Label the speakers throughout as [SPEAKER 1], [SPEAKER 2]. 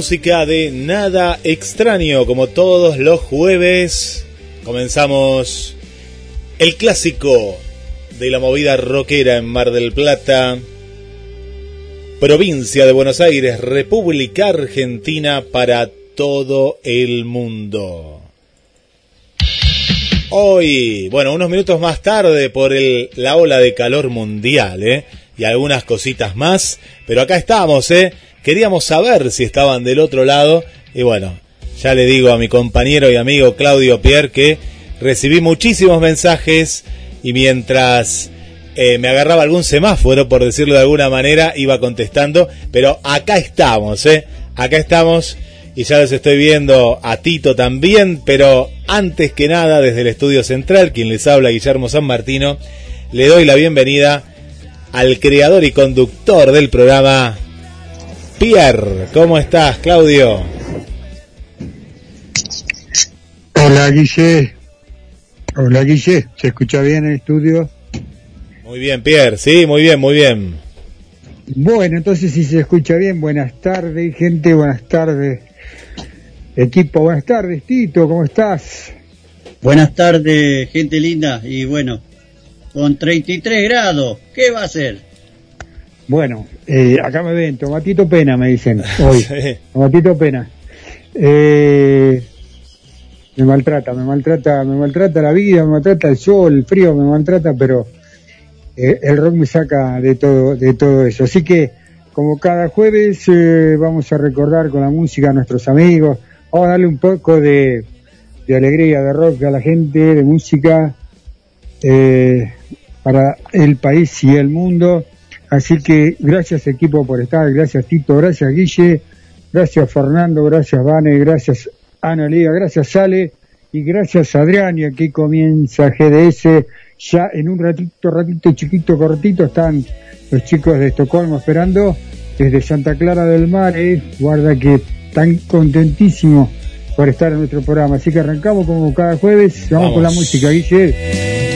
[SPEAKER 1] música de Nada Extraño, como todos los jueves. Comenzamos el clásico de la movida rockera en Mar del Plata, provincia de Buenos Aires, República Argentina, para todo el mundo. Hoy, bueno, unos minutos más tarde por el, la ola de calor mundial, ¿eh? Y algunas cositas más, pero acá estamos, ¿eh? Queríamos saber si estaban del otro lado y bueno, ya le digo a mi compañero y amigo Claudio Pierre que recibí muchísimos mensajes y mientras eh, me agarraba algún semáforo, por decirlo de alguna manera, iba contestando, pero acá estamos, ¿eh? Acá estamos y ya los estoy viendo a Tito también, pero antes que nada, desde el Estudio Central, quien les habla, Guillermo San Martino, le doy la bienvenida al creador y conductor del programa, Pierre. ¿Cómo estás, Claudio?
[SPEAKER 2] Hola Guille. Hola Guille, ¿se escucha bien el estudio?
[SPEAKER 1] Muy bien, Pierre, sí, muy bien, muy bien.
[SPEAKER 2] Bueno, entonces si se escucha bien, buenas tardes gente, buenas tardes equipo, buenas tardes Tito, ¿cómo estás?
[SPEAKER 3] Buenas tardes, gente linda. Y bueno, con 33 grados, ¿qué va a ser?
[SPEAKER 2] Bueno, eh, acá me ven, Tomatito Pena me dicen hoy,
[SPEAKER 1] Sí.
[SPEAKER 2] Tomatito Pena. Eh, me maltrata, me maltrata, me maltrata la vida, me maltrata el sol, el frío, me maltrata, pero eh, el rock me saca de todo, de todo eso. Así que, como cada jueves, eh, vamos a recordar con la música a nuestros amigos, vamos a darle un poco de, de alegría, de rock a la gente, de música, eh, para el país y el mundo. Así que gracias equipo por estar, gracias Tito, gracias Guille, gracias Fernando, gracias Vane, gracias Ana Liga, gracias Ale. Y gracias Adrián. Y aquí comienza GDS ya en un ratito, ratito chiquito, cortito están los chicos de Estocolmo esperando. Desde Santa Clara del Mar, eh, guarda que están contentísimos por estar en nuestro programa, así que arrancamos como cada jueves, vamos,
[SPEAKER 1] Vamos.
[SPEAKER 2] con la música Guille.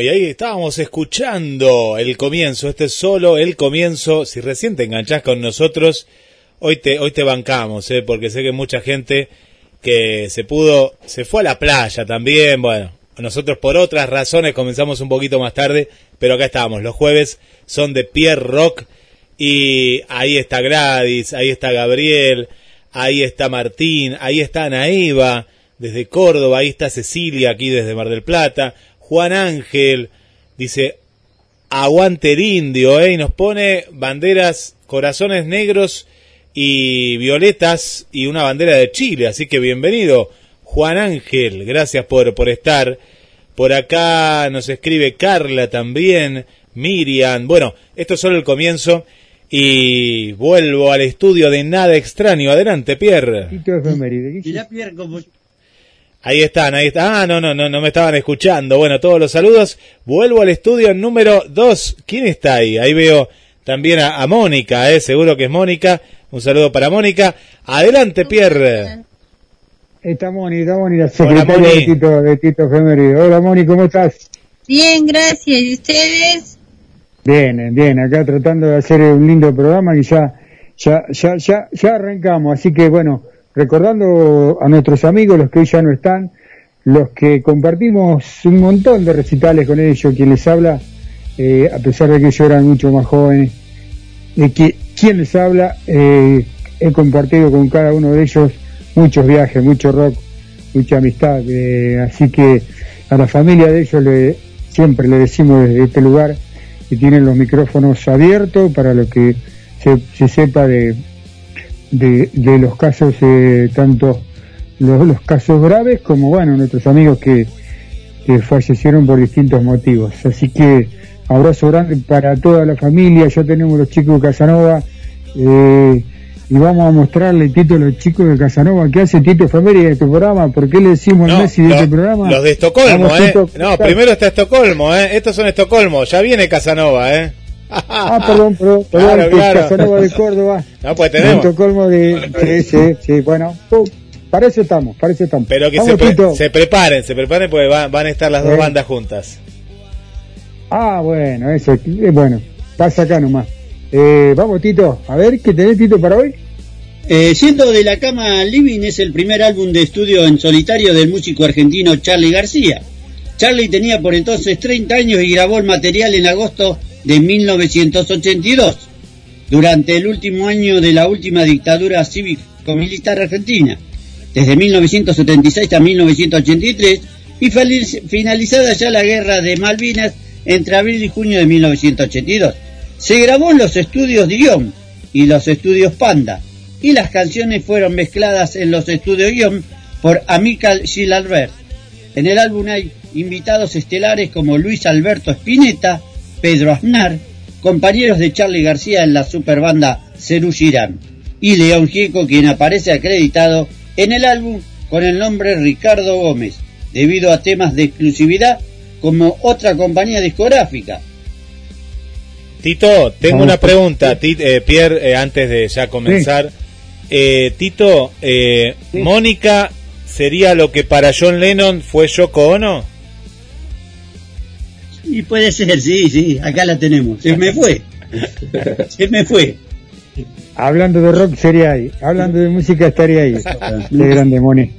[SPEAKER 4] Y
[SPEAKER 1] ahí estábamos escuchando el comienzo, este es solo el comienzo. Si recién te enganchás con nosotros, hoy te, hoy te bancamos, ¿eh? porque sé que mucha gente que se pudo, se fue a la playa también, bueno, nosotros por otras razones comenzamos un poquito más tarde, pero acá estamos, los jueves son de Pierre Rock y ahí está Gladys, ahí está Gabriel, ahí está Martín, ahí está Anaíba desde Córdoba, ahí está Cecilia aquí desde Mar del Plata, Juan Ángel dice aguante el indio, ¿eh? y nos pone banderas corazones negros y violetas y una bandera de Chile. Así que bienvenido, Juan Ángel. Gracias por, por estar. Por acá nos escribe Carla también, Miriam. Bueno, esto es solo el comienzo. Y vuelvo al estudio de Nada Extraño. Adelante, Pierre.
[SPEAKER 2] Tito efeméride. ¿qué
[SPEAKER 3] Mirá, Pierre, como
[SPEAKER 1] Ahí están, ahí están. Ah, no, no, no, no me estaban escuchando. Bueno, todos los saludos. Vuelvo al estudio número 2. ¿Quién está ahí? Ahí veo también a, a Mónica, ¿eh? Seguro que es Mónica. Un saludo para Mónica. Adelante, Pierre.
[SPEAKER 2] Está Moni, está Moni, la
[SPEAKER 1] Hola,
[SPEAKER 2] secretaria
[SPEAKER 1] Moni.
[SPEAKER 2] de Tito, de Tito Efeméride. Hola Moni, ¿cómo estás?
[SPEAKER 5] Bien, gracias. ¿Y ustedes?
[SPEAKER 2] Bien, bien, acá tratando de hacer un lindo programa y ya, ya, ya, ya, ya arrancamos. Así que bueno, recordando a nuestros amigos, los que hoy ya no están, los que compartimos un montón de recitales con ellos, quien les habla, eh, a pesar de que ellos eran mucho más jóvenes, de que quien les habla, eh, he compartido con cada uno de ellos muchos viajes, mucho rock, mucha amistad. eh, así que a la familia de ellos le, siempre le decimos desde este lugar que tienen los micrófonos abiertos para lo que se, se sepa de, de, de los casos, eh, tanto los, los casos graves como, bueno, nuestros amigos que, que fallecieron por distintos motivos. Así que abrazo grande para toda la familia, ya tenemos los chicos de Casanova. Eh, y vamos a mostrarle, Tito, a los chicos de Casanova, ¿qué hace Tito Efeméride de este programa? ¿Por qué le decimos el
[SPEAKER 1] No,
[SPEAKER 2] Messi de
[SPEAKER 1] los,
[SPEAKER 2] este programa?
[SPEAKER 1] los de Estocolmo,
[SPEAKER 2] Vamos,
[SPEAKER 1] ¿eh? No, primero está Estocolmo, ¿eh? Estos son Estocolmo. Ya viene Casanova, ¿eh?
[SPEAKER 2] Ah, perdón, perdón, perdón,
[SPEAKER 1] Claro,
[SPEAKER 2] que
[SPEAKER 1] claro.
[SPEAKER 2] Casanova de Córdoba.
[SPEAKER 1] No, pues
[SPEAKER 2] En
[SPEAKER 1] tenemos.
[SPEAKER 2] Estocolmo de... Sí, sí, sí, bueno, uh, para eso estamos, para eso estamos.
[SPEAKER 1] Pero que se,
[SPEAKER 2] Vamos,
[SPEAKER 1] pre-
[SPEAKER 2] Tito.
[SPEAKER 1] se preparen, se preparen porque va- van a estar las dos
[SPEAKER 2] Eh.
[SPEAKER 1] bandas juntas.
[SPEAKER 2] Ah, bueno, eso, eh, bueno, pasa acá nomás. Eh, vamos, Tito, a ver, ¿qué tenés, Tito, para hoy?
[SPEAKER 3] Eh, siendo de la cama living es el primer álbum de estudio en solitario del músico argentino Charlie García. Charlie tenía por entonces 30 años y grabó el material en agosto de 1982, durante el último año de la última dictadura cívico-militar argentina, desde 1976 a 1983, y finalizada ya la guerra de Malvinas entre abril y junio de 1982. Se grabó en los estudios Dion y los estudios Panda, y las canciones fueron mezcladas en los estudios Guión por Amical Gilalbert. En el álbum hay invitados estelares como Luis Alberto Spinetta, Pedro Aznar, compañeros de Charlie García en la superbanda Cerú Girán, y León Gieco, quien aparece acreditado en el álbum con el nombre Ricardo Gómez, debido a temas de exclusividad como otra compañía discográfica.
[SPEAKER 1] Tito, tengo una pregunta, Tit- eh, Pierre, eh, antes de ya comenzar. Eh, Tito, eh, ¿Mónica sería lo que para John Lennon fue Yoko Ono?
[SPEAKER 3] Y puede ser, sí, sí, acá la tenemos. Se me fue. Se me fue.
[SPEAKER 2] Hablando de rock sería ahí, hablando de música estaría ahí. Qué grande, Moni.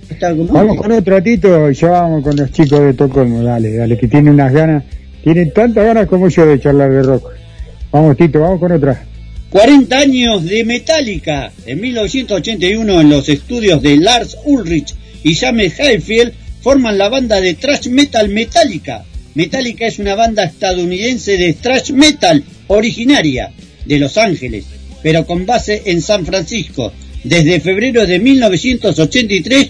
[SPEAKER 2] Vamos con otro, Tito, y ya vamos con los chicos de Estocolmo, dale, dale, que tienen unas ganas, tienen tantas ganas como yo de charlar de rock. Vamos, Tito, vamos con otra.
[SPEAKER 3] 40 años de Metallica. En 1981 en los estudios de Lars Ulrich y James Hetfield forman la banda de thrash metal Metallica. Metallica es una banda estadounidense de thrash metal originaria de Los Ángeles, pero con base en San Francisco. Desde febrero de 1983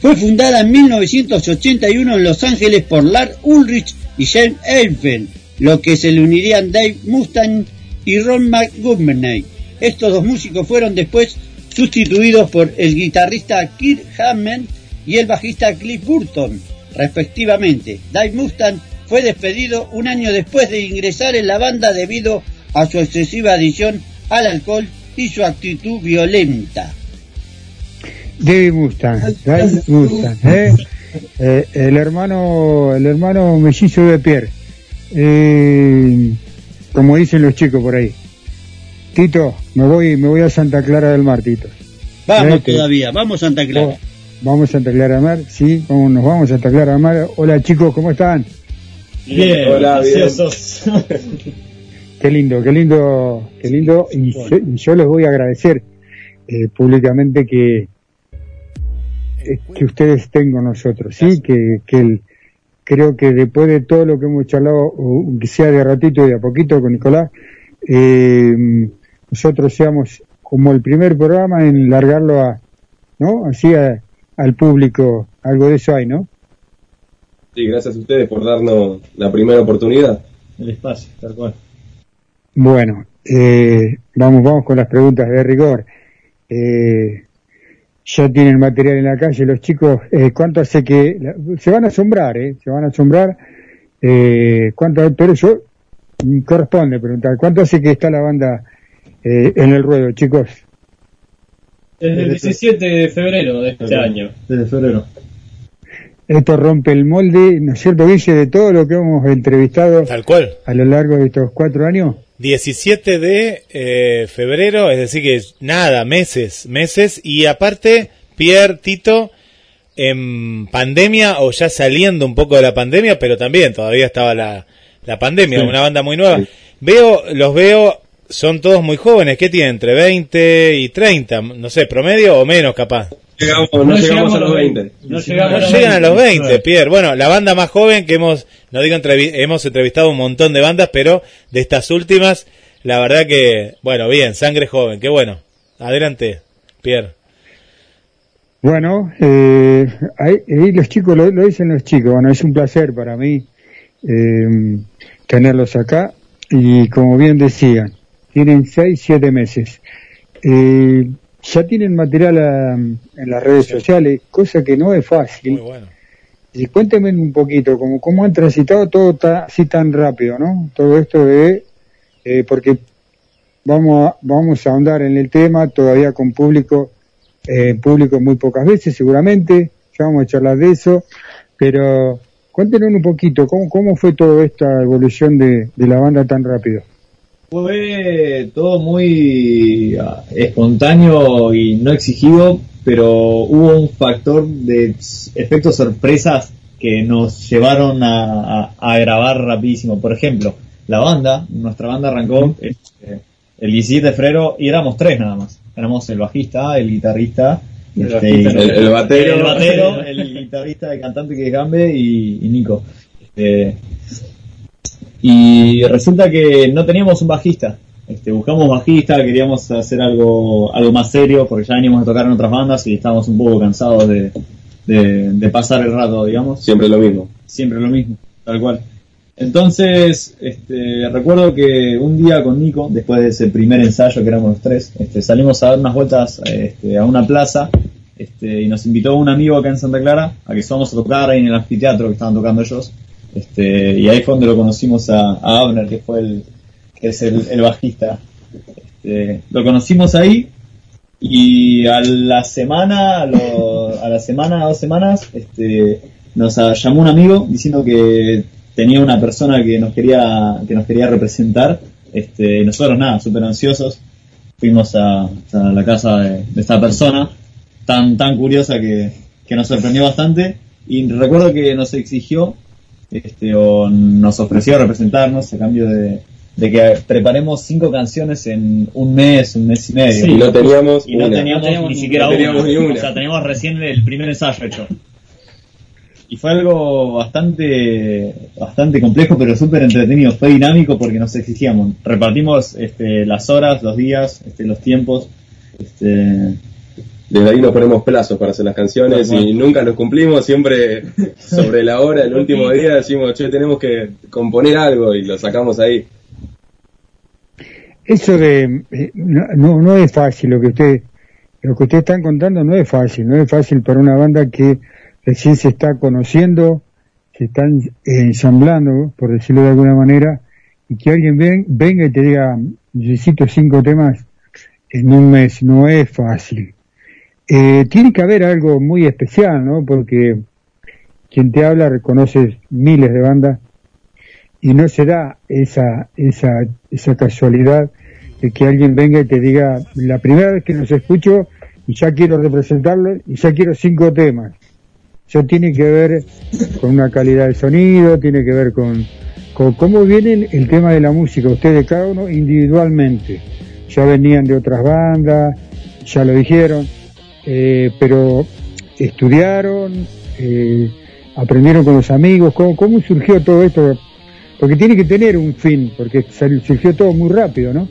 [SPEAKER 3] fue fundada en 1981 en Los Ángeles por Lars Ulrich y James Hetfield, lo que se le unirían Dave Mustaine y Ron McGovney. Estos dos músicos fueron después sustituidos por el guitarrista Kirk Hammond y el bajista Cliff Burton, respectivamente. Dave Mustaine fue despedido un año después de ingresar en la banda debido a su excesiva adicción al alcohol y su actitud violenta.
[SPEAKER 2] David Mustang, David Mustang, ¿eh? Eh, el hermano, el hermano mellizo de Pierre, Eh, como dicen los chicos por ahí. Tito, me voy, me voy a Santa Clara del Mar, Tito.
[SPEAKER 3] Vamos todavía, vamos Santa Clara.
[SPEAKER 2] Oh, Vamos a Santa Clara del Mar, sí, vamos, nos vamos a Santa Clara del Mar. Hola chicos, ¿cómo están?
[SPEAKER 6] Bien,
[SPEAKER 7] Hola, bien.
[SPEAKER 2] Qué lindo, qué lindo, qué lindo. Y yo, y yo les voy a agradecer eh, públicamente que eh, que ustedes estén con nosotros, sí, que, que el- creo que después de todo lo que hemos charlado, que sea de ratito y de a poquito con Nicolás, eh, nosotros seamos como el primer programa en largarlo a, ¿no? Así a- al público, algo de eso hay, ¿no?
[SPEAKER 6] Sí, gracias a ustedes por darnos la primera oportunidad.
[SPEAKER 7] El espacio, tal cual.
[SPEAKER 2] Bueno, eh, vamos, vamos con las preguntas de rigor. Eh, ya tienen material en la calle los chicos. Eh, ¿Cuánto hace que la- se van a asombrar? Eh, se van a asombrar. Eh, ¿Cuánto? Pero yo mm, corresponde preguntar. ¿Cuánto hace que está la banda eh, en el ruedo, chicos?
[SPEAKER 7] Desde el 17 de febrero de este año. Desde febrero.
[SPEAKER 2] Esto rompe el molde, ¿no es cierto, Guille, de todo lo que hemos entrevistado
[SPEAKER 1] Tal cual.
[SPEAKER 2] a lo largo de estos cuatro años?
[SPEAKER 1] 17 de eh, febrero, es decir que nada, meses, meses. Y aparte, Pierre, Tito, en pandemia o ya saliendo un poco de la pandemia, pero también todavía estaba la, la pandemia,
[SPEAKER 7] Sí.
[SPEAKER 1] una banda muy nueva. Veo, los veo, son todos muy jóvenes, ¿qué tienen? Entre 20 y 30, no sé, promedio o menos capaz.
[SPEAKER 6] Llegamos, no, llegamos, a los 20.
[SPEAKER 7] No llegamos
[SPEAKER 1] No
[SPEAKER 7] a
[SPEAKER 1] llegan a los 20,
[SPEAKER 7] 19.
[SPEAKER 1] Pierre. Bueno, la banda más joven que hemos, no digo entrevi- hemos entrevistado un montón de bandas, pero de estas últimas, la verdad que, bueno, bien, sangre joven, qué bueno. Adelante, Pierre.
[SPEAKER 2] Bueno, eh, ahí, ahí los chicos, lo, lo dicen los chicos, bueno, es un placer para mí eh, tenerlos acá y como bien decían, tienen seis, siete meses. Eh, ya tienen material ah, en las redes sociales, cosa que no es fácil.
[SPEAKER 1] Muy bueno.
[SPEAKER 2] Y cuéntenme un poquito, como cómo han transitado todo ta- así tan rápido, ¿no? Todo esto de, eh, porque vamos a, vamos a ahondar en el tema todavía con público, eh, público muy pocas veces seguramente, ya vamos a charlar de eso, pero cuéntenos un poquito, ¿cómo, cómo fue toda esta evolución de, de la banda tan rápido?
[SPEAKER 7] Fue todo muy ah, espontáneo y no exigido, pero hubo un factor de efectos sorpresas que nos llevaron a, a- a grabar rapidísimo. Por ejemplo, la banda, nuestra banda arrancó este, el 17 de febrero y éramos tres nada más. Éramos el bajista, el guitarrista,
[SPEAKER 6] El
[SPEAKER 7] este,
[SPEAKER 6] bajista, el- el batero.
[SPEAKER 7] el batero, el guitarrista, el cantante que es Gambe y, y Nico. Este, y resulta que no teníamos un bajista. Este, buscamos bajista, queríamos hacer algo, algo más serio, porque ya veníamos a tocar en otras bandas y estábamos un poco cansados de, de, de pasar el rato, digamos.
[SPEAKER 6] Siempre lo mismo.
[SPEAKER 7] Siempre lo mismo, tal cual. Entonces, este, recuerdo que un día con Nico, después de ese primer ensayo que éramos los tres, este, salimos a dar unas vueltas este, a una plaza este, y nos invitó un amigo acá en Santa Clara a que fuéramos a tocar ahí en el anfiteatro que estaban tocando ellos. Este, y ahí fue donde lo conocimos a, a Abner, que fue el, que es el, bajista. Este, lo conocimos ahí y a la semana, a, lo- a la semana, dos semanas, este, nos llamó un amigo diciendo que tenía una persona que nos quería, que nos quería representar. Este, y nosotros nada, súper ansiosos, fuimos a, a la casa de, de esta persona, tan, tan curiosa que, que nos sorprendió bastante. Y recuerdo que nos exigió, este, o nos ofreció representarnos a cambio de, de que preparemos cinco canciones en un mes, un mes y medio.
[SPEAKER 6] y no teníamos
[SPEAKER 7] Y no teníamos, ni siquiera
[SPEAKER 6] no teníamos
[SPEAKER 7] una.
[SPEAKER 6] ni una.
[SPEAKER 7] O sea, teníamos recién el primer ensayo hecho. Y fue algo bastante bastante complejo, pero súper entretenido. Fue dinámico porque nos exigíamos. Repartimos este, las horas, los días, este, los tiempos. Este,
[SPEAKER 6] Desde ahí nos ponemos plazos para hacer las canciones y nunca los cumplimos, siempre sobre la hora, el último día decimos, che, tenemos que componer algo y lo sacamos ahí.
[SPEAKER 2] Eso de eh, no, no, no es fácil lo que usted lo que ustedes están contando no es fácil, no es fácil para una banda que recién se está conociendo, se están ensamblando, por decirlo de alguna manera, y que alguien ven, venga y te diga, necesito cinco temas en un mes, no es fácil. Eh, tiene que haber algo muy especial, ¿no? Porque quien te habla reconoce miles de bandas y no se da esa, esa, esa casualidad de que alguien venga y te diga, la primera vez que nos escucho y ya quiero representarlo y ya quiero cinco temas. Eso tiene que ver con una calidad de sonido, tiene que ver con, con cómo viene el tema de la música, ustedes cada uno individualmente. Ya venían de otras bandas, ya lo dijeron, eh, pero estudiaron, eh, aprendieron con los amigos, ¿cómo, cómo surgió todo esto? Porque tiene que tener un fin, porque surgió todo muy rápido, ¿no?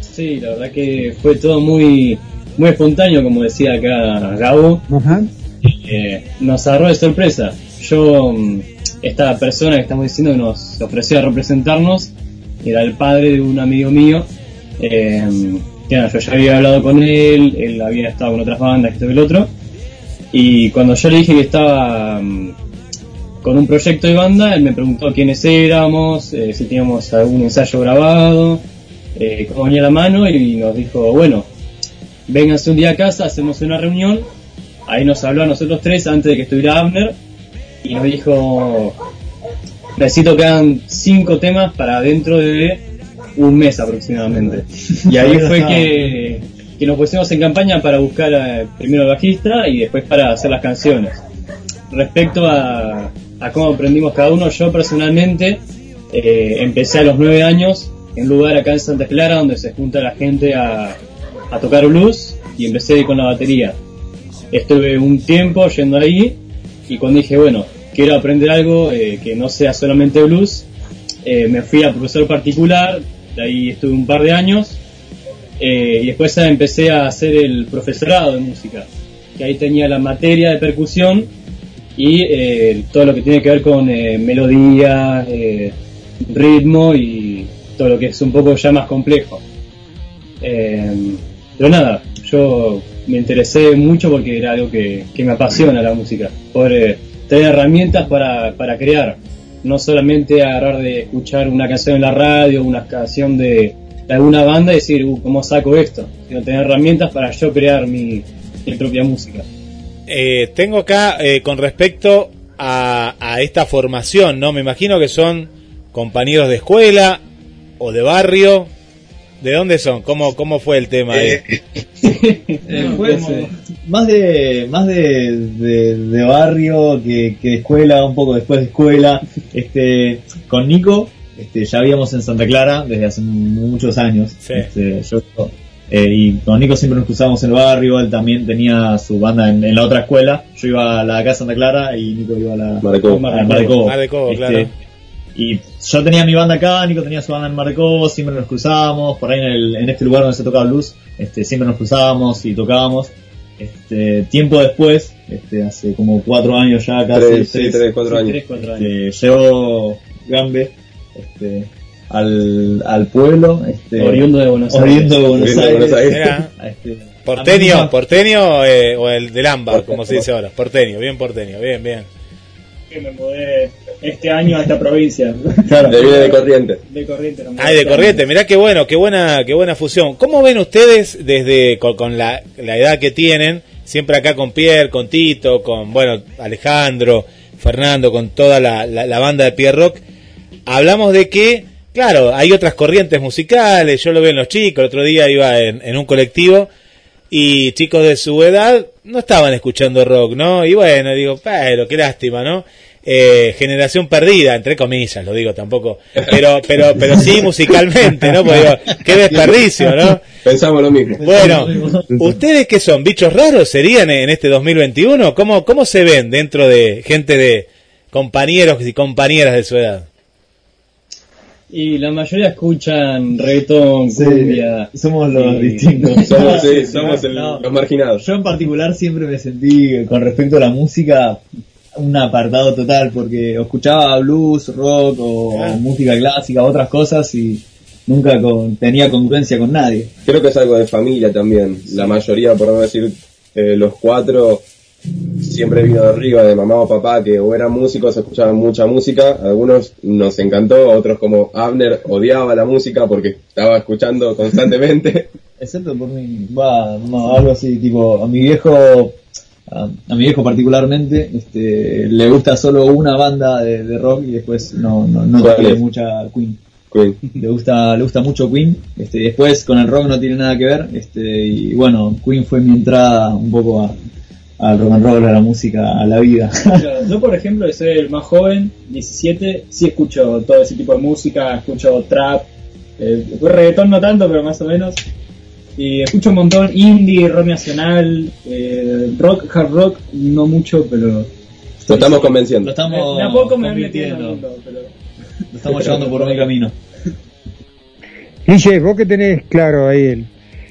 [SPEAKER 8] Sí, la verdad que fue todo muy, muy espontáneo, como decía acá Gabo.
[SPEAKER 2] Ajá.
[SPEAKER 8] Eh, nos agarró de sorpresa. Yo, mm, esta persona que estamos diciendo que nos ofreció a representarnos, era el padre de un amigo mío. Eh, que yo ya había hablado con él, él había estado con otras bandas, esto y el otro. Y cuando yo le dije que estaba mm, con un proyecto de banda, él me preguntó quiénes éramos, eh, si teníamos algún ensayo grabado, eh, cómo venía la mano y nos dijo, bueno, vénganse un día a casa, hacemos una reunión. Ahí nos habló a nosotros tres antes de que estuviera Abner y nos dijo, necesito que hagan cinco temas para dentro de un mes aproximadamente. Y ahí fue que, que nos pusimos en campaña para buscar eh, primero al bajista y después para hacer las canciones. Respecto a, a cómo aprendimos cada uno, yo personalmente eh, empecé a los nueve años en lugar acá en Santa Clara donde se junta la gente a, a tocar blues y empecé con la batería. Estuve un tiempo yendo ahí y cuando dije, bueno, quiero aprender algo eh, que no sea solamente blues, eh, me fui a profesor particular, de ahí estuve un par de años eh, y después empecé a hacer el profesorado de música, que ahí tenía la materia de percusión y eh, todo lo que tiene que ver con eh, melodía, ritmo y todo lo que es un poco ya más complejo. Pero nada, yo me interesé mucho porque era algo que, que me apasiona la música, poder tener herramientas para, para crear, no solamente agarrar de escuchar una canción en la radio, una canción de, de alguna banda y decir, uh, ¿cómo saco esto? Sino tener herramientas para yo crear mi, mi propia música.
[SPEAKER 1] Eh, tengo acá eh, con respecto a, a esta formación, ¿no? Me imagino que son compañeros de escuela o de barrio. ¿De dónde son? ¿Cómo, cómo fue el tema? ahí?
[SPEAKER 7] Eh, fue como- más de más de, de- de barrio que, que de escuela, un poco después de escuela. Este, con Nico, este, ya habíamos en Santa Clara desde hace muchos años. Este, yo, eh, y con Nico siempre nos cruzábamos en el barrio, él también tenía su banda en, en la otra escuela. Yo iba a la de Santa Clara y Nico iba a la
[SPEAKER 6] Mar de Cobo.
[SPEAKER 7] a Mar de Cobo.
[SPEAKER 1] Mar de Cobo,
[SPEAKER 7] Este,
[SPEAKER 1] claro.
[SPEAKER 7] y yo tenía mi banda acá, Nico tenía su banda en Marcó, siempre nos cruzábamos, por ahí en, el- en este lugar donde se tocaba blues, este, siempre nos cruzábamos y tocábamos. Este, tiempo después, este, hace como cuatro años ya, casi
[SPEAKER 6] Tres, sí, tres, cuatro años.
[SPEAKER 8] Tres, cuatro
[SPEAKER 7] este, llegó Gambe este, al, al pueblo, este,
[SPEAKER 8] Oriundo de Buenos
[SPEAKER 7] oriundo de Buenos
[SPEAKER 6] Oriundo de
[SPEAKER 7] Aires.
[SPEAKER 6] Buenos Aires.
[SPEAKER 1] Mira,
[SPEAKER 7] Este,
[SPEAKER 1] ¿Porteño, porteño eh, o el del ámbar, como se dice ahora? Porteño, bien porteño, bien, bien.
[SPEAKER 9] Que me mudé este año a esta provincia.
[SPEAKER 6] De viene de corriente.
[SPEAKER 9] De Corrientes. no
[SPEAKER 1] Ay, de
[SPEAKER 9] gusta.
[SPEAKER 1] corriente, mirá qué bueno, qué buena, qué buena fusión. ¿Cómo ven ustedes desde con, con la, la edad que tienen, siempre acá con Pierre, con Tito, con bueno Alejandro, Fernando, con toda la, la- la banda de Pierre Rock? Hablamos de que, claro, hay otras corrientes musicales, yo lo veo en los chicos, el otro día iba en, en un colectivo y chicos de su edad no estaban escuchando rock, ¿no? Y bueno, digo, pero qué lástima, ¿no? Eh, generación perdida, entre comillas, lo digo tampoco, pero, pero, pero sí musicalmente, ¿no? Porque digo, qué desperdicio, ¿no?
[SPEAKER 6] Pensamos lo mismo.
[SPEAKER 1] Bueno, ¿ustedes qué son? ¿Bichos raros serían en este 2021? ¿Cómo, cómo se ven dentro de gente de compañeros y compañeras de su edad?
[SPEAKER 8] Y la mayoría escuchan reggaetón,
[SPEAKER 7] Sí,
[SPEAKER 8] cumbia.
[SPEAKER 7] somos los distintos.
[SPEAKER 6] Somos, sí, somos el-
[SPEAKER 7] No.
[SPEAKER 6] los marginados.
[SPEAKER 7] Yo en particular siempre me sentí, con respecto a la música, un apartado total, porque escuchaba blues, rock o
[SPEAKER 1] Ah.
[SPEAKER 7] música clásica, otras cosas y nunca con- tenía congruencia con nadie.
[SPEAKER 6] Creo que es algo de familia también. La mayoría, por no decir eh, los cuatro, siempre vino de arriba, de mamá o papá, que o eran músicos, escuchaban mucha música. Algunos nos encantó, otros como Abner odiaba la música porque estaba escuchando constantemente.
[SPEAKER 7] Excepto por mí, va, no, algo así, tipo, a mi viejo, a, a mi viejo particularmente, este, le gusta solo una banda de, de rock y después no, no, no
[SPEAKER 6] ¿Cuál
[SPEAKER 7] tiene
[SPEAKER 6] es?
[SPEAKER 7] mucha Queen.
[SPEAKER 6] Queen.
[SPEAKER 7] le gusta le gusta mucho Queen este después con el rock no tiene nada que ver este y bueno Queen fue mi entrada un poco a, al rock and roll a la música a la vida
[SPEAKER 9] Yo, yo, por ejemplo, que soy el más joven, 17, sí escucho todo ese tipo de música, escucho trap, eh, reggaetón no tanto, pero más o menos. Y escucho un montón indie, rock nacional, eh, rock, hard rock, no mucho, pero...
[SPEAKER 6] Lo estamos convenciendo.
[SPEAKER 7] lo estamos
[SPEAKER 9] a poco me
[SPEAKER 7] convirtiendo
[SPEAKER 9] mundo, pero...
[SPEAKER 7] lo estamos llevando por buen camino
[SPEAKER 2] Guille, vos que tenés claro ahí el,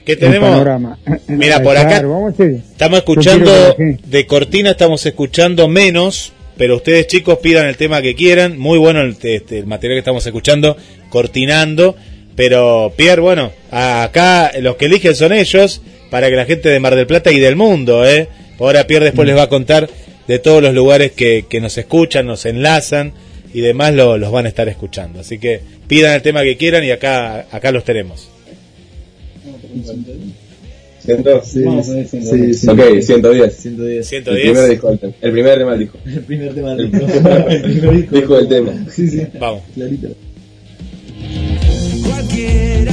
[SPEAKER 1] ¿Qué tenemos?
[SPEAKER 2] panorama.
[SPEAKER 1] Mira, por acá
[SPEAKER 2] Claro, vamos a hacer-
[SPEAKER 1] estamos escuchando de cortina, estamos escuchando menos, pero ustedes chicos pidan el tema que quieran. Muy bueno el, este, el material que estamos escuchando, cortinando. Pero Pierre, bueno, acá los que eligen son ellos para que la gente de Mar del Plata y del mundo, ¿eh? Ahora Pierre después les va a contar de todos los lugares que, que nos escuchan, nos enlazan y demás lo- los van a estar escuchando. Así que pidan el tema que quieran y acá, acá los tenemos.
[SPEAKER 6] ¿Ciento?
[SPEAKER 7] Sí, sí.
[SPEAKER 6] Ok, 110.
[SPEAKER 7] 110.
[SPEAKER 6] El
[SPEAKER 1] 110.
[SPEAKER 6] primer disco del tema. El primer tema del disco.
[SPEAKER 7] El primer tema
[SPEAKER 6] El
[SPEAKER 7] del disco. El primer disco.
[SPEAKER 6] disco del tema.
[SPEAKER 7] Sí, sí.
[SPEAKER 1] Vamos.
[SPEAKER 7] Clarito.
[SPEAKER 10] Cualquiera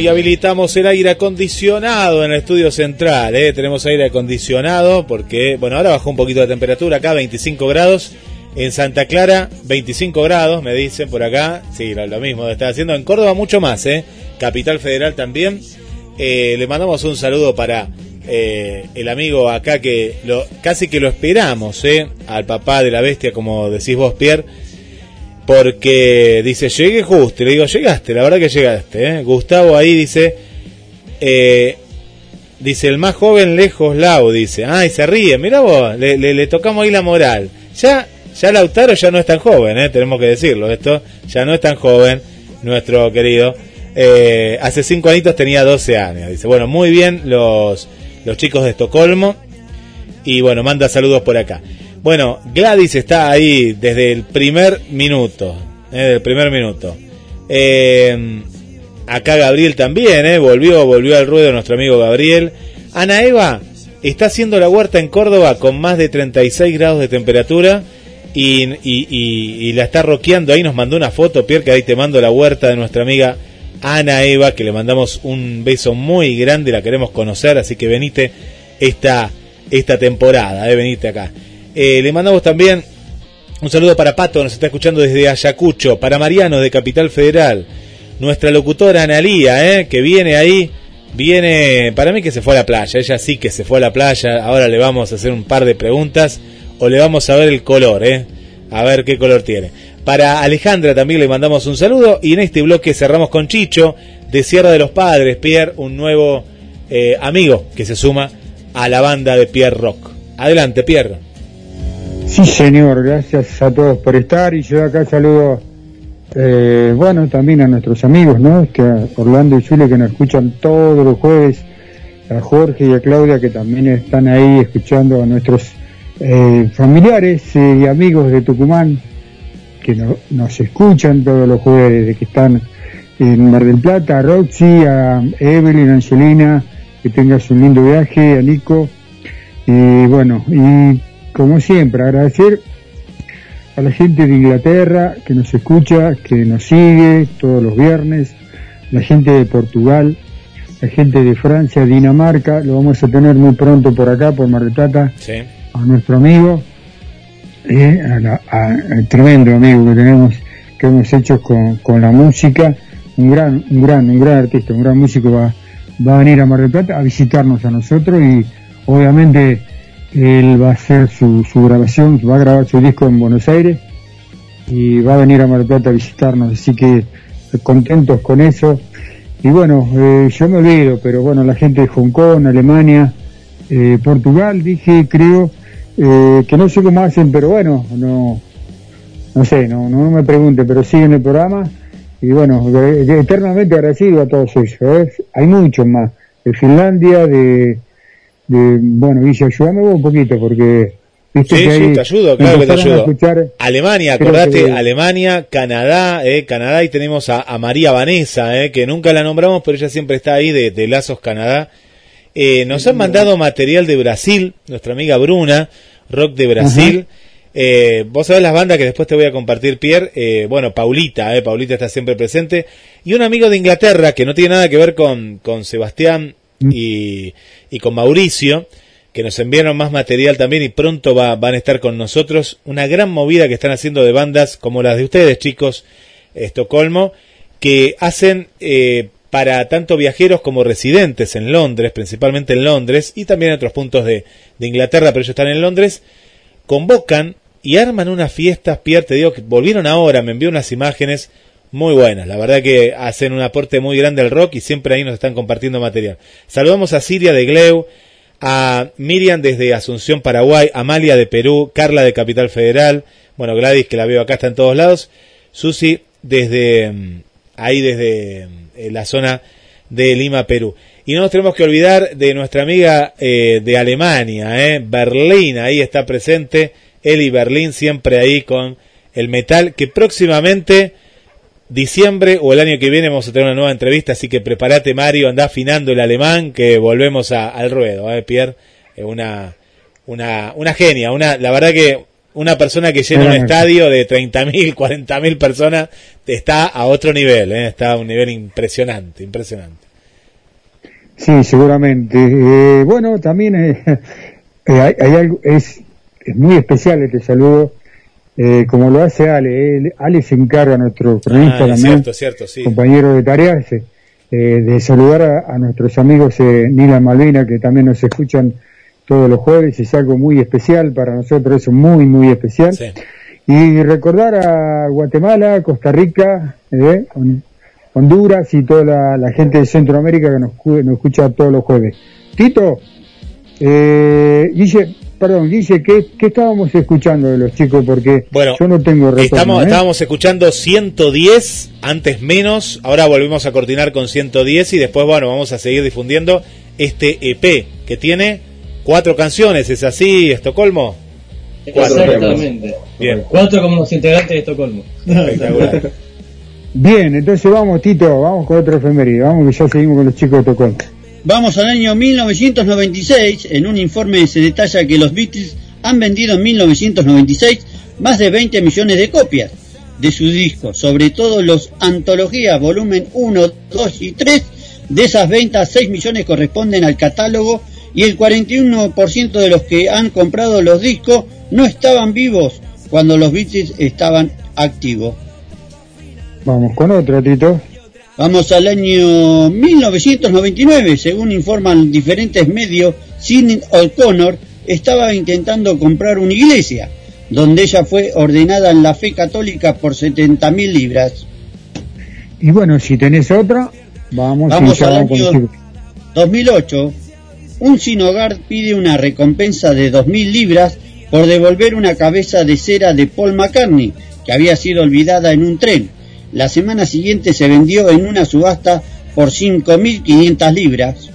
[SPEAKER 10] Y
[SPEAKER 1] habilitamos el aire acondicionado en el estudio central. ¿eh? Tenemos aire acondicionado porque, bueno, ahora bajó un poquito la temperatura acá, 25 grados. En Santa Clara, 25 grados, me dicen por acá. Sí, lo, mismo está haciendo. En Córdoba, mucho más, ¿eh? Capital Federal también. Eh, le mandamos un saludo para eh, el amigo acá que lo, casi que lo esperamos, ¿eh? Al papá de la bestia, como decís vos, Pierre porque dice, llegué justo, y le digo, llegaste, la verdad que llegaste. ¿eh? Gustavo ahí dice, eh, dice, el más joven lejos Lau, dice, ay, se ríe, mira vos, le, le- le tocamos ahí la moral. Ya, ya Lautaro ya no es tan joven, ¿eh? tenemos que decirlo, esto ya no es tan joven, nuestro querido. Eh, hace cinco añitos tenía 12 años, dice, bueno, muy bien los, los chicos de Estocolmo, y bueno, manda saludos por acá. Bueno, Gladys está ahí desde el primer minuto. eh, desde el primer minuto. Eh, acá Gabriel también, eh, volvió, volvió al ruedo nuestro amigo Gabriel. Ana Eva está haciendo la huerta en Córdoba con más de 36 grados de temperatura y, la está roqueando. Ahí nos mandó una foto, Pierre, que ahí te mando la huerta de nuestra amiga Ana Eva, que le mandamos un beso muy grande, la queremos conocer, así que venite esta, esta temporada, eh, venite acá. Eh, le mandamos también un saludo para Pato, nos está escuchando desde Ayacucho, para Mariano de Capital Federal, nuestra locutora Analía, eh, que viene ahí, viene, para mí que se fue a la playa, ella sí que se fue a la playa, ahora le vamos a hacer un par de preguntas o le vamos a ver el color, eh, a ver qué color tiene. Para Alejandra también le mandamos un saludo y en este bloque cerramos con Chicho de Sierra de los Padres, Pierre, un nuevo eh, amigo que se suma a la banda de Pierre Rock. Adelante, Pierre.
[SPEAKER 2] Sí, señor, gracias a todos por estar. Y yo acá saludo, eh, bueno, también a nuestros amigos, ¿no? Orlando y Chule que nos escuchan todos los jueves, a Jorge y a Claudia que también están ahí escuchando a nuestros eh, familiares y amigos de Tucumán que no- nos escuchan todos los jueves que están en Mar del Plata, a Roxy, a Evelyn, a Angelina, que tengas un lindo viaje, a Nico, y bueno, y como siempre, agradecer a la gente de Inglaterra que nos escucha, que nos sigue todos los viernes, la gente de Portugal, la gente de Francia, Dinamarca, lo vamos a tener muy pronto por acá, por Mar del Plata,
[SPEAKER 1] Sí.
[SPEAKER 2] a nuestro amigo, eh, a la- a- al tremendo amigo que tenemos, que hemos hecho con, con la música, un gran, un gran, un gran artista, un gran músico va, va a venir a Mar del Plata a visitarnos a nosotros y obviamente él va a hacer su, su grabación, va a grabar su disco en Buenos Aires y va a venir a Mar Plata a visitarnos, así que contentos con eso. Y bueno, eh, yo me olvido, pero bueno, la gente de Hong Kong, Alemania, eh, Portugal, dije, creo, eh, que no sé cómo hacen, pero bueno, no, no sé, no, no me pregunte, pero siguen el programa y bueno, eternamente agradecido a todos ellos. ¿eh? Hay muchos más, de Finlandia, de, de bueno, Villa, ayúdame vos un poquito porque viste
[SPEAKER 1] Sí,
[SPEAKER 2] que
[SPEAKER 1] sí, te ayudo, claro que te ayudo.
[SPEAKER 2] escuchar-
[SPEAKER 1] Alemania, acordate,
[SPEAKER 2] que-
[SPEAKER 1] Alemania, Canadá, eh, Canadá y tenemos a, a María Vanessa, eh, que nunca la nombramos, pero ella siempre está ahí de, de Lazos Canadá. Eh, nos han mandado material de Brasil, nuestra amiga Bruna, rock de Brasil. Eh, vos sabés las bandas que después te voy a compartir, Pierre. Eh, bueno, Paulita, eh, Paulita está siempre presente. Y un amigo de Inglaterra que no tiene nada que ver con, con Sebastián y, y con Mauricio, que nos enviaron más material también y pronto va- van a estar con nosotros. Una gran movida que están haciendo de bandas como las de ustedes, chicos, Estocolmo, que hacen eh, para tanto viajeros como residentes en Londres, principalmente en Londres, y también en otros puntos de, Inglaterra, pero ellos están en Londres, convocan y arman unas fiestas, Pierre, te digo que volvieron ahora, me envió unas imágenes muy buenas, la verdad que hacen un aporte muy grande al rock y siempre ahí nos están compartiendo material. Saludamos a Siria de Gleu, a Miriam desde Asunción, Paraguay, Amalia de Perú, Carla de Capital Federal, bueno, Gladys que la veo acá está en todos lados, Susi desde mm, ahí desde mm, la zona de Lima, Perú. Y no nos tenemos que olvidar de nuestra amiga eh, de Alemania, eh, Berlín, ahí está presente, Eli Berlín siempre ahí con el metal, que próximamente, diciembre o el año que viene vamos a tener una nueva entrevista, así que prepárate Mario, anda afinando el alemán, que volvemos a- al ruedo, eh, Pierre, Eh, una, una, una genia, una, la verdad que una persona que llena un estadio de 30.000, 40.000 personas está a otro nivel, ¿eh? está a un nivel impresionante, impresionante.
[SPEAKER 2] Sí, seguramente. Eh, bueno, también eh, eh, hay, hay algo, es, es muy especial este saludo, eh, como lo hace Ale. Ale se encarga, nuestro cronista
[SPEAKER 1] Ah,
[SPEAKER 2] también,
[SPEAKER 1] cierto, cierto, sí.
[SPEAKER 2] compañero de tareas, eh, de saludar a, a nuestros amigos eh, Nila Malvina, que también nos escuchan todos los jueves. Es algo muy especial para nosotros, es muy, muy especial.
[SPEAKER 1] Sí.
[SPEAKER 2] Y recordar a Guatemala, Costa Rica, eh, Hon- Honduras y toda la, la gente de Centroamérica que nos, nos escucha todos los jueves. Tito, eh, Guille, perdón, Guille, ¿qué, qué estábamos escuchando de los chicos? Porque
[SPEAKER 1] Bueno,
[SPEAKER 2] yo no tengo retorno.
[SPEAKER 1] Estamos,
[SPEAKER 2] ¿eh?
[SPEAKER 1] Estábamos escuchando 110, antes menos, ahora volvemos a coordinar con 110 y después, bueno, vamos a seguir difundiendo este EP que tiene cuatro canciones, ¿es así, Estocolmo? Cuatro
[SPEAKER 8] Exactamente.
[SPEAKER 1] Bien.
[SPEAKER 8] Cuatro como los integrantes de Estocolmo.
[SPEAKER 1] Espectacular.
[SPEAKER 2] Bien, entonces vamos, Tito, vamos con otro efeméride. Vamos que ya seguimos con los chicos de Tocón.
[SPEAKER 3] Vamos al año 1996. En un informe se detalla que los Beatles han vendido en 1996 más de 20 millones de copias de su disco, sobre todo los Antología volumen 1, 2 y 3. De esas ventas, 6 millones corresponden al catálogo y el 41% de los que han comprado los discos no estaban vivos cuando los Beatles estaban activos.
[SPEAKER 2] Vamos con otro, Tito.
[SPEAKER 3] Vamos al año 1999, según informan diferentes medios, Sidney O'Connor estaba intentando comprar una iglesia, donde ella fue ordenada en la fe católica por 70 mil libras.
[SPEAKER 2] Y bueno, si tenés otra, vamos,
[SPEAKER 3] Vamos al año
[SPEAKER 2] chicos.
[SPEAKER 3] 2008, un sin hogar pide una recompensa de 2.000 libras por devolver una cabeza de cera de Paul McCartney, que había sido olvidada en un tren. La semana siguiente se vendió en una subasta por 5.500 libras.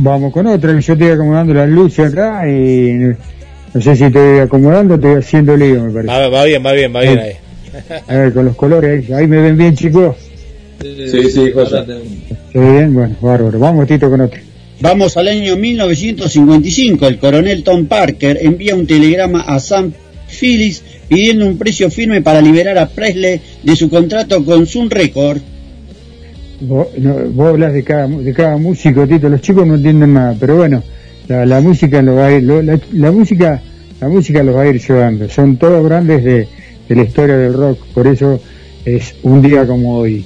[SPEAKER 2] Vamos con otra, que yo estoy acomodando las luces acá y no sé si estoy acomodando o estoy haciendo lío, me parece.
[SPEAKER 1] Va, va bien, va bien, va bien ahí.
[SPEAKER 2] A ver, con los colores ahí, me ven bien, chicos.
[SPEAKER 6] Sí, sí.
[SPEAKER 2] ¿Se ve bien? Bueno, bárbaro. Vamos, Tito, con otro.
[SPEAKER 3] Vamos al año 1955. El coronel Tom Parker envía un telegrama a Sam Phillips pidiendo un precio firme para liberar a Presley de su contrato con Sun Record.
[SPEAKER 2] Vos, hablas de cada, de cada músico, Tito. Los chicos no entienden nada, pero bueno, la, la música lo va a ir, la, música, la música los va a ir llevando. Son todos grandes de, de la historia del rock, por eso es un día como hoy.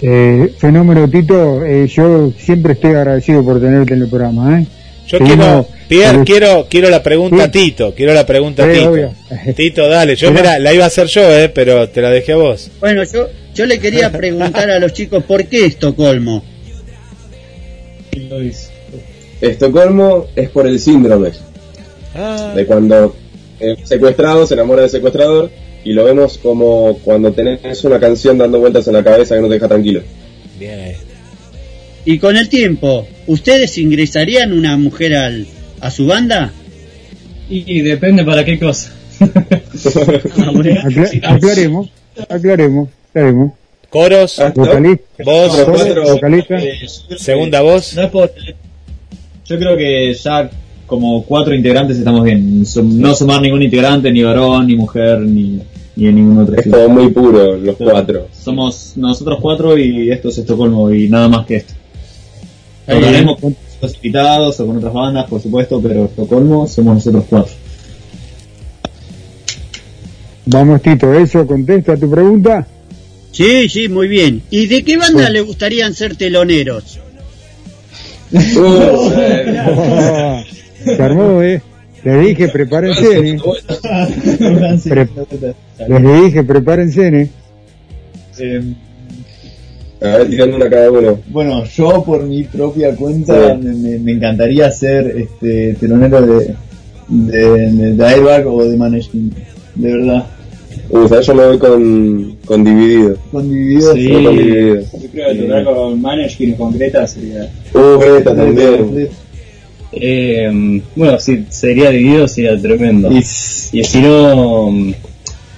[SPEAKER 2] Eh, fenómeno Tito, eh, yo siempre estoy agradecido por tenerte en el programa, ¿eh?
[SPEAKER 1] Yo quiero, Pierre, quiero, quiero la pregunta
[SPEAKER 2] Sí.
[SPEAKER 1] Tito, quiero la pregunta
[SPEAKER 2] Sí,
[SPEAKER 1] Tito.
[SPEAKER 2] obvio.
[SPEAKER 1] Tito, dale, yo mira, la iba a hacer yo, eh, pero te la dejé a vos.
[SPEAKER 3] Bueno, yo, yo le quería preguntar a los chicos por qué Estocolmo.
[SPEAKER 6] Estocolmo es por el síndrome
[SPEAKER 1] Ah,
[SPEAKER 6] de cuando el secuestrado se enamora del secuestrador y lo vemos como cuando tenés una canción dando vueltas en la cabeza que no te deja tranquilo.
[SPEAKER 1] bien ahí.
[SPEAKER 3] Y con el tiempo, ¿ustedes ingresarían una mujer al, a su banda?
[SPEAKER 8] Y, y depende para qué cosa.
[SPEAKER 2] Acla- aclaremos, aclaremos, aclaremos.
[SPEAKER 1] Coros,
[SPEAKER 6] Ah,
[SPEAKER 2] Vocalista,
[SPEAKER 6] cuatro-
[SPEAKER 2] vocalista.
[SPEAKER 7] Eh,
[SPEAKER 1] segunda voz.
[SPEAKER 7] No es por- Yo creo que ya como cuatro integrantes estamos bien. No sumar ningún integrante, ni varón, ni mujer, ni, ni en ningún otro
[SPEAKER 6] Es
[SPEAKER 7] estilo.
[SPEAKER 6] como muy puro los cuatro.
[SPEAKER 7] Somos nosotros cuatro y esto es Estocolmo y nada más que esto. Tocaremos con otros invitados o con otras bandas, por supuesto, pero Estocolmo somos nosotros cuatro.
[SPEAKER 2] Vamos, Tito, ¿eso contesta a tu pregunta?
[SPEAKER 3] Sí, sí, muy bien. ¿Y de qué banda le gustarían ser teloneros?
[SPEAKER 2] Se armó, ¿eh? Les dije, prepárense, ¿eh? Pre- Les dije, prepárense, ¿eh?
[SPEAKER 7] Eh,
[SPEAKER 6] a ver, tirando una cada uno.
[SPEAKER 7] bueno, yo por mi propia cuenta
[SPEAKER 6] Sí.
[SPEAKER 7] me, me- encantaría ser este telonero de, de, de, de Airbag o de Maneskin, de verdad.
[SPEAKER 6] Uh, ¿sabes? Yo me voy con, con dividido.
[SPEAKER 7] Con Dividido,
[SPEAKER 8] Sí.
[SPEAKER 6] Voy con dividido.
[SPEAKER 9] Yo creo que tocar con Maneskin o con Greta sería.
[SPEAKER 6] Uh, Greta también.
[SPEAKER 8] Eh, bueno, si sería dividido sería tremendo.
[SPEAKER 7] Y-
[SPEAKER 8] Y si no, mm,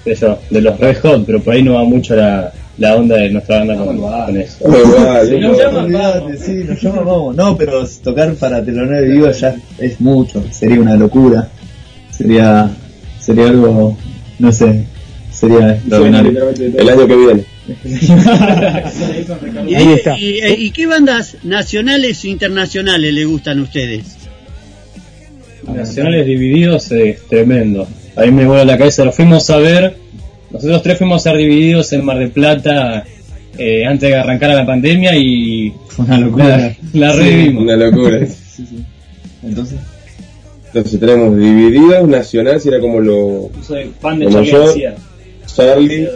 [SPEAKER 8] sé yo, de los Red Hot, pero por ahí no va mucho la, la onda de nuestra banda con, con eso.
[SPEAKER 6] Uh, igual,
[SPEAKER 9] Si nos llaman,
[SPEAKER 7] Olvídate,
[SPEAKER 9] vamos.
[SPEAKER 7] sí, nos llaman, vamos. No, pero tocar para telonero de vivo ya es mucho, sería una locura. Sería sería algo, no sé, sería extraordinario.
[SPEAKER 6] El año que viene.
[SPEAKER 3] ¿Y,
[SPEAKER 2] Ahí está.
[SPEAKER 3] y- y- y qué bandas nacionales e internacionales le gustan a ustedes?
[SPEAKER 8] Nacionales divididos es tremendo. A mí me vuela la cabeza. Lo fuimos a ver. Nosotros tres fuimos a ser divididos en Mar del Plata eh, antes de que arrancara la pandemia y
[SPEAKER 7] Fue una locura.
[SPEAKER 8] la, la revivimos.
[SPEAKER 6] Una locura.
[SPEAKER 7] Entonces,
[SPEAKER 6] Entonces tenemos divididos, nacional, si era como lo.
[SPEAKER 9] Yo soy fan de Charlie.
[SPEAKER 6] Charlie.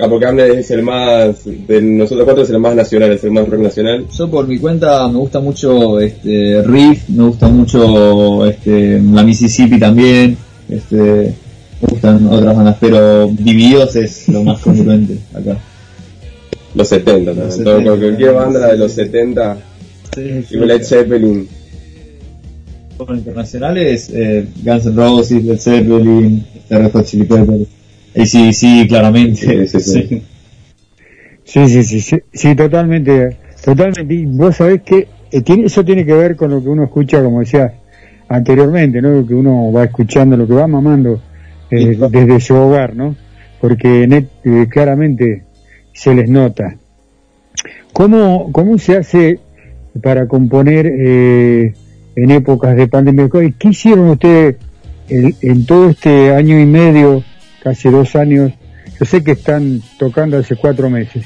[SPEAKER 6] Ah, porque Amner es el más. De nosotros cuatro es el más nacional, es el más rock nacional.
[SPEAKER 7] yo por mi cuenta me gusta mucho este Riff, me gusta mucho este la Mississippi también, este me gustan otras bandas, pero Divididos es lo más congruente acá.
[SPEAKER 6] Los 70 también.
[SPEAKER 7] Los
[SPEAKER 6] Todo-
[SPEAKER 7] 70,
[SPEAKER 6] cualquier banda de los 70, tipo Led Zeppelin.
[SPEAKER 7] Internacionales, eh, Guns N' Roses, Led Zeppelin, Red Hot Chili Peppers, ACDC claramente.
[SPEAKER 6] Sí, sí, sí.
[SPEAKER 2] Sí, sí, sí, sí, sí, totalmente, totalmente. Y vos sabés que eh, tiene, eso tiene que ver con lo que uno escucha, como decías anteriormente, ¿no? Lo que uno va escuchando, lo que va mamando eh, desde su hogar, ¿no? Porque net- eh, claramente se les nota. ¿Cómo, cómo se hace para componer eh, en épocas de pandemia? ¿Qué hicieron ustedes en, en todo este año y medio, casi dos años? Yo sé que están tocando hace cuatro meses,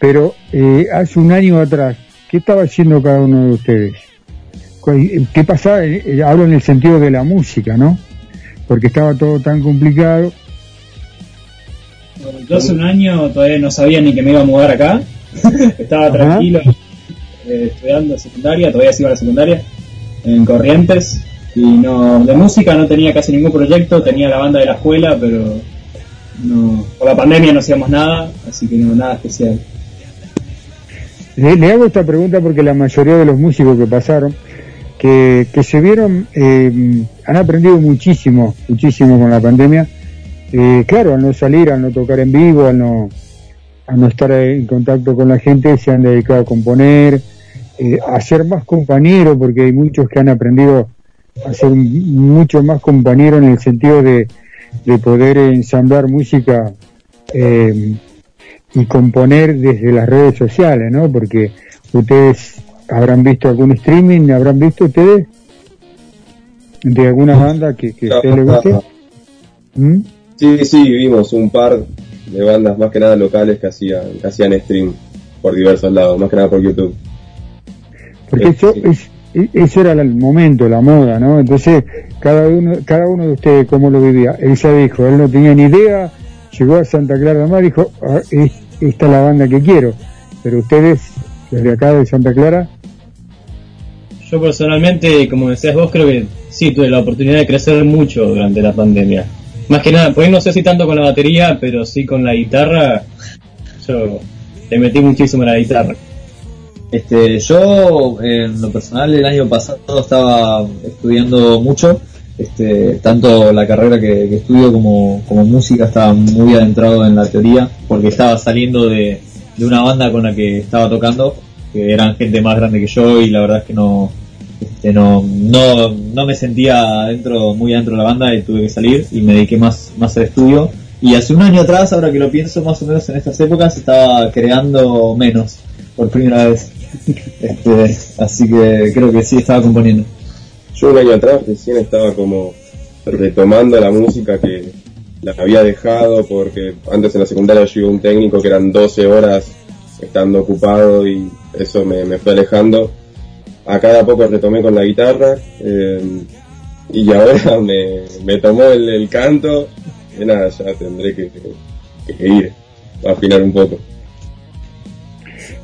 [SPEAKER 2] pero eh, hace un año atrás, ¿qué estaba haciendo cada uno de ustedes? ¿Qué pasaba? Hablo en el sentido de la música, ¿no? Porque estaba todo tan complicado.
[SPEAKER 9] Yo hace un año todavía no sabía ni que me iba a mudar acá. Estaba
[SPEAKER 2] Ajá.
[SPEAKER 9] tranquilo eh, estudiando secundaria, todavía sigo a la secundaria, en Corrientes. Y no, de música no tenía casi ningún proyecto, tenía la banda de la escuela, pero no, por la pandemia no hacíamos nada, así que no, nada especial.
[SPEAKER 2] Le, le hago esta pregunta porque la mayoría de los músicos que pasaron, que, se vieron, eh, han aprendido muchísimo, muchísimo con la pandemia. Eh, claro, al no salir, al no tocar en vivo, al no, al no estar en contacto con la gente, se han dedicado a componer, eh, a ser más compañeros, porque hay muchos que han aprendido a ser mucho más compañeros en el sentido de, de poder ensamblar música y componer desde las redes sociales, ¿no? Porque ustedes habrán visto algún streaming, habrán visto ustedes de alguna banda que, que a ustedes les guste. ¿Mm?
[SPEAKER 6] Sí, sí, vimos un par de bandas más que nada locales que hacían, que hacían stream por diversos lados, más que nada por YouTube.
[SPEAKER 2] Porque eso, es, e- eso era el momento, la moda, ¿no? Entonces, cada uno, cada uno de ustedes, ¿cómo lo vivía? Él ya dijo, él no tenía ni idea, llegó a Santa Clara Mar, dijo, "Ah, es- esta es la banda que quiero. Pero ustedes, desde acá de Santa Clara,
[SPEAKER 8] Yo personalmente, como decías vos, creo que sí tuve la oportunidad de crecer mucho durante la pandemia. Más que nada, pues no sé si tanto con la batería, pero sí con la guitarra. Yo le metí muchísimo a la guitarra.
[SPEAKER 7] Este, yo en lo personal el año pasado estaba estudiando mucho, este, tanto la carrera que, que estudio como, como música estaba muy adentrado en la teoría, porque estaba saliendo de, de una banda con la que estaba tocando, que eran gente más grande que yo y la verdad es que no, este, no, no, no me sentía dentro, muy adentro de la banda y tuve que salir y me dediqué más, más al estudio. Y hace un año atrás, ahora que lo pienso más o menos en estas épocas, estaba creando menos por primera vez. Este, así que creo que sí estaba componiendo.
[SPEAKER 6] Yo un año atrás recién estaba como retomando la música que la había dejado porque antes en la secundaria yo iba un técnico que eran 12 horas estando ocupado y eso me, me fue alejando. A cada poco retomé con la guitarra eh, y ahora me, me tomó el, el canto y nada, ya tendré que, que- ir a afinar un poco.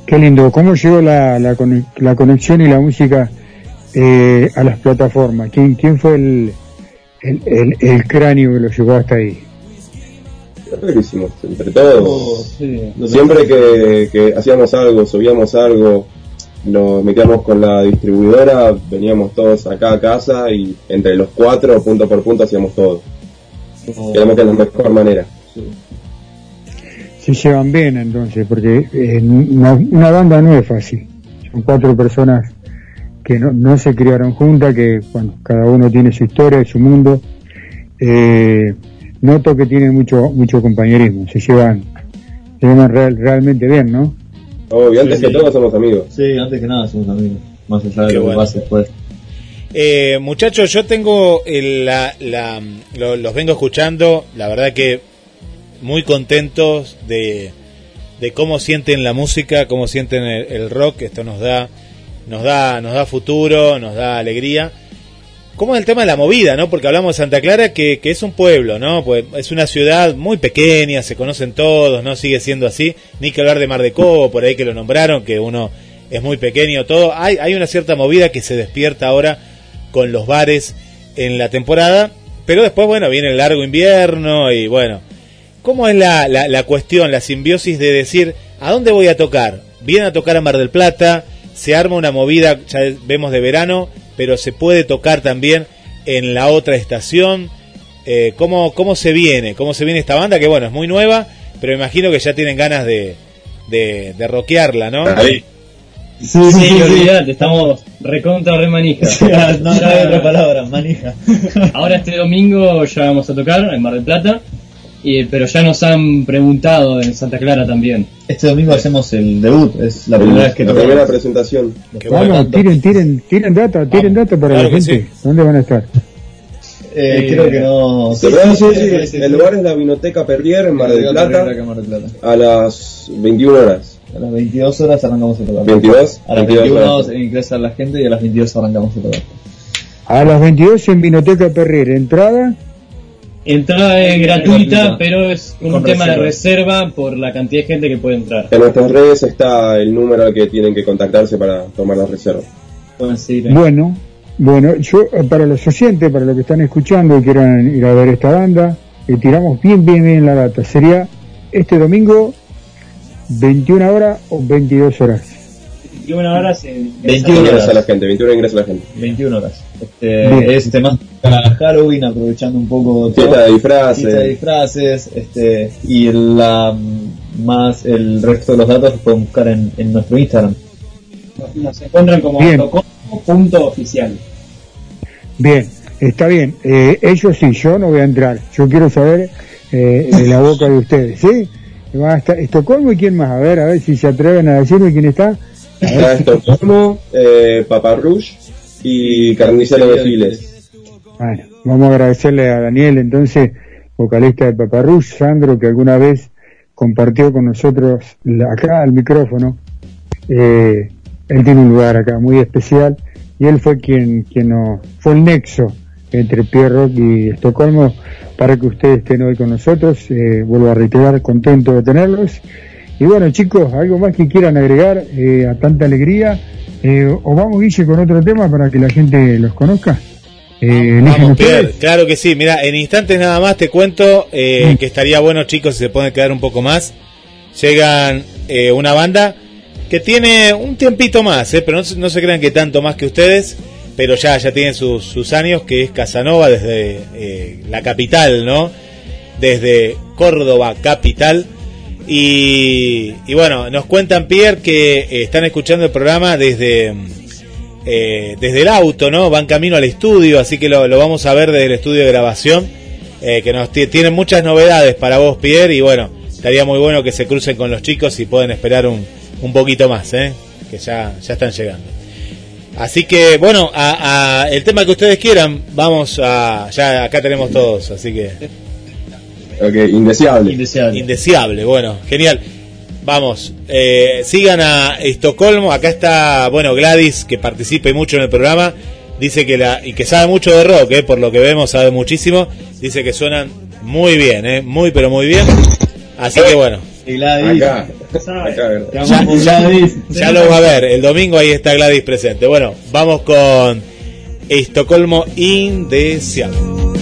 [SPEAKER 2] qué lindo. ¿Cómo llegó la, la, la conexión y la música eh, a las plataformas? ¿Quién, quién fue el, el, el, el cráneo que lo llevó hasta ahí?
[SPEAKER 6] Creo que hicimos entre todos.
[SPEAKER 8] Sí.
[SPEAKER 6] Siempre que, que hacíamos algo, subíamos algo, nos metíamos con la distribuidora, veníamos todos acá a casa y entre los cuatro, punto por punto, hacíamos todo. Queremos que es la mejor manera.
[SPEAKER 2] se llevan bien entonces, porque eh, una, una banda no es fácil. Son cuatro personas que no, no se criaron juntas, que bueno, cada uno tiene su historia y su mundo, eh, noto que tienen mucho mucho compañerismo, se llevan, se llevan real- realmente bien, ¿no?
[SPEAKER 6] Obvio, antes
[SPEAKER 7] Sí,
[SPEAKER 6] que
[SPEAKER 7] sí.
[SPEAKER 6] todo somos amigos.
[SPEAKER 7] Sí, antes que nada somos amigos. Más allá de
[SPEAKER 1] Qué
[SPEAKER 7] lo
[SPEAKER 1] bueno.
[SPEAKER 7] que pase después.
[SPEAKER 1] Eh, muchachos, yo tengo el- la, la- lo- los vengo escuchando, la verdad que muy contentos de, de cómo sienten la música, cómo sienten el, el rock, esto nos da, nos da, nos da futuro, nos da alegría. ¿Cómo es el tema de la movida, no? Porque hablamos de Santa Clara, que, que es un pueblo, ¿no? Pues es una ciudad muy pequeña, se conocen todos, ¿no? Sigue siendo así. Ni que hablar de Mar de Cobo, por ahí que lo nombraron, que uno es muy pequeño, todo. Hay, hay una cierta movida que se despierta ahora con los bares en la temporada, pero después, bueno, viene el largo invierno y bueno. ¿Cómo es la, la, la cuestión, la simbiosis de decir, ¿a dónde voy a tocar? Vienen a tocar a Mar del Plata, se arma una movida, ya vemos de verano, pero se puede tocar también en la otra estación. Eh, ¿cómo, ¿Cómo se viene? ¿Cómo se viene esta banda? Que bueno, es muy nueva, pero imagino que ya tienen ganas de, de, de rockearla, ¿no?
[SPEAKER 6] Ahí.
[SPEAKER 8] Sí, olvidate, estamos recontra re manija.
[SPEAKER 7] no, no hay otra palabra, manija.
[SPEAKER 8] Ahora este domingo ya vamos a tocar en Mar del Plata, y, pero ya nos han preguntado en Santa Clara también.
[SPEAKER 7] Este domingo hacemos el debut, es la primera vez que
[SPEAKER 6] la
[SPEAKER 7] tocamos.
[SPEAKER 6] primera presentación.
[SPEAKER 2] Vamos, tiren, tiren, tiren data, tiren data para
[SPEAKER 6] Claro
[SPEAKER 2] la gente. ¿Dónde van a estar?
[SPEAKER 7] Eh, creo que no.
[SPEAKER 6] Sí, sí, sí, sí. El lugar es la Vinoteca Perrier en Mar del Plata
[SPEAKER 7] Mar del Plata.
[SPEAKER 6] a las 21 horas.
[SPEAKER 7] A las 22 horas arrancamos a tocar.
[SPEAKER 6] 22,
[SPEAKER 7] A las
[SPEAKER 6] 22
[SPEAKER 7] 21
[SPEAKER 6] horas.
[SPEAKER 7] ingresa la gente y a las 22 arrancamos a tocar.
[SPEAKER 2] A las 22 en Vinoteca Perrier, entrada.
[SPEAKER 8] Entrada es gratuita, pero es un
[SPEAKER 6] Con
[SPEAKER 8] tema de
[SPEAKER 6] reserva.
[SPEAKER 8] por la cantidad de gente que puede entrar.
[SPEAKER 6] En nuestras redes está el número al que tienen que contactarse para tomar la reserva.
[SPEAKER 8] Pueden seguir
[SPEAKER 2] Bueno, bueno, yo eh, para los oyentes, para los que están escuchando y quieran ir a ver esta banda, le tiramos bien, bien, bien la data. Sería este domingo, 21 horas o 22 horas.
[SPEAKER 9] 21 horas en
[SPEAKER 7] 21
[SPEAKER 6] ingresa
[SPEAKER 7] horas.
[SPEAKER 6] la gente, 21 ingresa la gente.
[SPEAKER 7] 21 horas. Este,
[SPEAKER 2] Bien.
[SPEAKER 7] es tema para Halloween, aprovechando un poco
[SPEAKER 6] Fiesta de disfraces.
[SPEAKER 7] Fiesta de disfraces, este, y la mm, más el resto de los datos los pueden buscar en, en nuestro Instagram.
[SPEAKER 9] Nos, nos encuentran como
[SPEAKER 2] Bien.
[SPEAKER 9] Tocomo punto oficial.
[SPEAKER 2] Bien, está bien. Eh, ellos sí, yo no voy a entrar. Yo quiero saber eh, de la boca de ustedes, ¿sí? Va a estar Estocolmo y quién más. A ver, a ver si se atreven a decirme quién está.
[SPEAKER 6] Está Estocolmo, eh, Paparrush y Carnicero de Files.
[SPEAKER 2] Bueno, vamos a agradecerle a Daniel, entonces, vocalista de Paparrush, Sandro, que alguna vez compartió con nosotros acá al micrófono. Eh, él tiene un lugar acá muy especial y él fue quien, quien nos, fue el nexo entre Pierrock y Estocolmo para que ustedes estén hoy con nosotros. Eh, vuelvo a reiterar, contento de tenerlos. Y bueno, chicos, algo más que quieran agregar eh, a tanta alegría. Eh, o vamos, Guille, con otro tema para que la gente los conozca. Eh,
[SPEAKER 1] Vamos. Pierre, claro que sí. Mira, en instantes nada más te cuento eh, que estaría bueno, chicos, si se pueden quedar un poco más. Llegan eh, una banda que tiene un tiempito más, eh, pero no, se- no se crean que tanto más que ustedes, pero ya, ya tiene sus, sus años, que es Casanova desde eh, la capital, ¿no? Desde Córdoba, capital. Y, y bueno, nos cuentan, Pierre, que eh, están escuchando el programa desde, mm, eh, desde el auto, ¿no? Van camino al estudio, así que lo, lo vamos a ver desde el estudio de grabación, eh, que nos ti- tienen muchas novedades para vos, Pierre, y bueno, estaría muy bueno que se crucen con los chicos y pueden esperar un, un poquito más, ¿eh? Que ya, ya están llegando. Así que, bueno, a el tema que ustedes quieran, vamos a... Ya acá tenemos todos, así que...
[SPEAKER 6] Ok, indeseable.
[SPEAKER 7] Indeseable.
[SPEAKER 1] Indeseable, bueno, genial. Vamos, eh, sigan a Estocolmo. Acá está, bueno, Gladys, que participe mucho en el programa. Dice que la, y que sabe mucho de rock, eh, por lo que vemos, sabe muchísimo. Dice que suenan muy bien, eh, muy, pero muy bien. Así que bueno,
[SPEAKER 7] Y Gladys. Amamos, Gladys.
[SPEAKER 1] ya lo va a ver. El domingo ahí está Gladys presente. Bueno, vamos con Estocolmo Indeseable.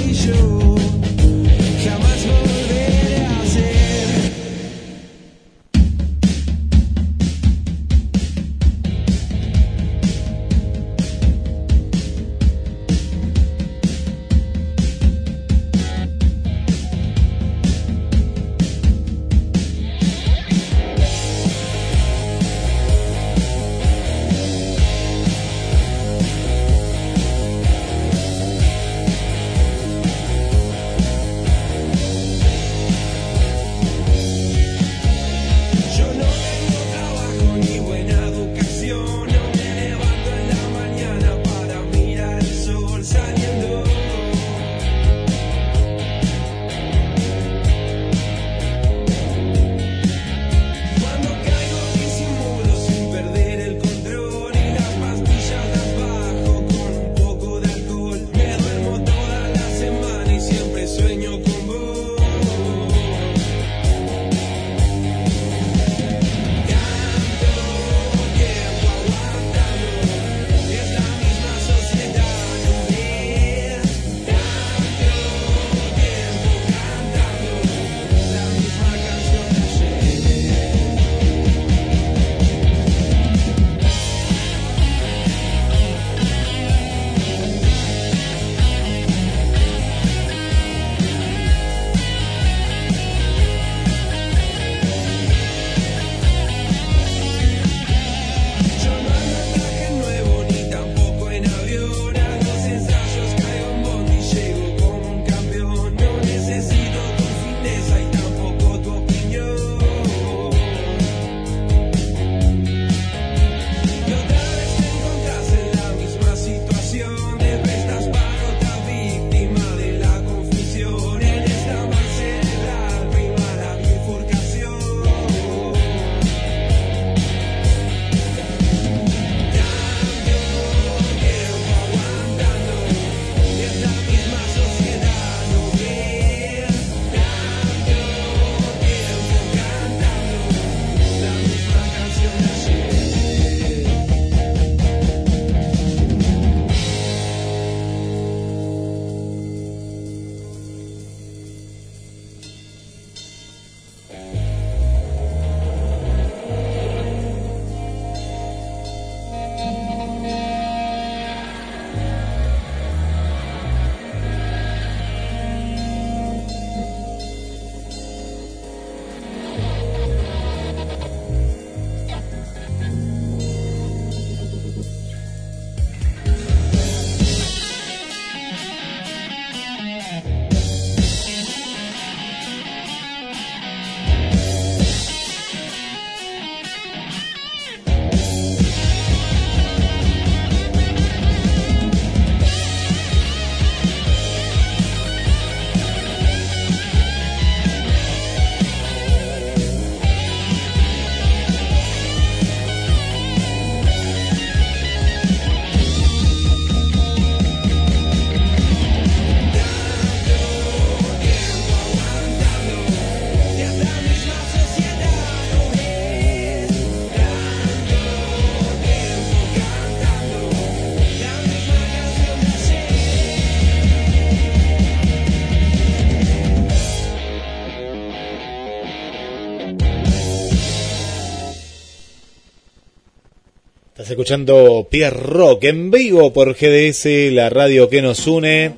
[SPEAKER 1] Escuchando Pierre Rock en vivo por GDS, la radio que nos une.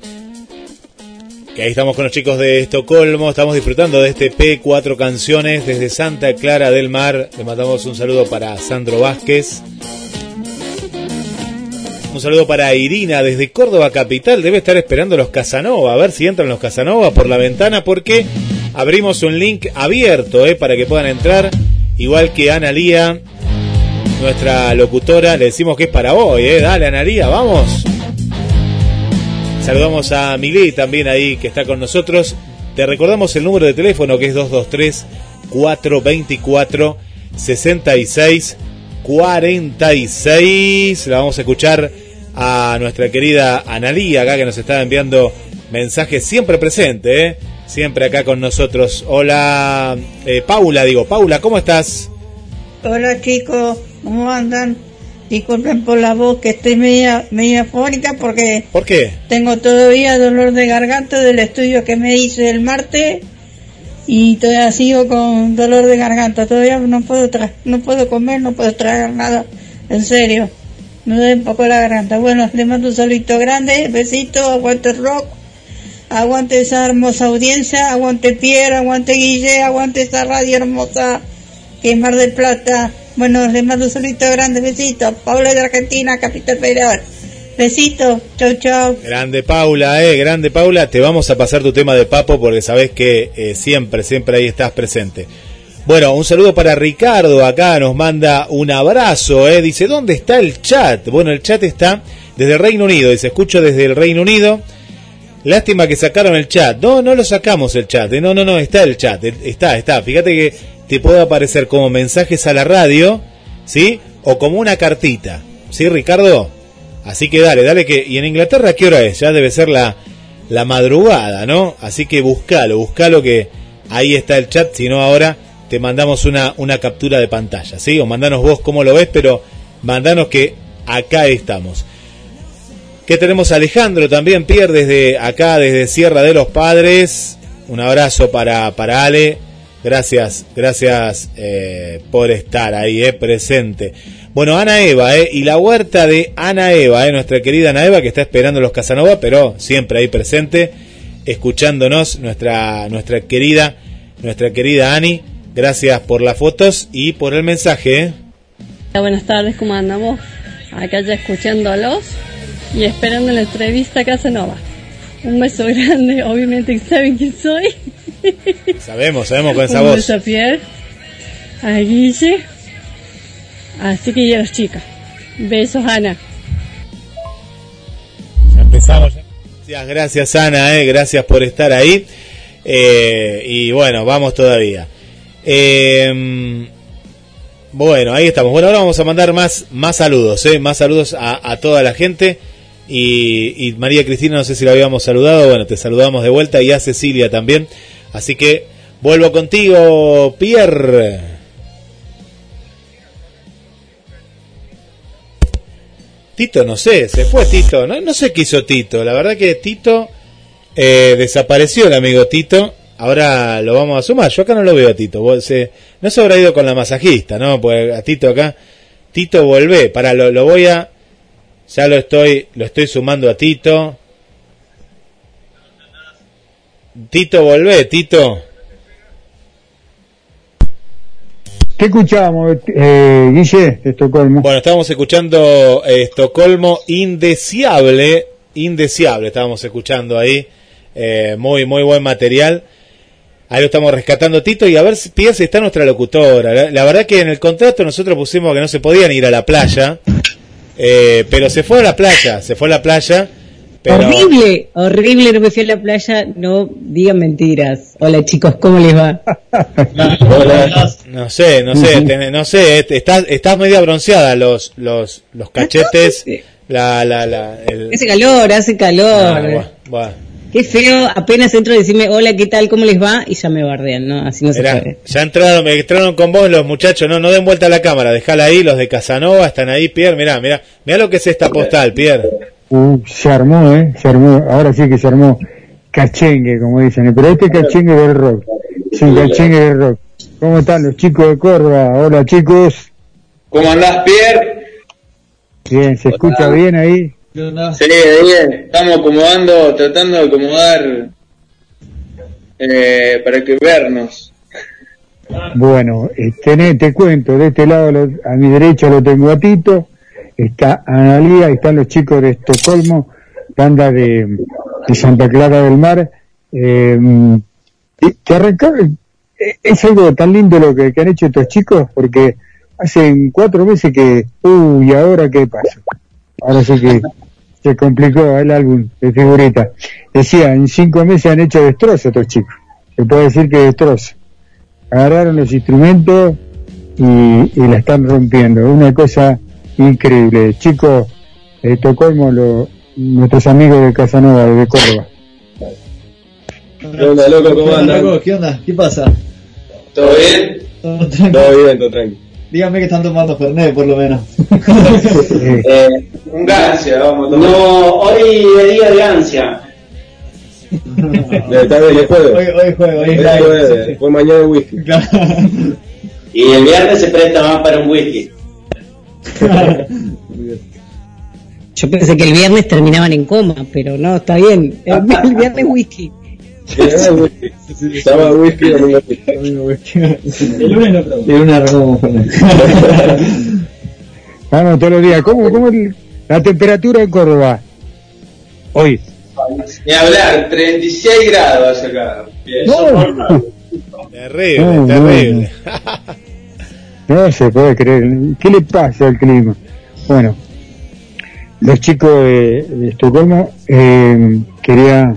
[SPEAKER 1] Que ahí estamos con los chicos de Estocolmo, estamos disfrutando de este P, cuatro canciones desde Santa Clara del Mar. Le mandamos un saludo para Sandro Vázquez. Un saludo para Irina desde Córdoba Capital. Debe estar esperando los Casanova. A ver si entran los Casanova por la ventana porque abrimos un link abierto eh, para que puedan entrar. Igual que Ana Lía, nuestra locutora, le decimos que es para hoy. Eh. Dale, Ana Lía, vamos. Saludamos a Milí también ahí que está con nosotros. Te recordamos el número de teléfono que es 223 424 66 46. La vamos a escuchar a nuestra querida Analía acá que nos está enviando mensajes siempre presente, ¿eh? siempre acá con nosotros. Hola, eh, Paula, digo, Paula, ¿cómo estás?
[SPEAKER 5] Hola chicos, ¿cómo andan? Disculpen por la voz que estoy media, media fónica porque
[SPEAKER 1] ¿Por qué?
[SPEAKER 5] tengo todavía dolor de garganta del estudio que me hice el martes y todavía sigo con dolor de garganta. Todavía no puedo tra- no puedo comer, no puedo tragar nada. En serio, me duele un poco la garganta. Bueno, les mando un saludito grande, besito, aguante el rock, aguante esa hermosa audiencia, aguante Pierre, aguante Guille, aguante esa radio hermosa que es Mar del Plata. Bueno, les mando un saludito grande, besito. Paula de Argentina, Capital Federal. Besito, chau chau.
[SPEAKER 1] Grande Paula, eh, grande Paula, te vamos a pasar tu tema de papo porque sabes que eh, siempre, siempre ahí estás presente. Bueno, un saludo para Ricardo, acá nos manda un abrazo, eh, dice, ¿dónde está el chat? Bueno, el chat está desde el Reino Unido, dice, escucho desde el Reino Unido. Lástima que sacaron el chat. No, no lo sacamos el chat. eh, No, no, no, está el chat. eh, Está, está. Fíjate que te puede aparecer como mensajes a la radio, ¿sí? O como una cartita. ¿Sí, Ricardo? Así que dale, dale que... ¿Y en Inglaterra qué hora es? Ya debe ser la, la madrugada, ¿no? Así que buscalo, buscalo que ahí está el chat. Si no, ahora te mandamos una, una captura de pantalla, ¿sí? O mandanos vos cómo lo ves, pero mandanos que acá estamos. Que tenemos a Alejandro también, Pierre, desde acá, desde Sierra de los Padres. Un abrazo para, para Ale. Gracias, gracias eh, por estar ahí, eh, presente. Bueno, Ana Eva, eh, y la huerta de Ana Eva, eh, nuestra querida Ana Eva, que está esperando los Casanova, pero siempre ahí presente, escuchándonos, nuestra, nuestra querida, nuestra querida Ani. Gracias por las fotos y por el mensaje. eh.
[SPEAKER 11] Buenas tardes, ¿cómo andamos? Acá ya escuchándolos y esperando la entrevista Casanova. Un beso grande, obviamente saben quién soy.
[SPEAKER 1] Sabemos, sabemos con esa voz.
[SPEAKER 11] beso a Pierre, a Guille, así que ya los chicos. Besos, Ana.
[SPEAKER 1] Empezamos. Gracias, gracias Ana, eh, gracias por estar ahí. Eh, y bueno, vamos todavía. Eh, bueno, ahí estamos. Bueno, ahora vamos a mandar más, más saludos, eh, más saludos a, a toda la gente. Y, y María Cristina, no sé si la habíamos saludado, bueno, te saludamos de vuelta y a Cecilia también. Así que vuelvo contigo, Pierre. Tito, no sé, se fue Tito, no, sé qué hizo Tito, la verdad que Tito eh, desapareció el amigo Tito, ahora lo vamos a sumar, yo acá no lo veo a Tito, se- no se habrá ido con la masajista, ¿no? Pues a Tito acá, Tito vuelve, para lo, lo voy a, ya lo estoy, lo estoy sumando a Tito. Tito, volvé, Tito.
[SPEAKER 2] ¿Qué escuchábamos, eh, Guille, de Estocolmo?
[SPEAKER 1] Bueno, estábamos escuchando eh, Estocolmo Indeseable, Indeseable, estábamos escuchando ahí, eh, muy, muy buen material. Ahí lo estamos rescatando Tito y a ver si está nuestra locutora. La, la verdad que en el contrato nosotros pusimos que no se podían ir a la playa, eh, pero se fue a la playa, se fue a la playa. Pero,
[SPEAKER 12] Horrible, horrible, no me fui a la playa, no digan mentiras. Hola chicos, ¿cómo les va?
[SPEAKER 1] No sé, no sé, ten- no sé, est- estás, estás media bronceada, los, los, los cachetes, la, la, la, el-
[SPEAKER 12] Hace calor, hace calor.
[SPEAKER 1] Ah, buah, buah.
[SPEAKER 12] Qué feo, apenas entro a decirme hola, ¿qué tal? ¿Cómo les va? Y ya me bardean, ¿no? Así no se puede.
[SPEAKER 1] ya entraron, me entraron con vos los muchachos, no, no den vuelta a la cámara, dejala ahí, los de Casanova están ahí, Pierre, mirá, mirá, mirá lo que es esta postal, Pierre.
[SPEAKER 2] Uh, se armó, ¿eh? Se armó, ahora sí que se armó cachengue, como dicen, pero este cachengue del rock. Sí, cachengue del rock. ¿Cómo están los chicos de Córdoba? Hola chicos.
[SPEAKER 13] ¿Cómo andás, Pierre?
[SPEAKER 2] Bien, ¿se escucha bien ahí?
[SPEAKER 13] Sí, ahí estamos acomodando, tratando de acomodar eh, para que vernos.
[SPEAKER 2] Bueno, eh, tené- te cuento, de este lado a mi derecha lo tengo a Tito, está Analía, están los chicos de Estocolmo, banda de, de Santa Clara del Mar, eh, y que arrancaron, eh, es algo tan lindo lo que, han hecho estos chicos, porque hace cuatro meses que, uy, ahora qué pasa, ahora sí que se complicó el álbum de figurita. Decía, en cinco meses han hecho destrozo estos chicos, se puede decir que destrozo agarraron los instrumentos y, y la están rompiendo. Una cosa increíble. Estocolmo, lo- nuestros amigos de Casanova, de Córdoba.
[SPEAKER 6] ¿Qué onda, loco? ¿Cómo andan?
[SPEAKER 7] Loco, ¿Qué onda? ¿Qué pasa?
[SPEAKER 13] ¿Todo bien?
[SPEAKER 7] Todo tranquilo.
[SPEAKER 6] Todo bien, todo tranquilo.
[SPEAKER 7] Dígame que están tomando Fernet, por lo menos.
[SPEAKER 13] Eh, un gancia, vamos a tomar.
[SPEAKER 14] No, hoy es día de ansia.
[SPEAKER 6] Está bien, es jueves.
[SPEAKER 7] Hoy, hoy juego, hoy
[SPEAKER 6] Es
[SPEAKER 7] es live.
[SPEAKER 6] jueves, Después mañana es whisky.
[SPEAKER 14] Y el viernes se presta más para un whisky.
[SPEAKER 12] Yo pensé que el viernes terminaban en coma, pero no, está bien. El, el viernes whisky.
[SPEAKER 6] Sábado whisky, domingo whisky.
[SPEAKER 8] El lunes
[SPEAKER 7] una arrancamos con Fernet.
[SPEAKER 2] Vamos todos los días. ¿Cómo, cómo el- la temperatura en Córdoba? Hoy.
[SPEAKER 13] Ni hablar, 36 grados acá. Bien,
[SPEAKER 2] No,
[SPEAKER 1] Terrible,
[SPEAKER 2] No,
[SPEAKER 1] terrible.
[SPEAKER 2] no se puede creer. ¿Qué le pasa al clima? Bueno, los chicos de, de Estocolmo, eh, quería,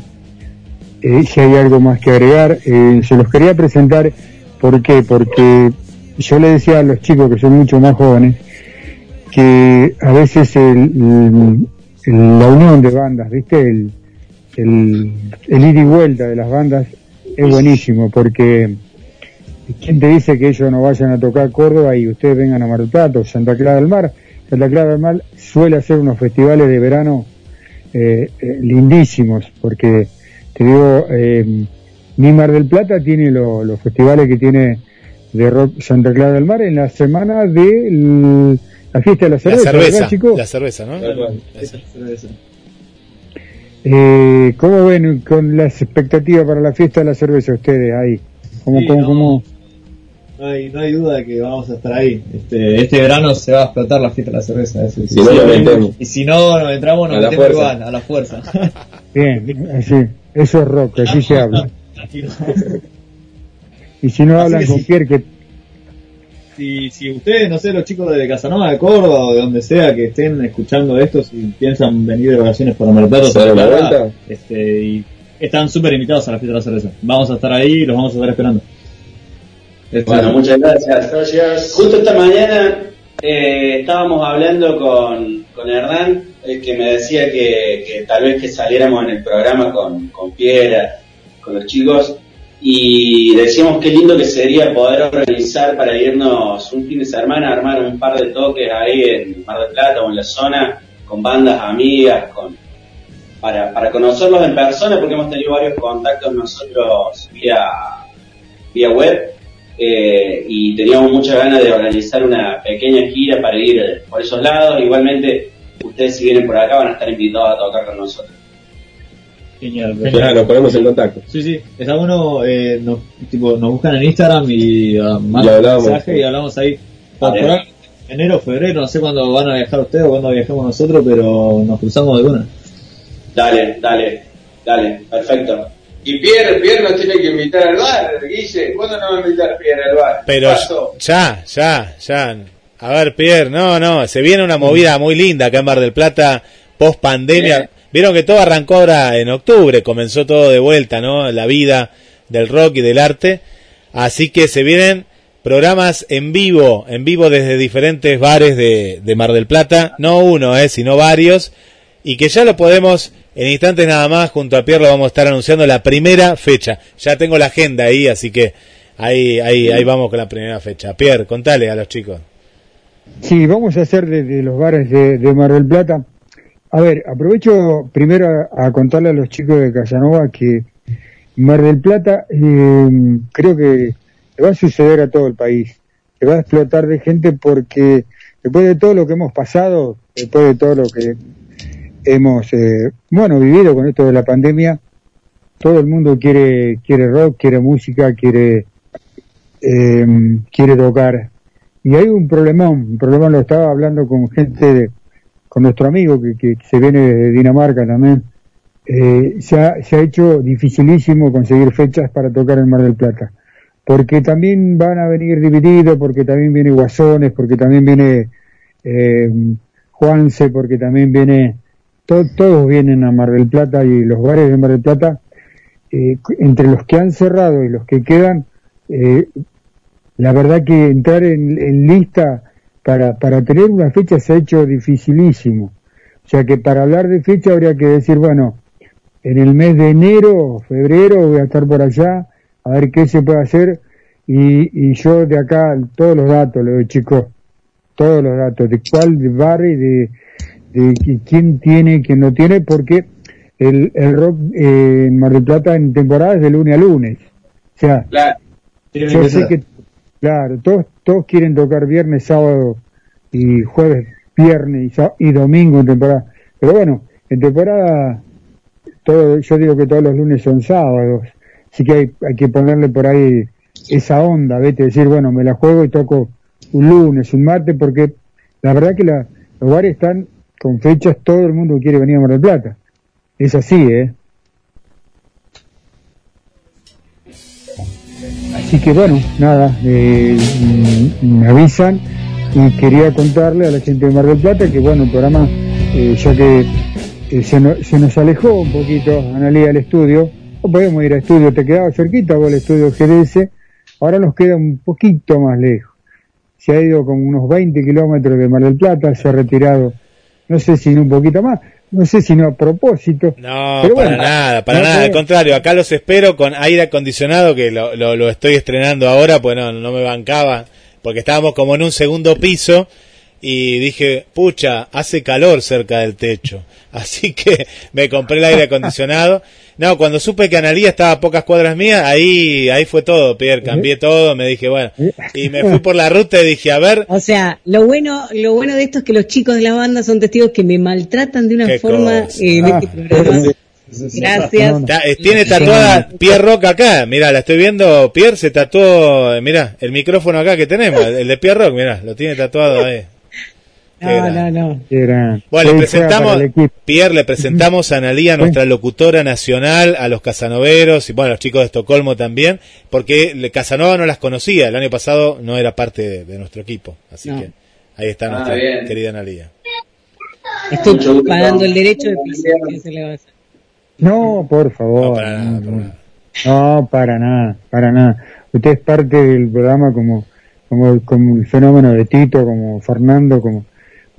[SPEAKER 2] eh, si hay algo más que agregar, eh, se los quería presentar. ¿Por qué? Porque yo le decía a los chicos que son mucho más jóvenes que a veces el, la unión de bandas, ¿viste? El, el, el ida y vuelta de las bandas es buenísimo porque ¿quién te dice que ellos no vayan a tocar Córdoba y ustedes vengan a Mar del Plata o Santa Clara del Mar? Santa Clara del Mar suele hacer unos festivales de verano eh, eh, lindísimos porque te digo, eh, ni Mar del Plata tiene lo- los festivales que tiene de rock Santa Clara del Mar en la semana de la fiesta de la
[SPEAKER 1] La
[SPEAKER 2] cerveza,
[SPEAKER 1] cerveza,
[SPEAKER 2] ¿verdad, chicos?
[SPEAKER 1] la cerveza, ¿no?
[SPEAKER 2] Eh, ¿Cómo ven con las expectativas para la fiesta de la cerveza ustedes ahí? ¿Cómo,
[SPEAKER 7] Sí,
[SPEAKER 2] cómo,
[SPEAKER 7] no.
[SPEAKER 2] cómo?
[SPEAKER 7] No hay, no hay duda de que vamos a estar ahí. Este, este verano se va a explotar la fiesta de la cerveza. eso.
[SPEAKER 6] Si no.
[SPEAKER 7] Y si no nos entramos, nos
[SPEAKER 6] A la
[SPEAKER 7] metemos
[SPEAKER 6] fuerza.
[SPEAKER 7] igual, a la fuerza.
[SPEAKER 2] Bien, así, eso es rock, así se habla. Y si no
[SPEAKER 7] Así
[SPEAKER 2] hablan con
[SPEAKER 7] sí.
[SPEAKER 2] Pierre, que
[SPEAKER 7] Si, si ustedes, no sé, los chicos de Casanova de Córdoba o de donde sea que estén escuchando esto, si piensan venir de vacaciones por Mar del Plata o
[SPEAKER 6] ¿Se dan
[SPEAKER 7] Santa
[SPEAKER 6] una
[SPEAKER 7] Clara,
[SPEAKER 6] vuelta?
[SPEAKER 7] este, y están súper invitados a la fiesta de la cerveza. Vamos a estar ahí y los vamos a estar esperando.
[SPEAKER 14] Bueno, muchas gracias. Justo esta mañana eh, estábamos hablando con, con Hernán, eh, que me decía que, que tal vez que saliéramos en el programa con, con Piera, con los chicos, y decíamos qué lindo que sería poder organizar para irnos un fin de semana, armar un par de toques ahí en Mar del Plata o en la zona, con bandas amigas, con para, para conocerlos en persona, porque hemos tenido varios contactos nosotros vía, vía web, eh, y teníamos muchas ganas de organizar una pequeña gira para ir por esos lados. Igualmente, ustedes si vienen por acá van a estar invitados a tocar con nosotros.
[SPEAKER 7] Genial.
[SPEAKER 6] Ya, nos ponemos en contacto.
[SPEAKER 7] Sí, sí, está bueno, eh, nos, tipo, nos buscan en Instagram y uh, mandan mensaje y hablamos ahí. Por ahí, enero, febrero, no sé cuándo van a viajar ustedes o cuándo viajamos nosotros, pero nos cruzamos de una.
[SPEAKER 14] Dale, dale, dale, perfecto.
[SPEAKER 13] Y Pierre, Pierre nos tiene que invitar al bar, Guille. ¿Cuándo nos va a invitar Pierre al bar?
[SPEAKER 1] Pero ya, ya, ya. A ver, Pierre, no, no, se viene una movida muy linda acá en Mar del Plata, post pandemia. Vieron que todo arrancó ahora en octubre, comenzó todo de vuelta, ¿no? La vida del rock y del arte. Así que se vienen programas en vivo, en vivo desde diferentes bares de, de Mar del Plata, no uno, eh, sino varios, y que ya lo podemos, en instantes nada más, junto a Pierre lo vamos a estar anunciando la primera fecha. Ya tengo la agenda ahí, así que ahí, ahí, ahí vamos con la primera fecha. Pierre, contale a los chicos.
[SPEAKER 2] Sí, vamos a hacer desde los bares de, de Mar del Plata. A ver, aprovecho primero a, a contarle a los chicos de Casanova que Mar del Plata eh, creo que le va a suceder a todo el país. Se va a explotar de gente porque después de todo lo que hemos pasado, después de todo lo que hemos, eh, bueno, vivido con esto de la pandemia, todo el mundo quiere, quiere rock, quiere música, quiere, eh, quiere tocar. Y hay un problemón, un problemón lo estaba hablando con gente, de- con nuestro amigo que, que se viene de Dinamarca también. Eh, se, ha, se ha hecho dificilísimo conseguir fechas para tocar en Mar del Plata. Porque también van a venir divididos, porque también viene Guasones, porque también viene eh, Juanse, porque también viene, to- todos vienen a Mar del Plata y los bares de Mar del Plata, eh, entre los que han cerrado y los que quedan, eh, la verdad que entrar en, lista para, para tener una fecha se ha hecho dificilísimo. O sea que para hablar de fecha habría que decir, bueno, en el mes de enero febrero voy a estar por allá a ver qué se puede hacer y, y yo de acá todos los datos, lo de chicos, todos los datos, de cuál bar y de, de qui- quién tiene, quién no tiene, porque el, el rock eh, en Mar del Plata en temporada es de lunes a lunes. O sea, yo sé que, claro, todos, todos quieren tocar viernes, sábado y jueves, viernes y domingo en temporada. Pero bueno, en temporada, todo, yo digo que todos los lunes son sábados. Así que hay, hay que ponerle por ahí esa onda, vete, decir, bueno, me la juego y toco un lunes, un martes, porque la verdad que la, los bares están con fechas, todo el mundo quiere venir a Mar del Plata. Es así, ¿eh? Así que bueno, nada, eh, mm, me avisan y quería contarle a la gente de Mar del Plata que bueno, el programa, eh, ya que eh, se, se nos alejó un poquito, Analía, del estudio, no podemos ir al estudio, te quedaba cerquita vos el estudio GDS, ahora nos queda un poquito más lejos. Se ha ido como unos 20 kilómetros de Mar del Plata, se ha retirado, no sé si un poquito más, no sé si no a propósito.
[SPEAKER 1] No,
[SPEAKER 2] Pero
[SPEAKER 1] para
[SPEAKER 2] bueno,
[SPEAKER 1] nada, para
[SPEAKER 2] no
[SPEAKER 1] nada. Al contrario, acá los espero con aire acondicionado, que lo, lo, lo estoy estrenando ahora, pues no, no me bancaba, porque estábamos como en un segundo piso y dije, pucha, hace calor cerca del techo. Así que me compré el aire acondicionado. No, cuando supe que Analía estaba a pocas cuadras mías, ahí, ahí fue todo, Pierre, cambié todo, me dije, bueno, y me fui por la ruta y dije, a ver,
[SPEAKER 12] O sea, lo bueno, lo bueno de esto es que los chicos de la banda son testigos que me maltratan de una forma eh, en
[SPEAKER 1] Ah,
[SPEAKER 12] este programa. Gracias.
[SPEAKER 1] Eh, tiene tatuada Pierre Rock acá, mira, la estoy viendo, Pierre se tatuó, mira, el micrófono acá que tenemos, el de Pierre Rock, mira, lo tiene tatuado ahí.
[SPEAKER 12] No, no, no.
[SPEAKER 2] Era-
[SPEAKER 1] Bueno, le presentamos. Pierre, le presentamos a Analía, nuestra locutora nacional, a los casanoveros y bueno, a los chicos de Estocolmo también, porque Casanova no las conocía, el año pasado no era parte de, de nuestro equipo, así
[SPEAKER 12] No.
[SPEAKER 1] que ahí está
[SPEAKER 13] Ah,
[SPEAKER 1] nuestra
[SPEAKER 13] bien.
[SPEAKER 1] querida Analía.
[SPEAKER 12] Estoy
[SPEAKER 13] Mucho gusto.
[SPEAKER 12] pagando el derecho de pisar. ¿qué se le va a hacer?
[SPEAKER 2] No, por favor. No, no. No, para nada, para nada. Usted es parte del programa como, como, como el fenómeno de Tito, como Fernando, como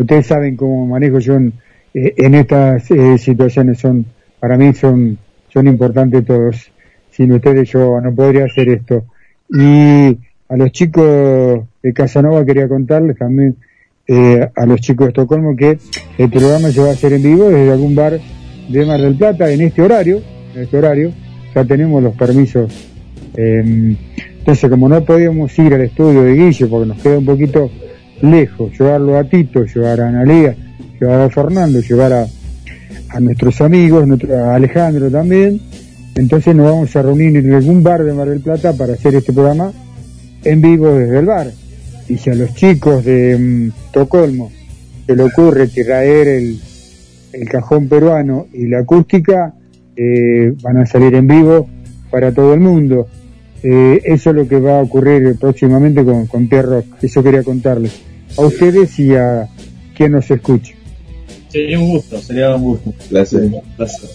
[SPEAKER 2] ustedes saben cómo manejo yo en, eh, en estas eh, situaciones son, para mí son, son importantes todos. Sin ustedes yo no podría hacer esto. Y a los chicos de Casanova quería contarles también, eh, a los chicos de Estocolmo que el programa se va a hacer en vivo desde algún bar de Mar del Plata en este horario, este horario, ya tenemos los permisos. eh, entonces, como no podíamos ir al estudio de Guille porque nos queda un poquito lejos, llevarlo a Tito, llevar a Analia, llevar a Fernando, llevar a, nuestros amigos, a Alejandro también, entonces nos vamos a reunir en algún bar de Mar del Plata para hacer este programa en vivo desde el bar. Y si a los chicos de mm, Estocolmo se le ocurre traer el, el cajón peruano y la acústica, eh, van a salir en vivo para todo el mundo. Eh, eso es lo que va a ocurrir próximamente con, con Pierre Rock. Eso quería contarles. A ustedes y a quien nos escuche.
[SPEAKER 7] Sería un gusto, sería un gusto.
[SPEAKER 6] Placer.
[SPEAKER 7] Placer.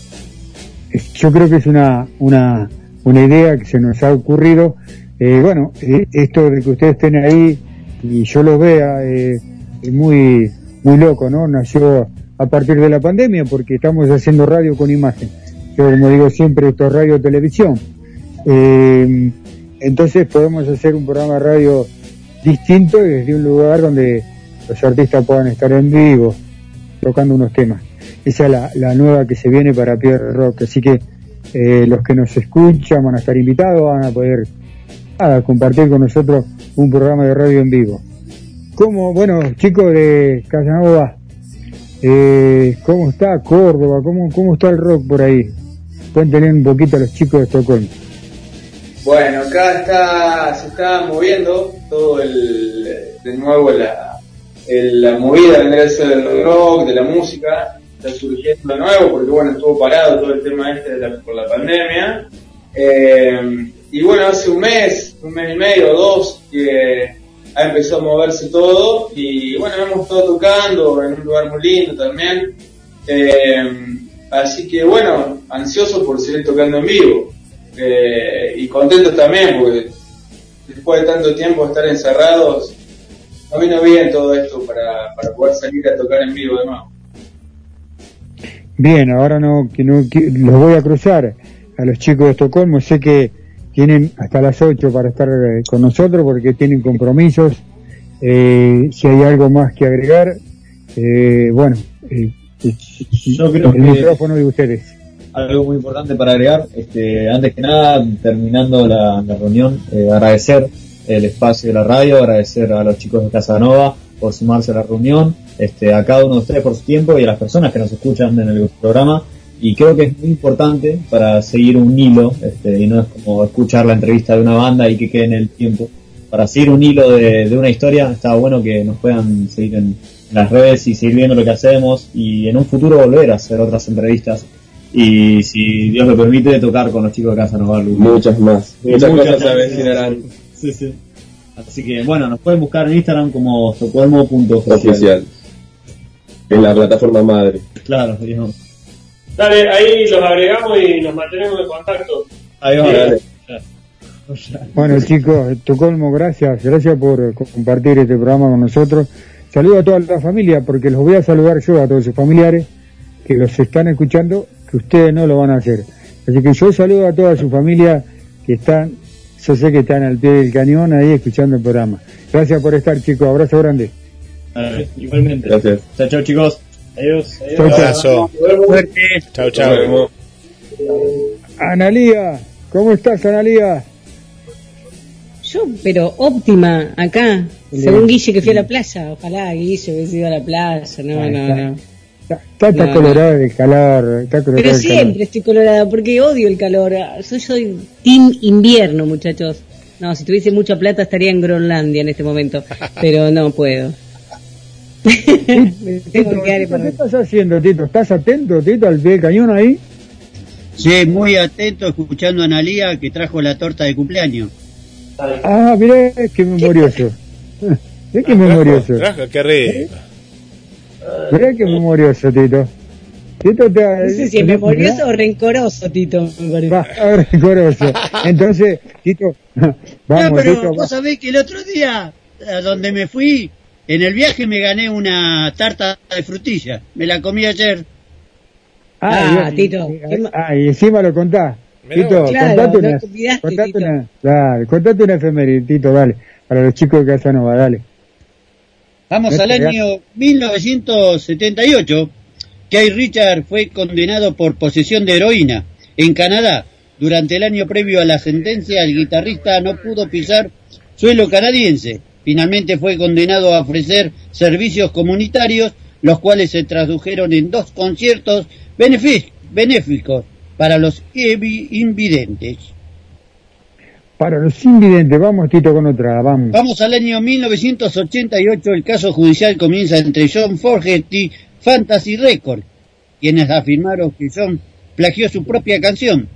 [SPEAKER 2] Yo creo que es una, una, una idea que se nos ha ocurrido. Eh, bueno, eh, esto de que ustedes estén ahí y yo los vea eh, es muy, muy loco, ¿no? Nació a partir de la pandemia porque estamos haciendo radio con imagen. Yo, como digo siempre, esto es radio televisión. Eh, entonces podemos hacer un programa de radio distinto y desde un lugar donde los artistas puedan estar en vivo, tocando unos temas. Esa es la, nueva que se viene para Pierre Rock. Así que eh, los que nos escuchan van a estar invitados, van a poder nada, compartir con nosotros un programa de radio en vivo. ¿Cómo, bueno, chicos de Casanova, eh, ¿cómo está Córdoba? ¿Cómo, ¿Cómo está el rock por ahí? Cuéntenle un poquito a los chicos de Estocolmo.
[SPEAKER 13] Bueno, acá está, se está moviendo todo el, de nuevo la, el- la movida del rock, de la música, está surgiendo de nuevo porque bueno, estuvo parado todo el tema este de la- por la pandemia. Eh, y bueno, hace un mes, un mes y medio, dos, que ha empezado a moverse todo y bueno, hemos estado tocando en un lugar muy lindo también. Eh, así que bueno, ansioso por seguir tocando en vivo. Eh, y contentos también porque después de tanto tiempo de estar encerrados, no vino bien todo esto para, para poder salir a tocar en vivo de nuevo.
[SPEAKER 2] Bien, ahora no, que no que- los voy a cruzar a los chicos de Estocolmo. Sé que tienen hasta las 8 para estar eh, con nosotros porque tienen compromisos. Eh, si hay algo más que agregar, eh, bueno, eh,
[SPEAKER 7] Yo creo
[SPEAKER 2] el
[SPEAKER 7] que-
[SPEAKER 2] micrófono de ustedes.
[SPEAKER 7] Algo muy importante para agregar, este, antes que nada, terminando la, reunión, eh, agradecer el espacio de la radio, agradecer a los chicos de Casanova por sumarse a la reunión, este, a cada uno de ustedes por su tiempo y a las personas que nos escuchan en el programa. Y creo que es muy importante para seguir un hilo, este, y no es como escuchar la entrevista de una banda y que quede en el tiempo. Para seguir un hilo de una historia, está bueno que nos puedan seguir en las redes y seguir viendo lo que hacemos y en un futuro volver a hacer otras entrevistas y si Dios lo permite tocar con los chicos de Casa Nova
[SPEAKER 6] Muchas más. Muchas cosas se avecinarán.
[SPEAKER 7] Sí, sí. Así que bueno, nos pueden buscar en Instagram como estocolmo.oficial.
[SPEAKER 6] Oficial. En la plataforma madre.
[SPEAKER 7] Claro, digamos.
[SPEAKER 15] Dale, ahí los agregamos y nos mantenemos en contacto.
[SPEAKER 7] Ahí va.
[SPEAKER 6] Dale.
[SPEAKER 2] Bueno chicos, Estocolmo, gracias, gracias por compartir este programa con nosotros. Saludo a toda la familia porque los voy a saludar yo a todos sus familiares que los están escuchando, que ustedes no lo van a hacer. Así que yo saludo a toda su familia que están, yo sé que están al pie del cañón ahí escuchando el programa. Gracias por estar chicos, abrazo grande.
[SPEAKER 7] Igualmente.
[SPEAKER 6] Gracias.
[SPEAKER 7] Chao, chao chicos. Adiós.
[SPEAKER 2] Chau, chau.
[SPEAKER 1] Abrazo. Chau, chau.
[SPEAKER 2] Analía, ¿cómo estás Analía?
[SPEAKER 12] Yo, pero óptima, acá. Según Guille que fui a la playa. Ojalá Guille hubiese ido a la playa. No,
[SPEAKER 2] Ahí
[SPEAKER 12] no,
[SPEAKER 2] está. está
[SPEAKER 12] No,
[SPEAKER 2] del calor, está
[SPEAKER 12] Pero siempre estoy colorada porque odio el calor. Soy, soy team invierno, muchachos. No, si tuviese mucha plata estaría en Groenlandia en este momento. Pero no puedo. Me tengo que quedar
[SPEAKER 2] Tito,
[SPEAKER 12] para-
[SPEAKER 2] ¿Qué estás haciendo, Tito? ¿Estás atento, Tito, al pie del cañón ahí?
[SPEAKER 3] Sí, muy atento escuchando a Analía que trajo la torta de cumpleaños.
[SPEAKER 2] Ah, mirá, qué memorioso. Mirá qué memorioso.
[SPEAKER 1] Trajo, qué rico.
[SPEAKER 2] Mirá qué memorioso, Tito. Tito te
[SPEAKER 12] No sé si es memorioso o rencoroso, Tito, me parece.
[SPEAKER 2] Va, ah, rencoroso. Entonces, Tito,
[SPEAKER 3] No,
[SPEAKER 2] vamos,
[SPEAKER 3] pero
[SPEAKER 2] Tito.
[SPEAKER 3] vos
[SPEAKER 2] va.
[SPEAKER 3] sabés que el otro día, a donde me fui, en el viaje me gané una tarta de frutilla. Me la comí ayer.
[SPEAKER 12] Ah,
[SPEAKER 2] y-
[SPEAKER 12] Tito.
[SPEAKER 2] Ah, y encima lo contás. Tito.
[SPEAKER 12] Claro,
[SPEAKER 2] contate
[SPEAKER 12] no
[SPEAKER 2] una, contate
[SPEAKER 12] Tito.
[SPEAKER 2] una, claro, contate una efeméride, Tito, dale, para los chicos de Casanova, dale.
[SPEAKER 3] Vamos
[SPEAKER 2] Este,
[SPEAKER 3] al
[SPEAKER 2] ya.
[SPEAKER 3] año 1978. Kay Richard fue condenado por posesión de heroína en Canadá. Durante el año previo a la sentencia, el guitarrista no pudo pisar suelo canadiense. Finalmente fue condenado a ofrecer servicios comunitarios, los cuales se tradujeron en dos conciertos benéficos para los invi- invidentes.
[SPEAKER 2] Para los invidentes, vamos, Tito, con otra, vamos.
[SPEAKER 3] Vamos al año 1988, el caso judicial comienza entre John Fogerty y Fantasy Records, quienes afirmaron que John plagió su propia canción.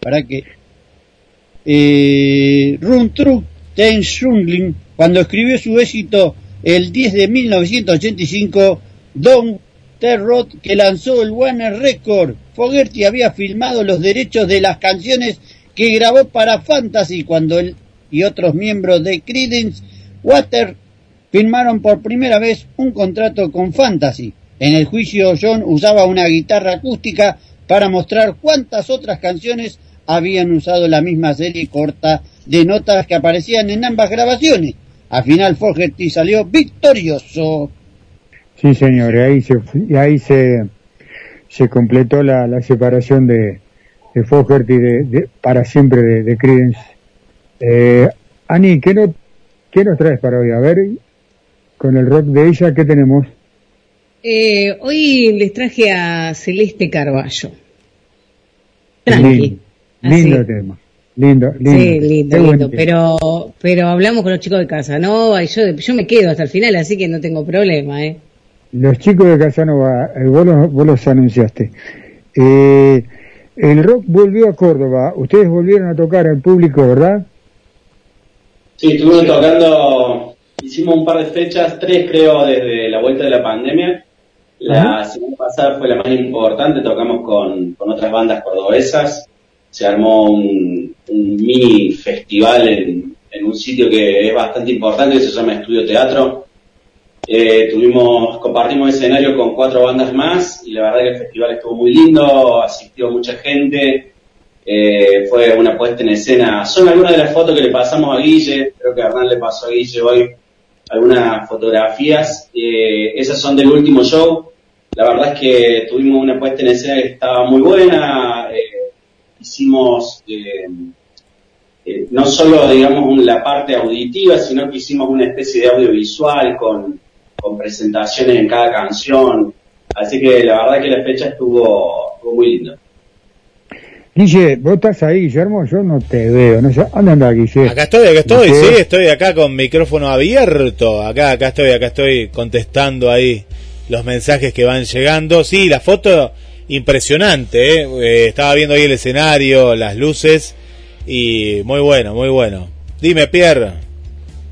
[SPEAKER 3] Para que eh, Run True Ten Shungling, cuando escribió su éxito el 10 de 1985, Don Terrot, que lanzó el Warner Record, Fogerty había filmado los derechos de las canciones que grabó para Fantasy cuando él y otros miembros de Creedence Water firmaron por primera vez un contrato con Fantasy. En el juicio John usaba una guitarra acústica para mostrar cuántas otras canciones habían usado la misma serie corta de notas que aparecían en ambas grabaciones. Al final Fogerty salió victorioso.
[SPEAKER 2] Sí, señor, ahí se, y ahí se, se completó la, la separación de, de Fogerty de, de- para siempre de, de Creedence. Eh, Ani, ¿qué, no, ¿qué nos traes para hoy? A ver, con el rock de ella, ¿qué tenemos?
[SPEAKER 12] Eh, hoy les traje a Celeste Carballo. Tranqui.
[SPEAKER 2] Lindo, lindo tema. Lindo, lindo.
[SPEAKER 12] Sí, lindo, lindo. Pero, pero hablamos con los chicos de Casanova y yo, yo me quedo hasta el final, así que no tengo problema, ¿eh?
[SPEAKER 2] Los chicos de Casanova, eh, vos, los, vos los anunciaste. Eh, el rock volvió a Córdoba. Ustedes volvieron a tocar al público, ¿verdad?
[SPEAKER 14] Sí, estuvimos tocando, hicimos un par de fechas, tres creo, desde la vuelta de la pandemia. La semana pasada fue la más importante, tocamos con, con otras bandas cordobesas. Se armó un, un mini festival en, en un sitio que es bastante importante, que se llama Estudio Teatro. Eh, tuvimos, compartimos escenario con cuatro bandas más y la verdad que el festival estuvo muy lindo, asistió mucha gente, eh, fue una puesta en escena. Son algunas de las fotos que le pasamos a Guille, creo que Hernán le pasó a Guille hoy algunas fotografías. Eh, esas son del último show. La verdad es que tuvimos una puesta en escena que estaba muy buena. eh, hicimos no solo, digamos, la parte auditiva, sino que hicimos una especie de audiovisual con, con presentaciones en cada canción. Así que la verdad que la fecha estuvo, estuvo muy linda.
[SPEAKER 2] Guille, vos estás ahí, Guillermo, yo no te veo. No sé, ¿Dónde andás, Guille?
[SPEAKER 1] Acá estoy, acá estoy, sí, estoy acá con micrófono abierto. Acá, acá estoy, acá estoy contestando ahí los mensajes que van llegando. Sí, la foto impresionante, ¿eh? Eh, estaba viendo ahí el escenario, las luces y muy bueno, muy bueno. Dime, Pierre.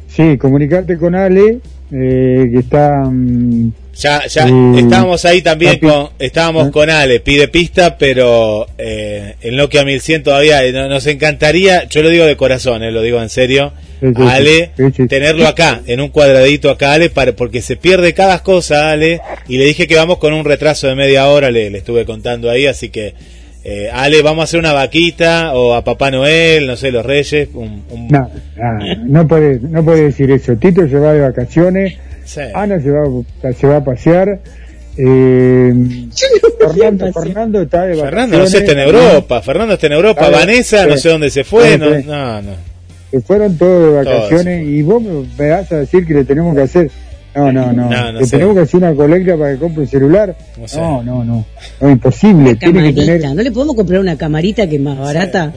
[SPEAKER 2] Sí, comunicarte con Ale, eh, que está... mm,
[SPEAKER 1] Ya, ya
[SPEAKER 2] eh,
[SPEAKER 1] estábamos ahí también con, estábamos con Ale, pide pista, pero eh, el Nokia 1100 todavía eh, no- nos encantaría, yo lo digo de corazón, eh, lo digo en serio,
[SPEAKER 2] Sí, sí,
[SPEAKER 1] a Ale,
[SPEAKER 2] sí.
[SPEAKER 1] tenerlo acá, en un cuadradito acá, Ale, para, porque se pierde cada cosa, Ale, y le dije que vamos con un retraso de media hora, le, le estuve contando ahí, así que, eh, Ale, vamos a hacer una vaquita, o a Papá Noel, no sé, los Reyes, un, un-
[SPEAKER 2] No, no, no puede, no puede decir eso. Tito se va de vacaciones,
[SPEAKER 1] Sí.
[SPEAKER 2] Ana se va, se va a pasear. Eh, Fernando, Fernando está de vacaciones.
[SPEAKER 1] Fernando, no sé, está en Europa, Fernando está en Europa, Vanessa, no sé dónde se fue, no, no, no.
[SPEAKER 2] Se fueron todos de
[SPEAKER 1] Todos.
[SPEAKER 2] vacaciones y vos me vas a decir que le tenemos que hacer. No, no, no.
[SPEAKER 1] No, no
[SPEAKER 2] tenemos que hacer una colecta para que compre un celular.
[SPEAKER 1] No sé.
[SPEAKER 2] No, no, no. No, imposible. Tiene que tener.
[SPEAKER 12] ¿no le podemos comprar una camarita que es más barata?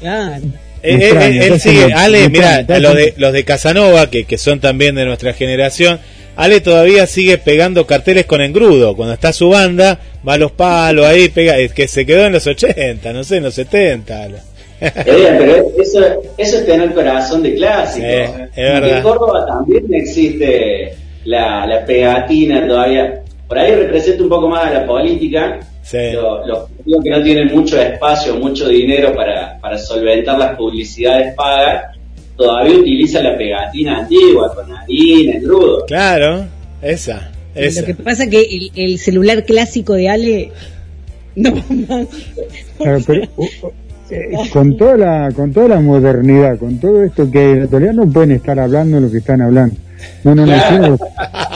[SPEAKER 12] Claro.
[SPEAKER 1] Eh, eh, eh, él sigue, Ale, mira, los de, los de Casanova, que, que son también de nuestra generación, Ale todavía sigue pegando carteles con engrudo. Cuando está su banda, va a los palos ahí, pega, es que se quedó en los 80, no sé, en los 70. Ale.
[SPEAKER 14] Oigan, pero eso, eso es tener corazón de clásico.
[SPEAKER 1] Sí, es verdad.
[SPEAKER 14] En Córdoba también existe la, la pegatina todavía. Por ahí representa un poco más a la política. Lo- Los partidos que no tienen mucho espacio, mucho dinero para, para solventar las publicidades pagas, todavía utilizan la pegatina antigua con harina, engrudo.
[SPEAKER 1] Claro, esa, esa.
[SPEAKER 12] Lo que pasa es que el, el celular clásico de Ale no
[SPEAKER 2] Claro, pero, uh, uh, eh, con toda la con toda la modernidad, con todo esto que hay en la actualidad no pueden estar hablando lo que están hablando. No, no, no, yo no,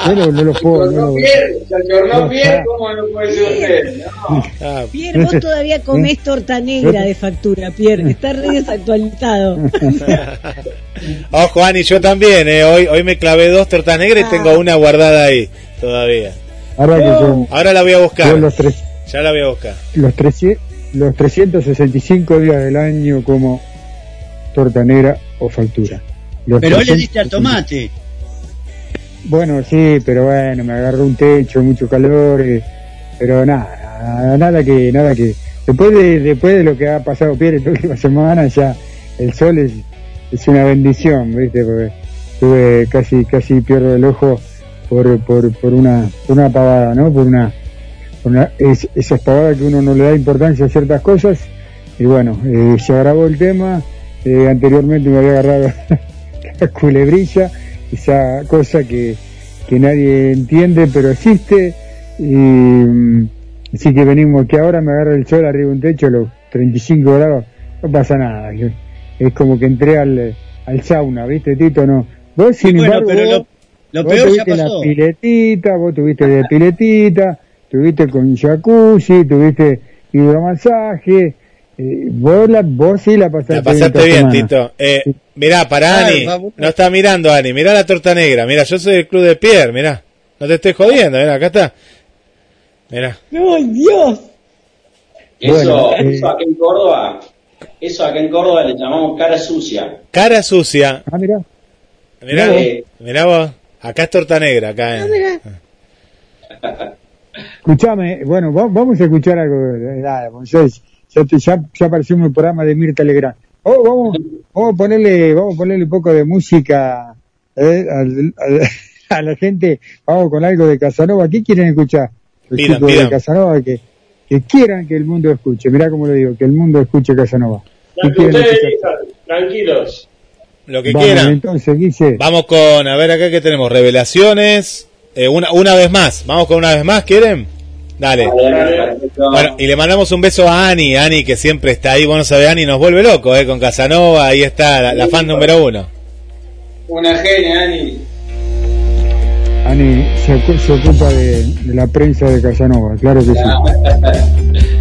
[SPEAKER 2] yo no, no lo puedo.
[SPEAKER 13] Pierre, se ayornó
[SPEAKER 2] No,
[SPEAKER 13] Pierre,
[SPEAKER 2] ah.
[SPEAKER 13] ¿cómo no puede ser usted? No.
[SPEAKER 1] Ah,
[SPEAKER 12] Pierre, vos todavía comés torta negra de factura, Pierre, está re desactualizado.
[SPEAKER 1] Ojo, Ani, yo también, eh, hoy, hoy me clavé dos tortas negras y tengo una guardada ahí todavía.
[SPEAKER 2] Ahora que son
[SPEAKER 1] Ahora la voy a buscar.
[SPEAKER 2] los tres
[SPEAKER 1] Ya la voy a buscar.
[SPEAKER 2] los 300 los 365 días del año como torta negra o factura. Los
[SPEAKER 3] Pero hoy le
[SPEAKER 2] 300
[SPEAKER 3] diste al tomate.
[SPEAKER 2] Bueno, sí, pero bueno, me agarró un techo, mucho calor, eh, pero nada, nada, nada que, nada que. Después de, después de lo que ha pasado Pierre esta última semana, ya el sol es, es una bendición, ¿viste? Porque tuve casi, casi pierdo el ojo por, por, por una, por una pavada, ¿no? Por una, una es, esas pavadas que uno no le da importancia a ciertas cosas. Y bueno, eh, se grabó el tema, eh, anteriormente me había agarrado la culebrilla, esa cosa que, que nadie entiende, pero existe. Y mm, así que venimos, que ahora me agarra el sol arriba de un techo, los 35 grados, no pasa nada. Es como que entré al, al sauna, ¿viste, Tito? No. Vos, sin
[SPEAKER 3] bueno,
[SPEAKER 2] embargo,
[SPEAKER 3] pero
[SPEAKER 2] vos-
[SPEAKER 3] lo- lo
[SPEAKER 2] vos
[SPEAKER 3] peor ya
[SPEAKER 2] tuviste
[SPEAKER 3] pasó.
[SPEAKER 2] la piletita, vos tuviste de piletita, tuviste con jacuzzi, tuviste hidromasaje, eh, vos, la, vos sí la pasaste,
[SPEAKER 1] La pasaste bien. Tito. Eh, mirá, para
[SPEAKER 2] Ay,
[SPEAKER 1] Ani. No está mirando, Ani. Mirá la torta negra. Mirá, yo soy del club de Pierre. Mirá. No te estoy jodiendo. Mirá, acá está. Mirá.
[SPEAKER 12] ¡Ay, Dios!
[SPEAKER 14] Eso,
[SPEAKER 1] Bueno, eh.
[SPEAKER 14] eso acá en Córdoba, eso acá en Córdoba le llamamos cara sucia.
[SPEAKER 1] Cara sucia.
[SPEAKER 2] Ah, mirá.
[SPEAKER 1] Mirá,
[SPEAKER 14] Mirá
[SPEAKER 1] vos.
[SPEAKER 14] vos.
[SPEAKER 1] Mirá vos. Acá es torta negra. Acá en-
[SPEAKER 2] Escuchame, bueno, va- vamos a escuchar algo. Nada, pues ya, ya, te- ya, ya apareció en el programa de Mirta Legrand. Oh, vamos, vamos a ponerle, vamos a ponerle un poco de música eh, al- al- a la gente. Vamos con algo de Casanova. ¿Qué quieren escuchar? Los
[SPEAKER 1] Pidan,
[SPEAKER 2] chicos
[SPEAKER 1] pidan.
[SPEAKER 2] de Casanova que, que quieran que el mundo escuche. Mirá cómo le digo, que el mundo escuche Casanova. ¿Qué
[SPEAKER 15] Lo que ustedes tranquilos.
[SPEAKER 1] Lo que
[SPEAKER 2] Vamos,
[SPEAKER 1] quieran.
[SPEAKER 2] entonces, Guille.
[SPEAKER 1] Vamos con, a ver acá que tenemos, revelaciones. Eh, una, una vez más, vamos con una vez más, ¿quieren? Dale. Bueno, y le mandamos un beso a Ani, Ani que siempre está ahí, bueno, sabe, Ani nos vuelve loco, eh, con Casanova, ahí está la, la fan número uno.
[SPEAKER 13] Una genia, Ani.
[SPEAKER 2] Ani se, se ocupa de, de la prensa de Casanova, claro que sí.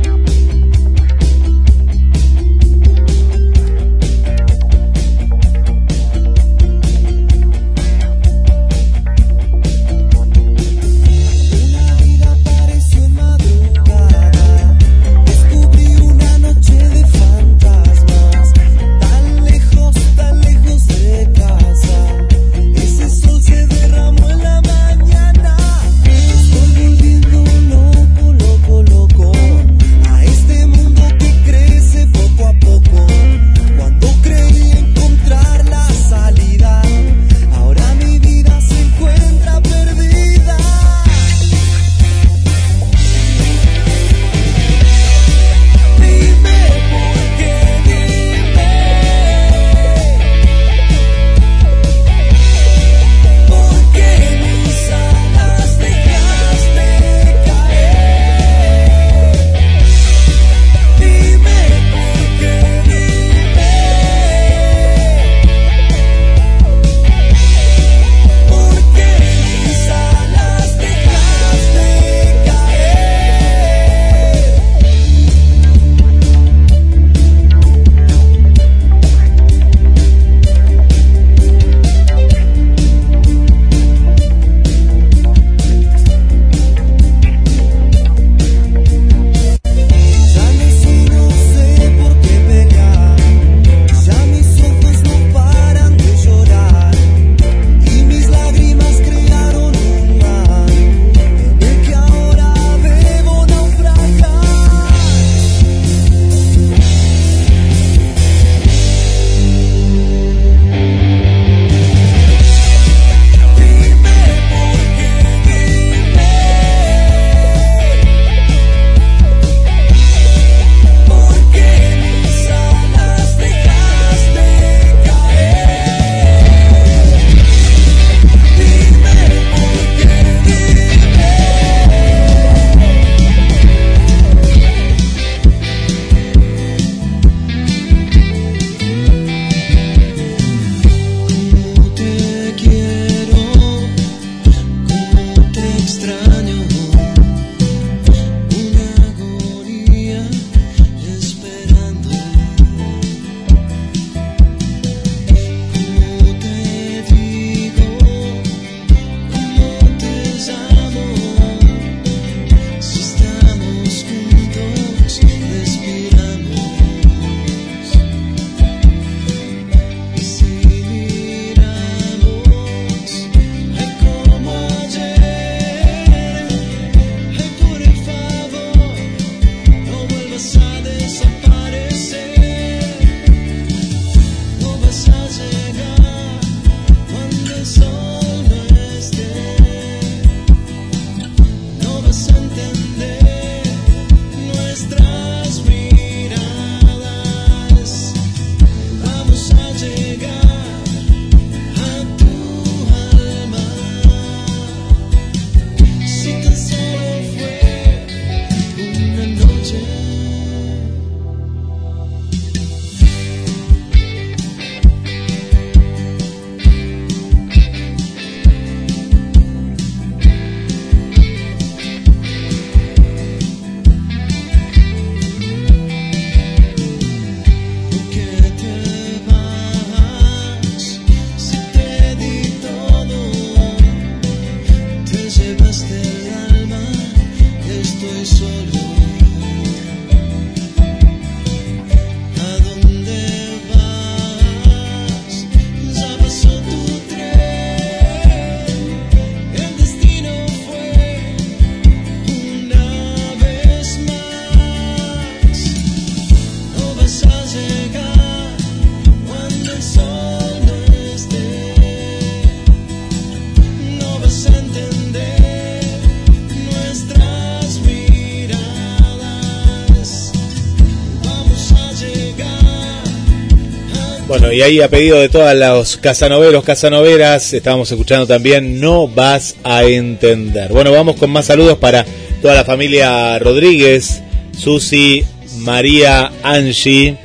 [SPEAKER 1] Y ahí a pedido de todos los casanoveros, casanoveras, estábamos escuchando también No vas a entender. Bueno, vamos con más saludos para toda la familia Rodríguez, Susi, María, Angie.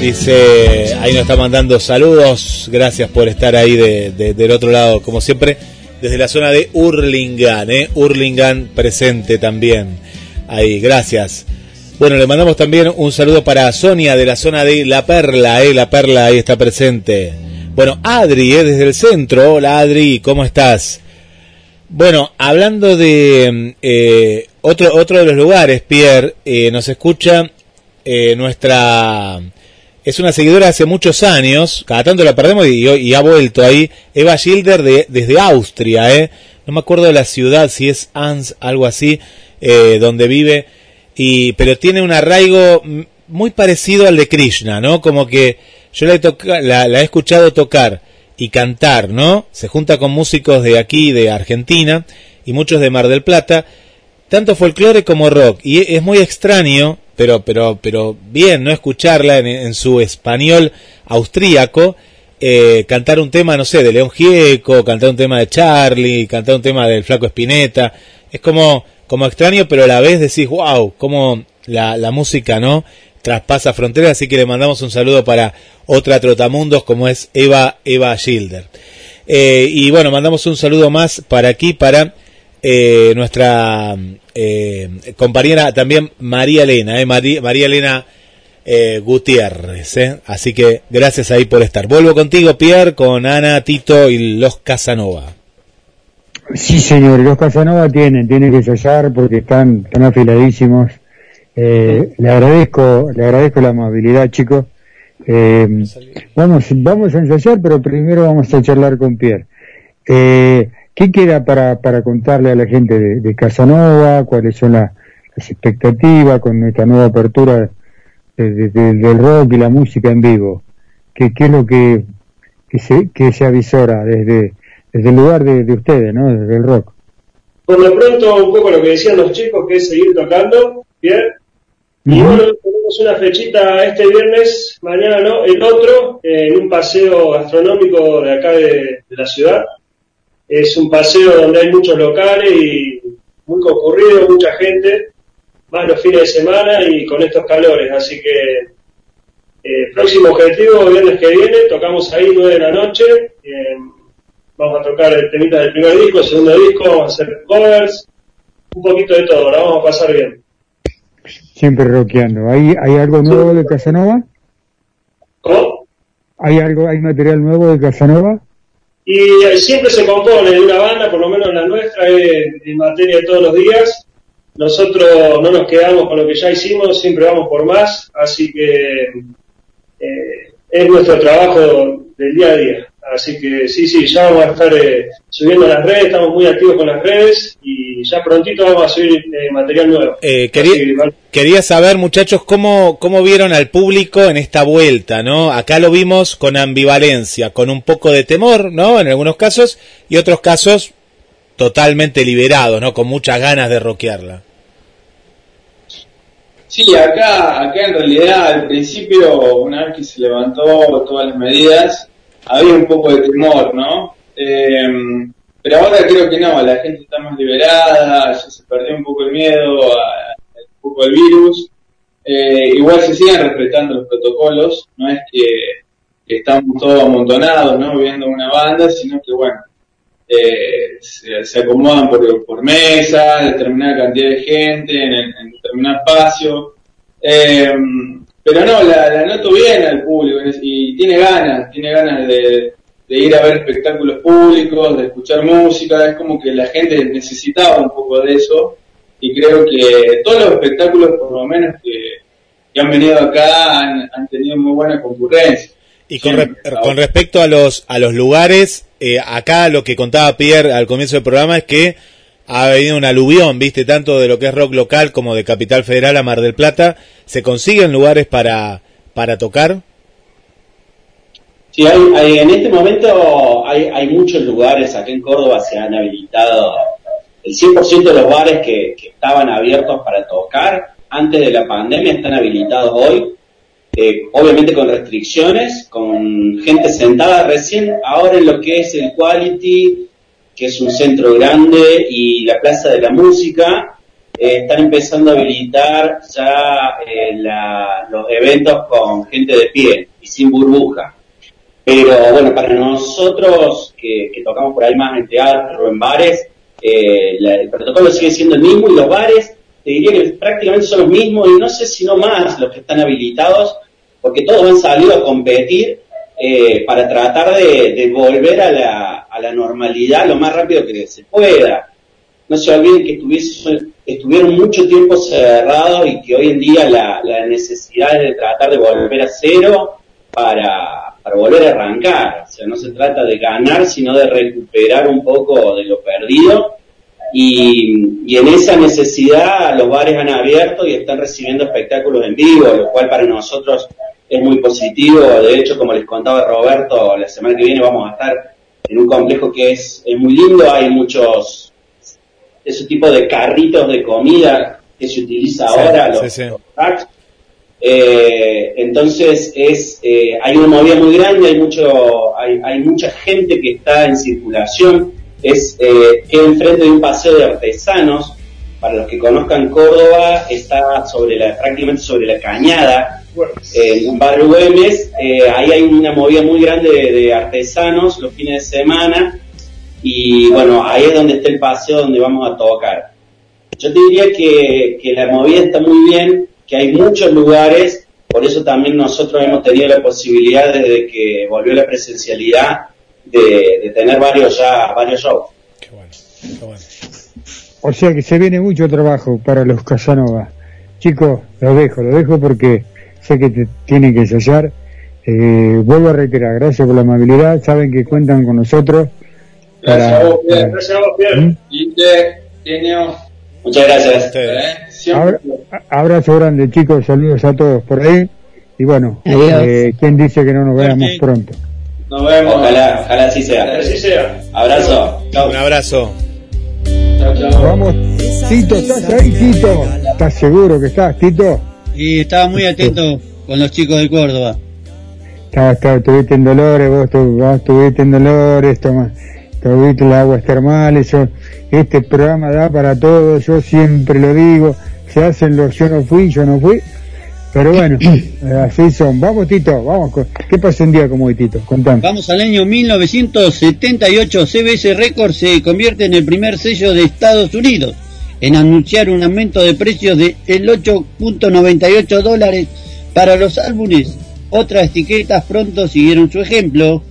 [SPEAKER 1] Dice, ahí nos está mandando saludos, gracias por estar ahí de- de- del otro lado, como siempre, desde la zona de Hurlingham, ¿eh? Hurlingham presente también. Ahí, gracias. Bueno, le mandamos también un saludo para Sonia de la zona de La Perla, ¿eh? La Perla ahí está presente. Bueno, Adri, ¿eh? desde el centro. Hola Adri, ¿cómo estás? Bueno, hablando de eh, otro, otro de los lugares, Pierre, eh, nos escucha eh, nuestra... Es una seguidora hace muchos años, cada tanto la perdemos y, y ha vuelto ahí, Eva Schilder de, desde Austria, ¿eh? No me acuerdo de la ciudad, si es Ans, algo así, eh, donde vive, y, pero tiene un arraigo muy parecido al de Krishna, ¿no? Como que yo la he, la, la he escuchado tocar y cantar, ¿no? Se junta con músicos de aquí, de Argentina, y muchos de Mar del Plata, tanto folclore como rock. Y es muy extraño, pero, pero, pero bien, ¿no? Escucharla en, en su español austríaco, eh, cantar un tema, no sé, de León Gieco, cantar un tema de Charlie, cantar un tema del Flaco Espineta. Es como, como extraño, pero a la vez decís, wow, cómo la, la música, ¿no? Traspasa fronteras, así que le mandamos un saludo para otra Trotamundos como es Eva, Eva Schilder. Eh, y bueno, mandamos un saludo más para aquí, para eh, nuestra eh, compañera también María Elena, eh, María, María Elena eh, Gutiérrez. eh. Así que gracias ahí por estar. Vuelvo contigo, Pierre, con Ana, Tito y los Casanova.
[SPEAKER 2] Sí, señor, los Casanova tienen, tienen que ensayar porque están, están afiladísimos. Eh, le agradezco, le agradezco la amabilidad, chicos. Eh, vamos, vamos a ensayar, pero primero vamos a charlar con Pierre. Eh, ¿Qué queda para, para contarle a la gente de, de Casanova? ¿Cuáles son la- las expectativas con esta nueva apertura de- de- de- del rock y la música en vivo? ¿Qué, qué es lo que, que, se, que se avisora desde, desde el lugar de, de ustedes, ¿no? Desde el rock.
[SPEAKER 15] Por lo pronto, un poco lo que decían los chicos, que es seguir tocando, bien. Y bueno, tenemos una fechita este viernes, mañana no, el otro, eh, en un paseo gastronómico de acá de, de la ciudad. Es un paseo donde hay muchos locales y muy concurrido, mucha gente, más los fines de semana y con estos calores. Así que, eh, próximo objetivo, viernes que viene, tocamos ahí 9 de la noche. eh, vamos a tocar el temita del primer disco, el segundo disco, vamos a hacer covers, un poquito de todo, la vamos a pasar bien.
[SPEAKER 2] Siempre rockeando. ¿Hay, ¿Hay algo nuevo de Casanova?
[SPEAKER 15] ¿Cómo?
[SPEAKER 2] ¿Hay algo, hay material nuevo de Casanova?
[SPEAKER 15] Y eh, siempre se compone de una banda, por lo menos la nuestra, es en materia de todos los días. Nosotros no nos quedamos con lo que ya hicimos, siempre vamos por más, así que eh, es nuestro trabajo del día a día. Así que sí, sí, ya vamos a estar eh, subiendo a las redes, estamos muy activos con las redes y ya prontito vamos a subir eh, material nuevo.
[SPEAKER 1] Eh, quería, quería saber, muchachos, cómo, cómo vieron al público en esta vuelta, ¿no? Acá lo vimos con ambivalencia, con un poco de temor, ¿no? En algunos casos, y otros casos totalmente liberados, ¿no? Con muchas ganas de rockearla.
[SPEAKER 13] Sí, acá, acá en realidad al principio, una vez que se levantó todas las medidas, había un poco de temor, ¿no? Eh, pero ahora creo que no, la gente está más liberada, ya se perdió un poco el miedo, a- un poco el virus. Eh, igual se siguen respetando los protocolos, no es que, estamos todos amontonados, ¿no? Viendo una banda, sino que bueno, eh, se, se acomodan por, mesa, determinada cantidad de gente en, en determinado espacio. Eh, pero no, la, la noto bien al público y tiene ganas, tiene ganas de, de ir a ver espectáculos públicos, de escuchar música, es como que la gente necesitaba un poco de eso
[SPEAKER 14] y creo que todos los espectáculos, por lo menos que, que han venido acá, han, han tenido muy buena concurrencia.
[SPEAKER 1] Y con, re- con respecto a los a los lugares, eh, acá lo que contaba Pierre al comienzo del programa es que ha venido un aluvión, viste, tanto de lo que es rock local como de Capital Federal a Mar del Plata. ¿Se consiguen lugares para, para tocar?
[SPEAKER 14] Sí, hay, hay- en este momento hay, hay muchos lugares, acá en Córdoba se han habilitado el 100% de los bares que, que estaban abiertos para tocar antes de la pandemia están habilitados hoy, eh, obviamente con restricciones, con gente sentada recién, ahora en lo que es el Quality, que es un centro grande, y la Plaza de la Música, eh, están empezando a habilitar ya eh, la- los eventos con gente de pie y sin burbuja. Pero bueno, para nosotros que, que tocamos por ahí más en teatro en bares, eh, el protocolo sigue siendo el mismo y los bares, te diría que prácticamente son los mismos y no sé si no más los que están habilitados, porque todos han salido a competir para tratar de, de volver a la, a la normalidad lo más rápido que se pueda. No se olviden que estuviese- estuvieron mucho tiempo cerrados y que hoy en día la, la necesidad es de tratar de volver a cero para, para volver a arrancar. O sea, no se trata de ganar, sino de recuperar un poco de lo perdido. Y, y en esa necesidad los bares han abierto y están recibiendo espectáculos en vivo, lo cual para nosotros es muy positivo. De hecho, como les contaba Roberto, la semana que viene vamos a estar en un complejo que es, es muy lindo. Hay muchos, ese tipo de carritos de comida que se utiliza
[SPEAKER 1] Sí,
[SPEAKER 14] ahora,
[SPEAKER 1] sí,
[SPEAKER 14] los,
[SPEAKER 1] sí.
[SPEAKER 14] los packs. Eh, entonces es eh, hay una movida muy grande, hay mucho hay, hay mucha gente que está en circulación. Es eh, queda enfrente de un paseo de artesanos. Para los que conozcan Córdoba, está sobre la prácticamente sobre la cañada, en un barrio Güemes. Eh, ahí hay una movida muy grande de, de artesanos los fines de semana. Y bueno, ahí es donde está el paseo donde vamos a tocar. Yo te diría que, que la movida está muy bien, que hay muchos lugares, por eso también nosotros hemos tenido la posibilidad desde que volvió la presencialidad de, de tener varios ya, varios shows.
[SPEAKER 2] O sea que se viene mucho trabajo para los Casanova. Chicos, los dejo, los dejo porque sé que te tienen que ensayar. Eh, vuelvo a reiterar, gracias por la amabilidad. Saben que cuentan con nosotros.
[SPEAKER 13] Gracias a
[SPEAKER 2] para-
[SPEAKER 13] vos, Pierre.
[SPEAKER 2] para-
[SPEAKER 13] Gracias a vos, Pierre. Y te.
[SPEAKER 14] Muchas gracias.
[SPEAKER 13] Eh, siempre.
[SPEAKER 2] Abra- abrazo grande, chicos. Saludos a todos por ahí. Y bueno, eh, ¿quién dice que no nos veamos pronto?
[SPEAKER 14] Nos vemos. Ojalá, ojalá así sea.
[SPEAKER 13] Así sea.
[SPEAKER 14] Abrazo. Chau.
[SPEAKER 1] Un abrazo.
[SPEAKER 2] Vamos, Tito, ¿estás ahí, Tito? ¿Estás seguro que estás, Tito?
[SPEAKER 3] Y estaba muy atento con los chicos de Córdoba.
[SPEAKER 2] Estaba, estaba, estuviste en Dolores, vos, tu- vos estuviste en Dolores, toma, tuviste las aguas termales, yo- este programa da para todo, yo siempre lo digo, se hacen los yo no fui, yo no fui, pero bueno, eh, así son. Vamos, Tito, vamos, ¿qué pasó un día como hoy, Tito? Contame.
[SPEAKER 3] Vamos al año 1978, CBS Records se convierte en el primer sello de Estados Unidos en anunciar un aumento de precios de el 8.98 dólares para los álbumes. Otras etiquetas pronto siguieron su ejemplo.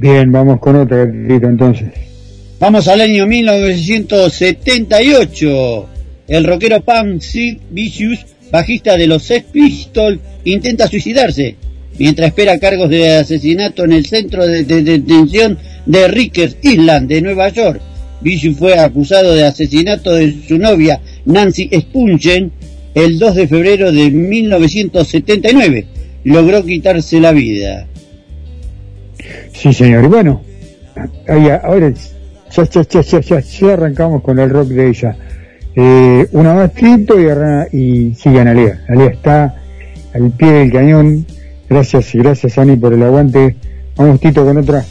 [SPEAKER 2] Bien, vamos con otra, Tito, entonces.
[SPEAKER 3] Vamos al año 1978. El rockero Pam Sid Vicious, bajista de los Sex Pistols, intenta suicidarse mientras espera cargos de asesinato en el centro de, de detención de Rikers Island de Nueva York. Vicious fue acusado de asesinato de su novia Nancy Spungen el 2 de febrero de 1979. Logró quitarse la vida.
[SPEAKER 2] Sí, señor. Y bueno, ahora ya, arrancamos con el rock de ella. Eh, una más Tito y, y sigue Analia. Analia está al pie del cañón. Gracias y gracias, Ani, por el aguante. Vamos, Tito, con otra.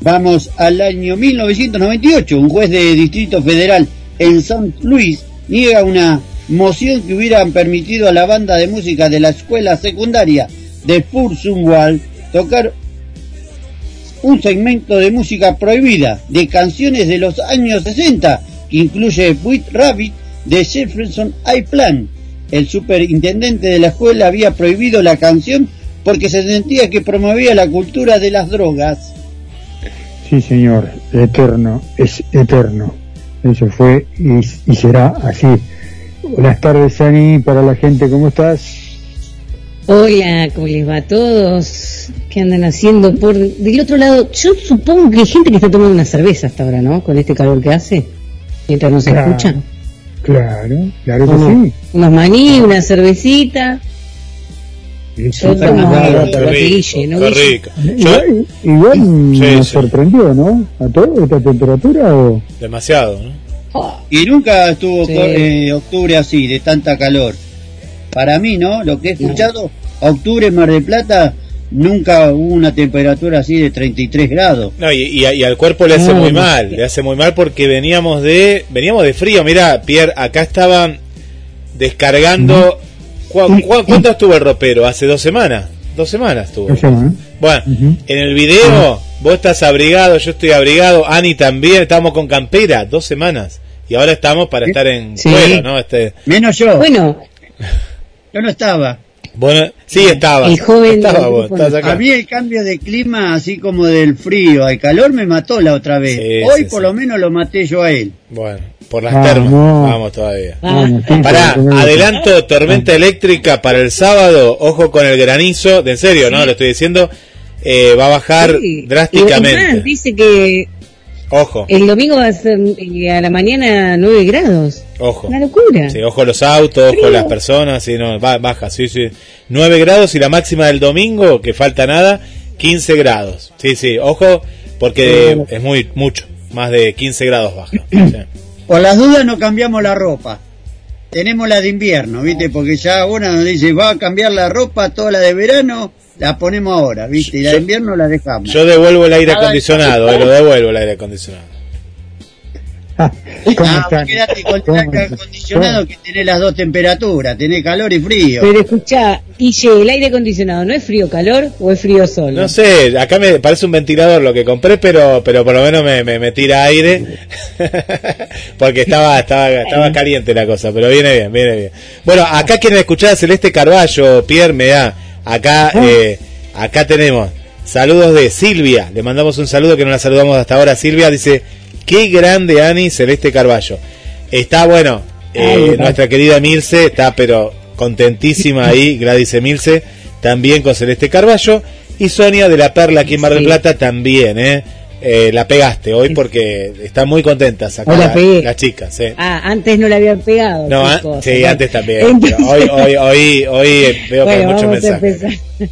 [SPEAKER 3] Vamos al año 1998. Un juez de Distrito Federal en St. Louis niega una moción que hubiera permitido a la banda de música de la escuela secundaria de Fursumwald tocar un segmento de música prohibida de canciones de los años 60 que incluye With Rabbit de Jefferson Airplane. El superintendente de la escuela había prohibido la canción porque se sentía que promovía la cultura de las drogas.
[SPEAKER 2] Sí, señor. Eterno, es eterno. eso fue y, y será así. Buenas tardes, Sani, para la gente, ¿cómo estás?
[SPEAKER 12] Hola, ¿cómo les va a todos? ¿Qué andan haciendo por del otro lado? Yo supongo que hay gente que está tomando una cerveza hasta ahora, ¿no? Con este calor que hace, mientras nos
[SPEAKER 2] Claro.
[SPEAKER 12] escucha.
[SPEAKER 2] Claro, claro que sí.
[SPEAKER 12] Unos maní, una cervecita. Yo tomo
[SPEAKER 1] rico,
[SPEAKER 12] ¿no,
[SPEAKER 1] rico.
[SPEAKER 2] Igual, igual
[SPEAKER 1] Sí,
[SPEAKER 2] nos
[SPEAKER 1] sí.
[SPEAKER 2] sorprendió, ¿no? A todos esta temperatura o
[SPEAKER 1] Demasiado, ¿no?
[SPEAKER 3] Y nunca estuvo
[SPEAKER 12] Sí.
[SPEAKER 3] eh, octubre así, de tanta calor. Para mí, ¿no? Lo que he escuchado, octubre en Mar del Plata, nunca hubo una temperatura así de 33 grados.
[SPEAKER 1] No, y, y- y al cuerpo le hace
[SPEAKER 3] No,
[SPEAKER 1] muy
[SPEAKER 3] no.
[SPEAKER 1] mal, le hace muy mal porque veníamos de veníamos de frío. Mira, Pierre, acá estaban descargando. ¿Cu- cu- cuánto estuvo el ropero? Hace dos semanas. Dos semanas estuvo.
[SPEAKER 2] ¿cómo se llama?
[SPEAKER 1] Bueno, en el video vos estás abrigado, yo estoy abrigado, Ani también, estábamos con campera, dos semanas. Y ahora estamos para estar en
[SPEAKER 3] Sí.
[SPEAKER 1] cuero, ¿no? Este,
[SPEAKER 3] Menos yo.
[SPEAKER 12] Bueno,
[SPEAKER 3] Yo no estaba.
[SPEAKER 1] bueno, sí estaba.
[SPEAKER 12] El joven
[SPEAKER 1] Estaba vos,
[SPEAKER 12] grupo
[SPEAKER 1] estabas acá.
[SPEAKER 3] A mí el cambio de clima, así como del frío al calor, me mató la otra vez.
[SPEAKER 1] Sí,
[SPEAKER 3] Hoy
[SPEAKER 1] sí,
[SPEAKER 3] por
[SPEAKER 1] sí.
[SPEAKER 3] lo menos lo maté yo a él.
[SPEAKER 1] Bueno, por las
[SPEAKER 2] Vamos.
[SPEAKER 1] termas. Vamos todavía.
[SPEAKER 2] Vamos,
[SPEAKER 1] Pará, adelanto tormenta eléctrica para el sábado. Ojo con el granizo. De en serio, ¿no? Lo estoy diciendo. Eh, va a bajar
[SPEAKER 12] sí. Y- y
[SPEAKER 1] drásticamente.
[SPEAKER 12] más, dice que
[SPEAKER 1] Ojo,
[SPEAKER 12] el domingo va a ser eh, a la mañana 9 grados.
[SPEAKER 1] ojo.
[SPEAKER 12] Una locura.
[SPEAKER 1] Sí, ojo los autos, ojo las personas. Sí, no, baja, sí, sí. 9 grados y la máxima del domingo, que falta nada, 15 grados. Sí, sí, ojo, porque es muy mucho. Más de 15 grados baja. Sí.
[SPEAKER 3] Por las dudas no cambiamos la ropa. Tenemos la de invierno, ¿viste? Porque ya una nos dice, va a cambiar la ropa, toda la de verano, la ponemos ahora, ¿viste? Y la de invierno la dejamos.
[SPEAKER 1] Yo devuelvo el aire acondicionado, eh, lo devuelvo el aire acondicionado.
[SPEAKER 2] ¿Cómo
[SPEAKER 3] Ah,
[SPEAKER 2] están?
[SPEAKER 3] quédate con el
[SPEAKER 2] ¿Cómo
[SPEAKER 3] aire acondicionado que tenés las dos temperaturas, tenés calor y frío.
[SPEAKER 12] Pero escucha, Guille, el aire acondicionado, ¿no es frío calor o es frío sol?
[SPEAKER 1] No sé, acá me parece un ventilador lo que compré, pero pero por lo menos me, me, me tira aire. Porque estaba, estaba, estaba caliente la cosa, pero viene bien, viene bien. Bueno, acá quieren escuchar a Celeste Carballo, Pierre, me da. Acá, eh, acá tenemos saludos de Silvia. Le mandamos un saludo que no la saludamos hasta ahora. Silvia dice, qué grande Ani Celeste Carballo. Está bueno, eh, nuestra querida Milce está pero contentísima ahí, Gladys Milce, también con Celeste Carballo. Y Sonia de la Perla aquí en Mar del. Plata también, ¿eh? Eh, la pegaste hoy porque están muy contentas acá
[SPEAKER 12] Hoy la
[SPEAKER 1] la-
[SPEAKER 12] pegué.
[SPEAKER 1] ¿sí?
[SPEAKER 12] Ah, antes no le habían pegado.
[SPEAKER 1] No, ah, sí,
[SPEAKER 12] Bueno,
[SPEAKER 1] antes también.
[SPEAKER 12] entonces-
[SPEAKER 1] pero hoy, hoy, hoy, hoy eh, veo que hay
[SPEAKER 12] Bueno,
[SPEAKER 1] muchos
[SPEAKER 12] a
[SPEAKER 1] mensajes.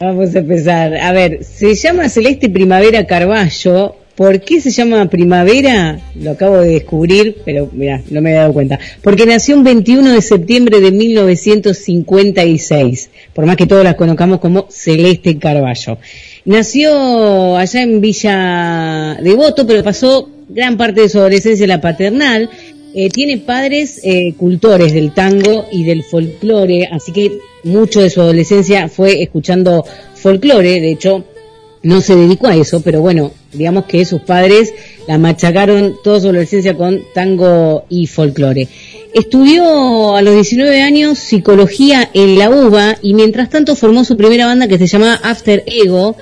[SPEAKER 12] Vamos a empezar. A ver, se llama Celeste Primavera Carballo. ¿Por qué se llama Primavera? Lo acabo de descubrir, pero mira, no me había dado cuenta. Porque nació un 21 de septiembre de 1956. Por más que todos la conozcamos como Celeste Carballo. Nació allá en Villa Devoto, pero pasó gran parte de su adolescencia en la paternal. Eh, tiene padres eh, cultores del tango y del folclore, así que mucho de su adolescencia fue escuchando folclore. De hecho, no se dedicó a eso, pero bueno, digamos que sus padres la machacaron toda su adolescencia con tango y folclore. Estudió a los 19 años psicología en la UBA y mientras tanto formó su primera banda que se llamaba After Ego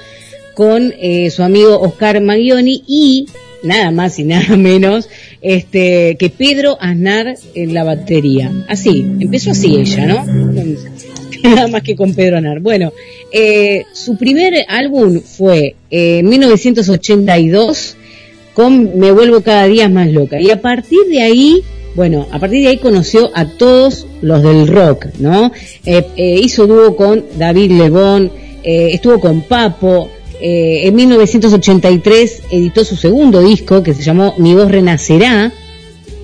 [SPEAKER 12] con eh, su amigo Oscar Maglioni y nada más y nada menos este que Pedro Aznar en la batería. Así, empezó así ella, ¿no? Nada más que con Pedro Aznar. Bueno, eh, su primer álbum fue eh, en 1982 con Me vuelvo cada día más loca. Y a partir de ahí, bueno, a partir de ahí conoció a todos los del rock, ¿no? Eh, hizo dúo con David Lebón, estuvo con Papo. en 1983 editó su segundo disco que se llamó Mi voz renacerá.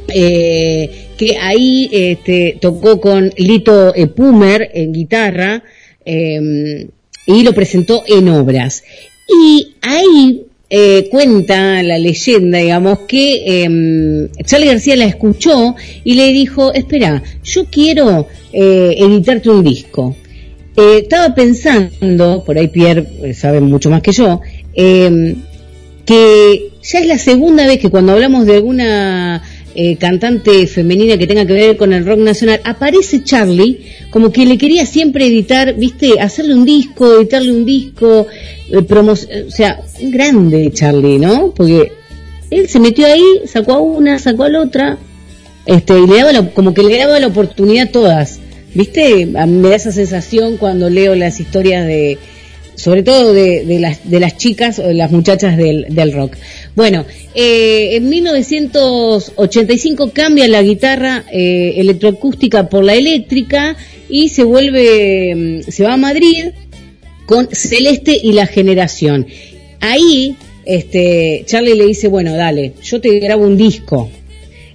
[SPEAKER 12] que ahí este, tocó con Lito Pumer en guitarra eh, y lo presentó en obras. Y ahí eh, cuenta la leyenda, digamos, que eh, Charlie García la escuchó y le dijo, espera, yo quiero eh, editarte un disco. Eh, estaba pensando, por ahí Pierre eh, sabe mucho más que yo, eh, que ya es la segunda vez que cuando hablamos de alguna eh, cantante femenina que tenga que ver con el rock nacional, aparece Charlie como que le quería siempre editar, viste, hacerle un disco, editarle un disco, eh, promo- o sea, grande Charlie, ¿no? Porque él se metió ahí, sacó a una, sacó a la otra, este, y le daba como que le daba la oportunidad a todas. ¿Viste? A Me da esa sensación cuando leo las historias de, sobre todo de, de las, de las chicas o de las muchachas del, del rock. Bueno, eh, en 1985 cambia la guitarra eh, electroacústica por la eléctrica y se vuelve, mm, se va a Madrid con Celeste y la generación. Ahí, este, Charlie le dice, bueno, dale, yo te grabo un disco.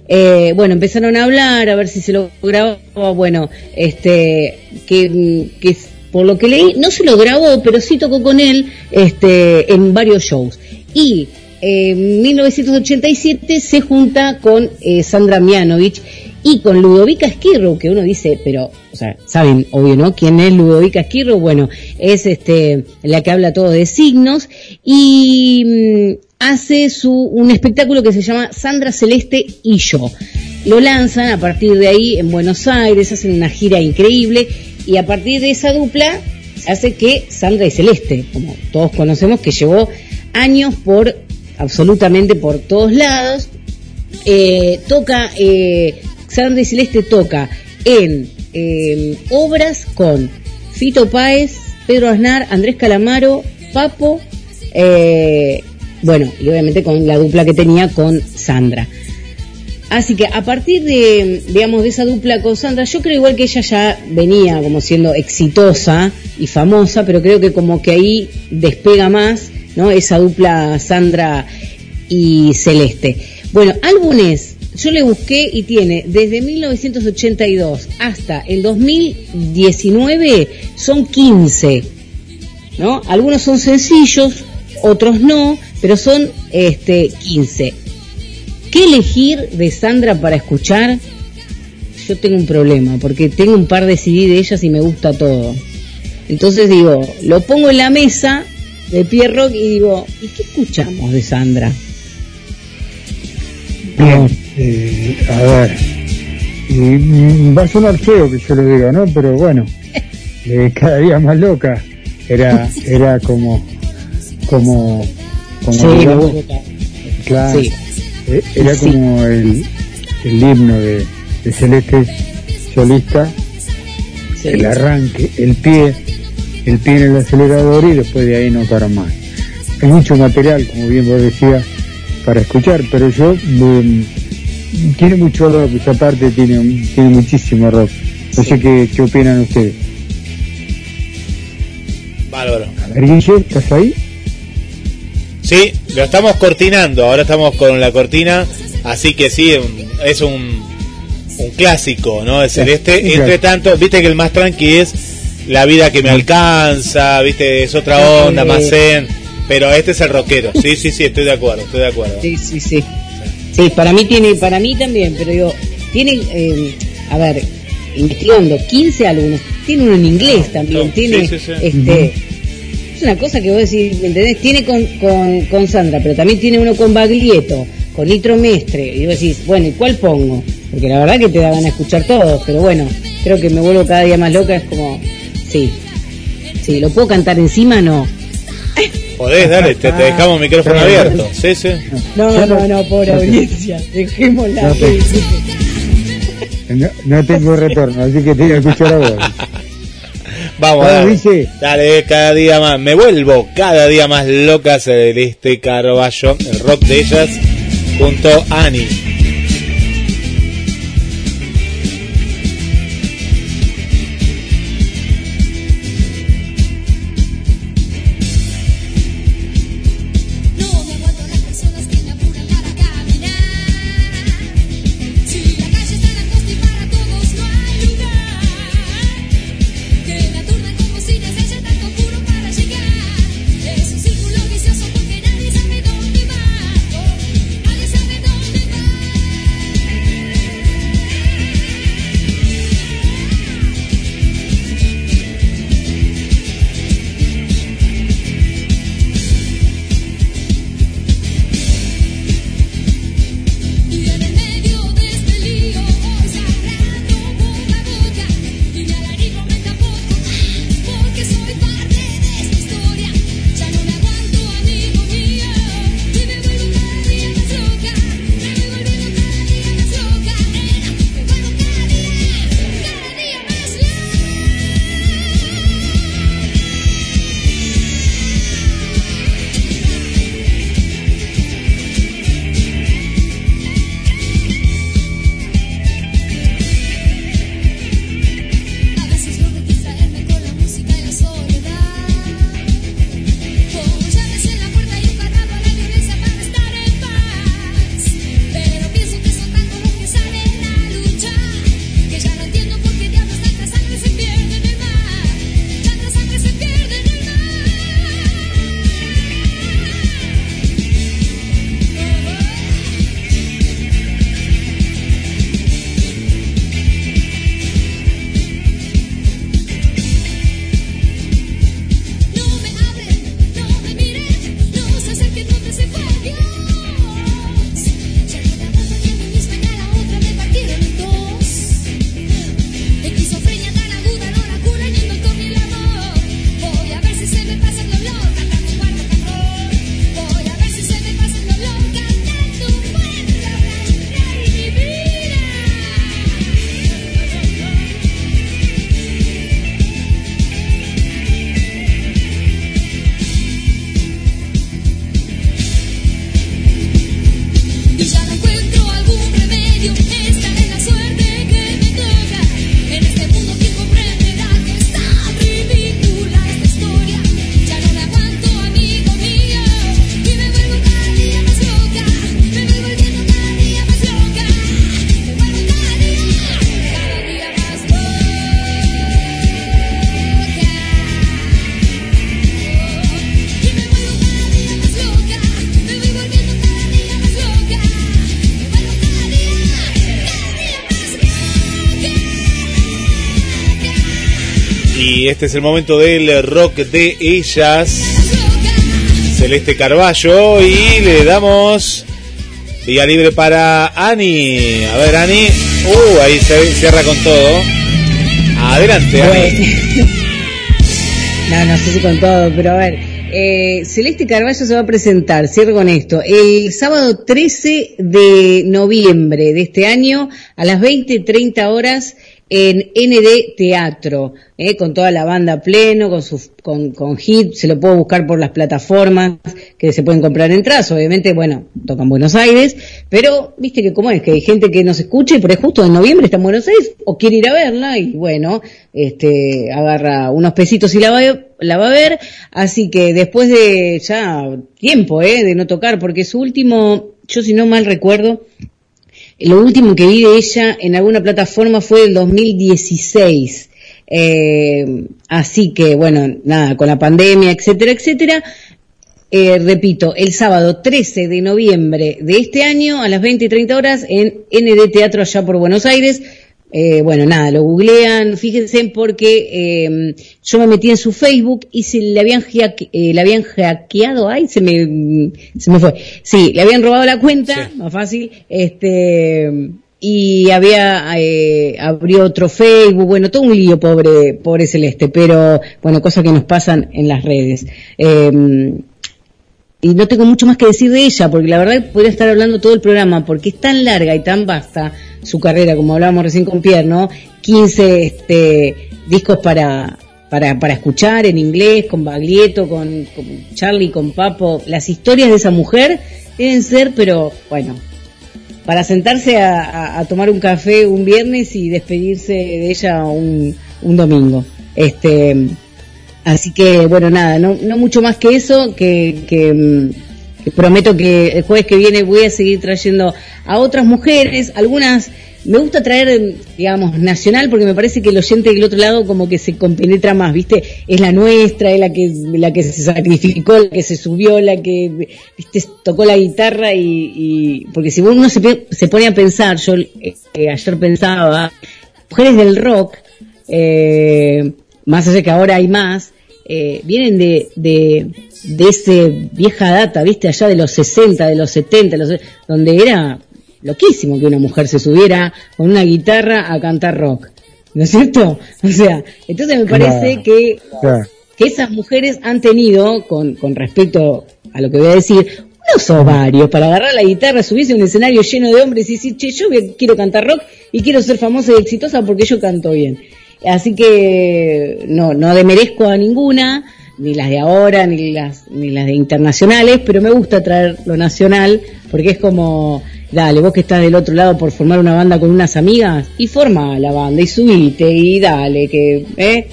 [SPEAKER 12] Eh, bueno, empezaron a hablar, a ver si se lo grababa, bueno, este, que, mm, que por lo que leí, no se lo grabó, pero sí tocó con él, este, en varios shows. Y eh, en 1987 se junta con eh, Sandra Mianovich y con Ludovica Esquirro, que uno dice, pero, o sea, saben, obvio, ¿no? ¿Quién es Ludovica Esquirro? Bueno, es este, la que habla todo de signos y mm, hace su, un espectáculo que se llama Sandra Celeste y yo. Lo lanzan a partir de ahí en Buenos Aires, hacen una gira increíble y a partir de esa dupla hace que Sandra y Celeste, como todos conocemos, que llevó años por absolutamente por todos lados, eh, toca, eh, Sandra y Celeste toca en eh, obras con Fito Páez, Pedro Aznar, Andrés Calamaro, Papo, eh, bueno, y obviamente con la dupla que tenía con Sandra. Así que a partir de, digamos, de esa dupla con Sandra, yo creo igual que ella ya venía como siendo exitosa y famosa, pero creo que como que ahí despega más, Esa dupla Sandra y Celeste. Bueno, álbumes, yo le busqué y tiene desde 1982 hasta el 2019 son 15, ¿no? Algunos son sencillos, otros no, pero son este 15. ¿Qué elegir de Sandra para escuchar? Yo tengo un problema, porque tengo un par de CD de ellas y me gusta todo. Entonces digo, lo pongo en la mesa de pie rock y digo, ¿y qué escuchamos de Sandra?
[SPEAKER 2] Bien, eh, a ver. Y, va a sonar feo que yo lo diga, ¿no? Pero bueno, eh, cada día más loca. Era, era como, como, como
[SPEAKER 12] Sí,
[SPEAKER 2] digamos, claro,
[SPEAKER 12] Sí.
[SPEAKER 2] eh, era como el, el himno de, de Celeste solista, el arranque, el pie, el pie en el acelerador y después de ahí no para más. Hay mucho material, como bien vos decías, para escuchar, pero yo mm, tiene mucho rock, esa parte tiene, tiene muchísimo rock. No sé qué, qué opinan ustedes.
[SPEAKER 1] Bárbaro.
[SPEAKER 2] A ver, Guille, ¿estás ahí?
[SPEAKER 1] Sí, lo estamos cortinando, ahora estamos con la cortina, así que sí, es un, un clásico, ¿no? De Celeste.
[SPEAKER 2] un
[SPEAKER 1] Entre tanto, viste que el más tranqui es La vida que me alcanza, viste, es otra onda,
[SPEAKER 12] Sí.
[SPEAKER 1] más zen, pero este es el rockero. Sí, sí, sí, estoy de acuerdo, estoy de acuerdo.
[SPEAKER 12] Sí, sí, sí. Sí, para mí tiene, para mí también, pero digo, tiene, eh, a ver, investigando 15 álbumes, tiene uno en inglés también, tiene,
[SPEAKER 1] sí, sí.
[SPEAKER 12] este, es una cosa que vos decís, ¿me entendés? Tiene con, con, con Sandra, pero también tiene uno con Baglietto, con Nitro Mestre, y vos decís, bueno, ¿y cuál pongo? Porque la verdad que te da ganas de escuchar todos, pero bueno, creo que me vuelvo cada día más loca, es como, sí, sí, ¿lo puedo cantar encima? No.
[SPEAKER 1] Podés, dale, te, te dejamos el micrófono abierto. Sí, sí.
[SPEAKER 12] No, no, no, pobre audiencia, dejémosla.
[SPEAKER 2] No, tengo retorno, así que tengo que escuchar a vos.
[SPEAKER 1] Vamos,
[SPEAKER 2] Dale,
[SPEAKER 1] dale.
[SPEAKER 2] dice.
[SPEAKER 1] Dale, cada día más. Me vuelvo cada día más loca Celeste Carballo, el rock de ellas, junto a Ani. Este es el momento del rock de ellas. Celeste Carballo. Y le damos vía libre para Ani. A ver, Ani. Uh, ahí se cierra con todo. Adelante, Ani.
[SPEAKER 12] No, no sé si con todo, pero a ver. eh, Celeste Carballo se va a presentar, cierro con esto, el sábado 13 de noviembre de este año a las 20.30 horas en ND Teatro, eh, con toda la banda pleno, con, su, con, con hit, se lo puedo buscar por las plataformas que se pueden comprar entradas, obviamente, bueno, tocan Buenos Aires, pero viste que cómo es, que hay gente que nos escuche, pero es justo en noviembre está en Buenos Aires, o quiere ir a verla, y bueno, este, agarra unos pesitos y la va, a- la va a ver, así que después de ya tiempo, eh, de no tocar, porque su último, yo si no mal recuerdo, lo último que vi de ella en alguna plataforma fue el 2016. Eh, así que, bueno, nada, con la pandemia, etcétera, etcétera. Eh, repito, el sábado 13 de noviembre de este año a las 20 y 30 horas en ND Teatro allá por Buenos Aires. Eh, bueno, nada, lo googlean, fíjense porque eh, yo me metí en su Facebook y se le habían, hacke- eh, le habían hackeado, ay, se me, se me fue. Sí, le habían robado la cuenta, más fácil, este, y había, eh, abrió otro Facebook, bueno, todo un lío, pobre, pobre Celeste, pero bueno, cosas que nos pasan en las redes. Y no tengo mucho más que decir de ella, porque la verdad podría estar hablando todo el programa, porque es tan larga y tan vasta su carrera, como hablábamos recién con Pierre, ¿no? 15 este, discos para, para, para escuchar en inglés, con Baglietto, con, con Charlie, con Papo. Las historias de esa mujer deben ser, pero bueno, para sentarse a, a- a tomar un café un viernes y despedirse de ella un, un domingo. Este, así que bueno, nada, no, no mucho más que eso, que, mm, que prometo que el jueves que viene voy a seguir trayendo a otras mujeres, algunas me gusta traer, digamos, nacional, porque me parece que el oyente del otro lado como que se compenetra más, ¿viste? Es la nuestra, es la que, la que se sacrificó, la que se subió, la que, ¿viste? Tocó la guitarra y, y- porque si uno se, se pone a pensar, yo eh, ayer pensaba, mujeres del rock, eh, más allá que ahora hay más, eh, vienen de, de, de ese vieja data, viste, allá de los 60, de los 70, los- donde era loquísimo que una mujer se subiera con una guitarra a cantar rock. ¿No es cierto? O sea, entonces me parece
[SPEAKER 2] Claro.
[SPEAKER 12] que,
[SPEAKER 2] Claro.
[SPEAKER 12] que esas mujeres han tenido, con, con respecto a lo que voy a decir, unos ovarios para agarrar la guitarra, subirse a un escenario lleno de hombres y decir, che, yo quiero cantar rock y quiero ser famosa y exitosa porque yo canto bien. Así que no, no demerezco a ninguna, ni las de ahora, ni las, ni las de internacionales, pero me gusta traer lo nacional porque es como, dale, vos que estás del otro lado por formar una banda con unas amigas, y forma la banda, y subite, y dale, que, ¿eh?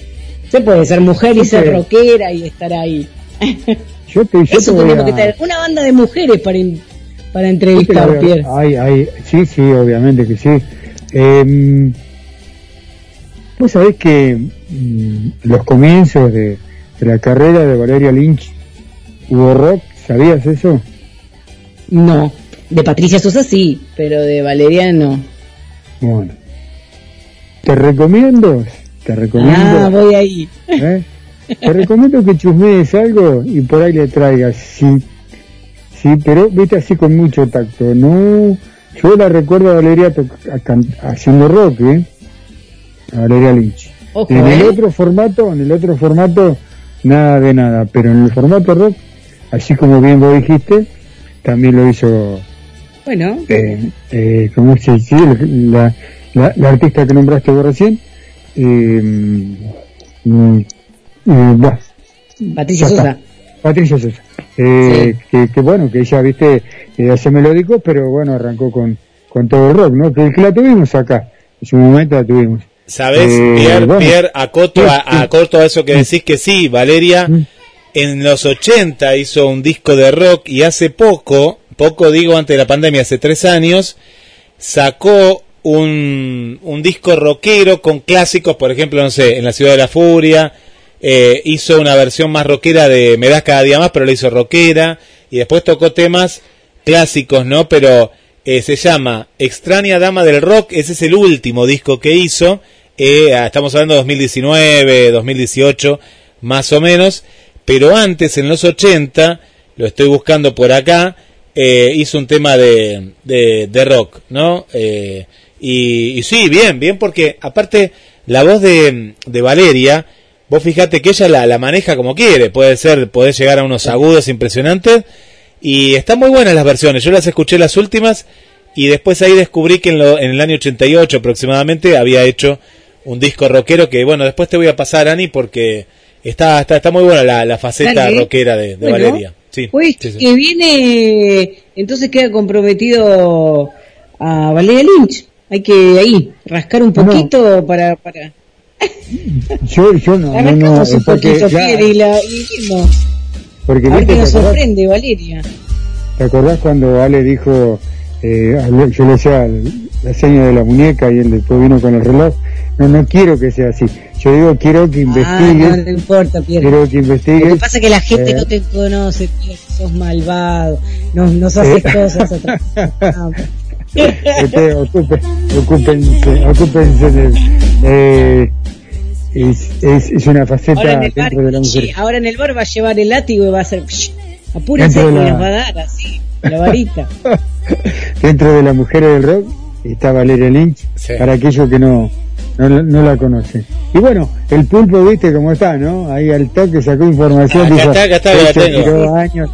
[SPEAKER 12] Se puede ser mujer y ser
[SPEAKER 2] te-
[SPEAKER 12] rockera y estar ahí.
[SPEAKER 2] Yo te, yo te
[SPEAKER 12] Eso
[SPEAKER 2] voy a-
[SPEAKER 12] que traer. Una banda de mujeres para, in- para
[SPEAKER 2] te
[SPEAKER 12] entrevistar, Pierre.
[SPEAKER 2] Ay, ay, sí, sí, obviamente que sí. Eh, Vos sabés que mm, los comienzos de, de la carrera de Valeria Lynch hubo rock, ¿sabías eso?
[SPEAKER 12] No. De Patricia Sosa sí, pero de Valeria no.
[SPEAKER 2] Bueno. Te recomiendo, te recomiendo.
[SPEAKER 12] Ah, voy ahí.
[SPEAKER 2] ¿eh? Te recomiendo que chusmees algo y por ahí le traigas, sí. Sí, pero vete así con mucho tacto. No, yo la recuerdo a Valeria haciendo rock, ¿eh? Valeria Lynch.
[SPEAKER 12] Ojo,
[SPEAKER 2] en el
[SPEAKER 12] ¿eh?
[SPEAKER 2] otro formato, en el otro formato, nada de nada, pero en el formato rock, así como bien vos dijiste, también lo hizo,
[SPEAKER 12] Bueno,
[SPEAKER 2] eh, eh, ¿cómo se dice? La, la, la artista que nombraste vos recién, eh, mm, eh, bah,
[SPEAKER 12] Patricia. Sosa.
[SPEAKER 2] Patricia Sosa. Eh, que, que bueno, que ella, viste, hace melódico, pero bueno, arrancó con, con todo el rock, ¿no? Que, que la tuvimos acá, en su momento la tuvimos.
[SPEAKER 1] ¿Sabes,
[SPEAKER 2] Eh,
[SPEAKER 1] Pierre,
[SPEAKER 2] bueno.
[SPEAKER 1] Pierre, acoto
[SPEAKER 2] Sí,
[SPEAKER 1] a, acoto a eso que decís que sí, Valeria en los 80 hizo un disco de rock y hace poco, poco digo antes de la pandemia, hace tres años, sacó un, un disco rockero con clásicos, por ejemplo, no sé, en la Ciudad de la Furia, eh, hizo una versión más rockera de Me das cada día más, pero la hizo rockera, y después tocó temas clásicos, ¿no? Pero eh, se llama Extraña Dama del Rock, ese es el último disco que hizo, eh, estamos hablando de 2019, 2018, más o menos, pero antes, en los 80, lo estoy buscando por acá, eh, hizo un tema de, de, de rock, ¿no? Eh, y, y sí, bien, bien, porque aparte la voz de, de Valeria, vos fijate que ella la, la maneja como quiere, puede ser, puede llegar a unos agudos impresionantes, y están muy buenas las versiones, yo las escuché las últimas, y después ahí descubrí que en, lo- en el año 88 aproximadamente había hecho un disco rockero que, bueno, después te voy a pasar, Ani, porque está, está, está muy buena la, la faceta
[SPEAKER 12] Dale.
[SPEAKER 1] rockera de, de
[SPEAKER 12] Bueno,
[SPEAKER 1] Valeria. Sí,
[SPEAKER 12] Pues
[SPEAKER 1] sí, sí.
[SPEAKER 12] que viene, entonces queda comprometido a Valeria Lynch. Hay que ahí rascar un poquito para, para
[SPEAKER 2] Yo, yo no, no, porque, ya-
[SPEAKER 12] y la y.
[SPEAKER 2] porque
[SPEAKER 12] A ver
[SPEAKER 2] viste,
[SPEAKER 12] qué
[SPEAKER 2] ¿te
[SPEAKER 12] nos sorprende, Valeria.
[SPEAKER 2] te acordás cuando Ale dijo, eh, yo le decía la seña de la muñeca y él después vino con el reloj? No, no quiero que sea así. Yo digo, quiero que
[SPEAKER 12] Ah,
[SPEAKER 2] investigue,
[SPEAKER 12] no, no importa, Pierre.
[SPEAKER 2] quiero que investigue.
[SPEAKER 12] Lo que pasa es que la gente
[SPEAKER 2] eh,
[SPEAKER 12] no te conoce, Pierre, sos malvado, nos, nos haces
[SPEAKER 2] Eh.
[SPEAKER 12] cosas atrás.
[SPEAKER 2] Ustedes ocupen, ocúpense, ocúpense de, eh, es, es, es una faceta
[SPEAKER 12] Ahora en, el bar,
[SPEAKER 2] dentro de la mujer.
[SPEAKER 12] sí, ahora en el bar va a llevar el látigo y va a hacer... psh, apúrense que
[SPEAKER 2] de la-
[SPEAKER 12] nos va a dar así, la varita.
[SPEAKER 2] Dentro de las mujeres del rock está Valeria Lynch, para aquellos que no, no, no la conocen. Y bueno, el pulpo, viste cómo está, ¿no? Ahí al toque sacó información.
[SPEAKER 1] Ah, acá
[SPEAKER 2] dijo,
[SPEAKER 1] está, acá está, la
[SPEAKER 2] "Este
[SPEAKER 1] tengo".
[SPEAKER 2] años,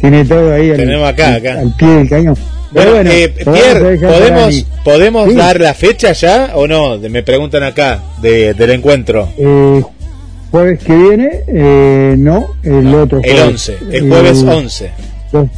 [SPEAKER 2] tiene todo ahí al,
[SPEAKER 1] Tenemos acá, acá.
[SPEAKER 2] al pie del cañón.
[SPEAKER 1] Bueno, eh, Pierre, ¿podemos. ¿podemos
[SPEAKER 2] Sí.
[SPEAKER 1] dar la fecha ya o no? Me preguntan acá de, del encuentro.
[SPEAKER 2] Eh, jueves que viene, eh, no, el otro
[SPEAKER 1] El
[SPEAKER 2] jueves.
[SPEAKER 1] 11, el jueves
[SPEAKER 2] Eh,
[SPEAKER 1] 11.
[SPEAKER 2] dos-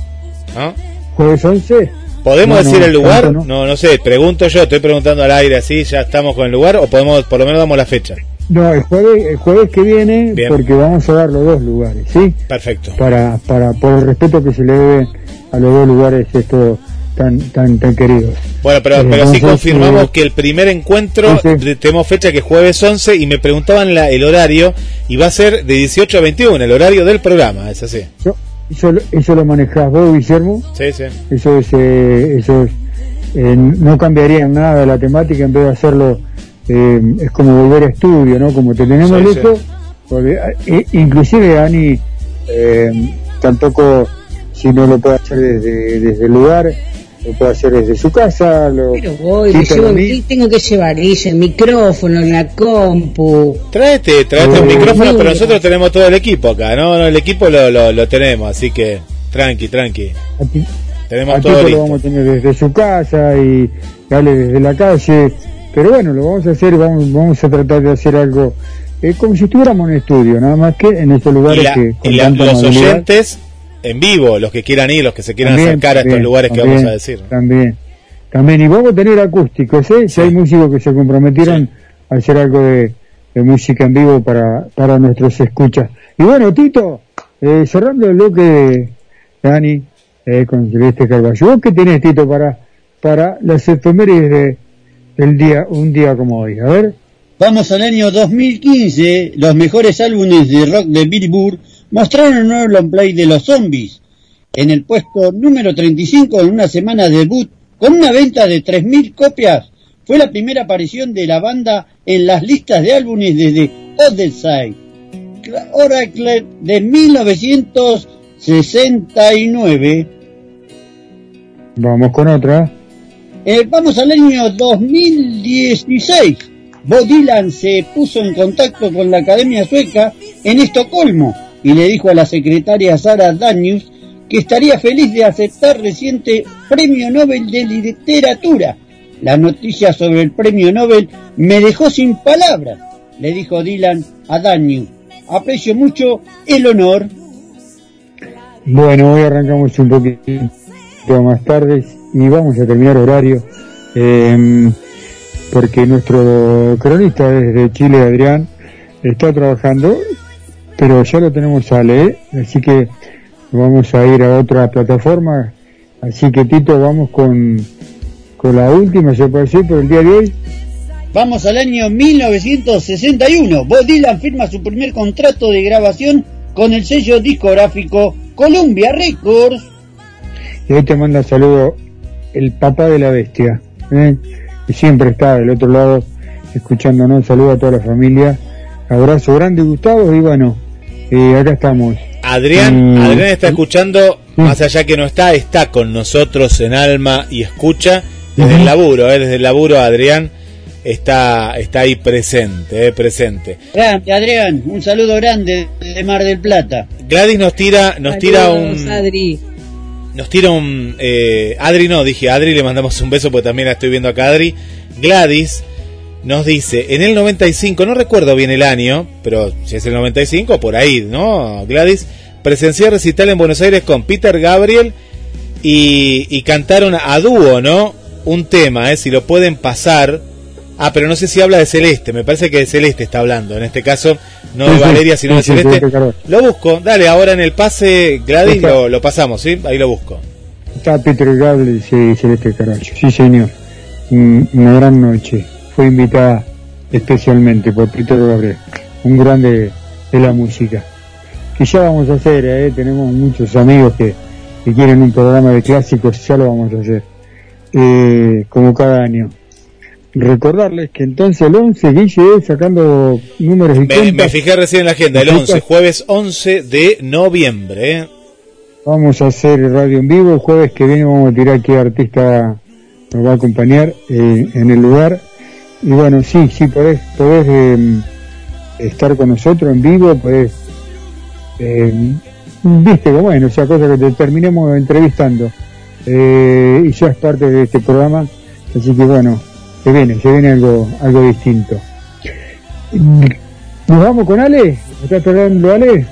[SPEAKER 1] ¿no?
[SPEAKER 2] ¿Jueves 11?
[SPEAKER 1] ¿Podemos
[SPEAKER 2] No,
[SPEAKER 1] decir el lugar? No. no, sé, pregunto yo, estoy preguntando al aire así, ya estamos con el lugar o podemos, por lo menos damos la fecha.
[SPEAKER 2] No, el jueves, el jueves que viene,
[SPEAKER 1] Bien.
[SPEAKER 2] porque vamos a dar los dos lugares, ¿sí?
[SPEAKER 1] Perfecto.
[SPEAKER 2] Para, para, por el respeto que se le debe a los dos lugares estos tan, tan, tan queridos.
[SPEAKER 1] Bueno, pero, pero sí confirmamos
[SPEAKER 2] eh,
[SPEAKER 1] que el primer encuentro,
[SPEAKER 2] sí, sí.
[SPEAKER 1] de- tenemos fecha que es jueves 11 y me preguntaban la- el horario y va a ser de 18 a 21, el horario del programa, es así.
[SPEAKER 2] Yo- eso, lo- eso lo manejás vos, Guillermo.
[SPEAKER 1] Sí, sí.
[SPEAKER 2] Eso es, eh, eso es, eh, no cambiaría en nada la temática en vez de hacerlo, eh, es como volver a estudio, ¿no? Como te tenemos
[SPEAKER 1] Sí,
[SPEAKER 2] lejos, porque, eh, inclusive Ani, eh, tampoco, si no lo puede hacer desde, desde el lugar, lo puede hacer desde su casa, lo,
[SPEAKER 12] Pero voy, le
[SPEAKER 2] Quita
[SPEAKER 12] llevo,
[SPEAKER 2] lo mismo.
[SPEAKER 12] ¿qué tengo que llevar? El micrófono, la compu.
[SPEAKER 1] Tráete, tráete
[SPEAKER 2] Eh,
[SPEAKER 1] un micrófono,
[SPEAKER 12] mira.
[SPEAKER 1] pero nosotros tenemos todo el equipo acá, ¿no? No, El equipo lo, lo, lo tenemos, así que tranqui, tranqui.
[SPEAKER 2] a ti-
[SPEAKER 1] Tenemos
[SPEAKER 2] a
[SPEAKER 1] todo
[SPEAKER 2] Tito lo
[SPEAKER 1] listo.
[SPEAKER 2] vamos a tener desde su casa y dale desde la calle, pero bueno, lo vamos a hacer, vamos, vamos a tratar de hacer algo eh, como si estuviéramos en estudio, nada más que en estos
[SPEAKER 1] Y,
[SPEAKER 2] lugares
[SPEAKER 1] la-
[SPEAKER 2] que
[SPEAKER 1] y la- los oyentes en vivo, los que quieran ir, los que se quieran
[SPEAKER 2] También,
[SPEAKER 1] acercar a estos
[SPEAKER 2] también,
[SPEAKER 1] lugares que vamos a decir.
[SPEAKER 2] También, también, y vamos a tener acústicos, ¿eh? Si hay músicos que se comprometieron a hacer algo de, de música en vivo para, para nuestros escuchas. Y bueno, Tito, eh, cerrando el bloque de Dani eh, con Celeste Carballo, ¿vos qué tenés, Tito, para, para las efemérides de, del día, un día como hoy? A ver.
[SPEAKER 3] Vamos al año 2015, los mejores álbumes de rock de Billboard mostraron un nuevo long play de los zombies. En el puesto número 35 en una semana de debut, con una venta de 3.000 copias, fue la primera aparición de la banda en las listas de álbumes desde Odyssey, Oracle de 1969.
[SPEAKER 2] Vamos con otra.
[SPEAKER 3] Eh, vamos al año 2016. Bob Dylan se puso en contacto con la Academia Sueca en Estocolmo y le dijo a la secretaria Sara Danius que estaría feliz de aceptar reciente Premio Nobel de Literatura. La noticia sobre el Premio Nobel me dejó sin palabras, le dijo Dylan a Danius. Aprecio mucho el honor.
[SPEAKER 2] Bueno, hoy arrancamos un poquito más tarde y vamos a terminar horario eh, porque nuestro cronista desde Chile, Adrián, está trabajando, pero ya lo tenemos a leer, así que vamos a ir a otra plataforma. Así que Tito, vamos con, con la última, se puede decir, por el día de hoy.
[SPEAKER 3] Vamos al año 1961. Bob Dylan firma su primer contrato de grabación con el sello discográfico Columbia Records.
[SPEAKER 2] Y hoy te manda saludo el papá de la bestia, ¿eh? Que siempre está del otro lado escuchándonos. Saludo a toda la familia. Abrazo grande, Gustavo. Y bueno, eh, acá estamos.
[SPEAKER 1] Adrián,
[SPEAKER 2] Mm,
[SPEAKER 1] Adrián está escuchando, más allá que no está, está con nosotros en alma y escucha desde el laburo, eh, desde el laburo Adrián está, está ahí presente, eh, presente.
[SPEAKER 3] Grande, Adrián, un saludo grande de Mar del Plata.
[SPEAKER 1] Gladys nos tira, nos tira
[SPEAKER 12] Saludos,
[SPEAKER 1] un,
[SPEAKER 12] Adri.
[SPEAKER 1] Nos tira un, eh, Adri no, dije Adri, le mandamos un beso porque también la estoy viendo acá Adri. Gladys nos dice, en el 95, no recuerdo bien el año, pero si es el 95, por ahí, ¿no? Gladys, presencié recital en Buenos Aires con Peter Gabriel y, y cantaron a dúo, ¿no? Un tema, ¿eh? Si lo pueden pasar. Ah, pero no sé si habla de Celeste, me parece que de Celeste está hablando, en este caso, no
[SPEAKER 2] Sí,
[SPEAKER 1] de
[SPEAKER 2] sí,
[SPEAKER 1] Valeria, sino
[SPEAKER 2] sí,
[SPEAKER 1] de
[SPEAKER 2] sí,
[SPEAKER 1] Celeste.
[SPEAKER 2] Carvalho.
[SPEAKER 1] Lo busco, dale, ahora en el pase, Gladys, lo, lo pasamos, ¿sí? Ahí lo busco.
[SPEAKER 2] Está Peter Gabriel y Celeste Caracho. Sí, señor. Una gran noche. Fue invitada especialmente por Peter Gabriel, un grande de la música. Que ya vamos a hacer, ¿eh? tenemos muchos amigos que, que quieren un programa de clásicos, ya lo vamos a hacer. Eh, como cada año. Recordarles que entonces el 11 Guille sacando números y
[SPEAKER 1] Me, fijé recién en la agenda, el
[SPEAKER 2] ¿Me
[SPEAKER 1] 11,
[SPEAKER 2] fijas?
[SPEAKER 1] jueves 11 de noviembre. ¿eh?
[SPEAKER 2] Vamos a hacer radio en vivo. El jueves que viene vamos a tirar qué artista nos va a acompañar eh, en el lugar. Y bueno, sí, sí, podés, podés eh, estar con nosotros en vivo, podés, eh, viste, como bueno, o sea, cosa que te terminemos entrevistando. Eh, y ya es parte de este programa. Así que bueno, se viene, se viene algo, algo distinto. ¿Nos vamos con Ale? ¿Me está esperando Ale?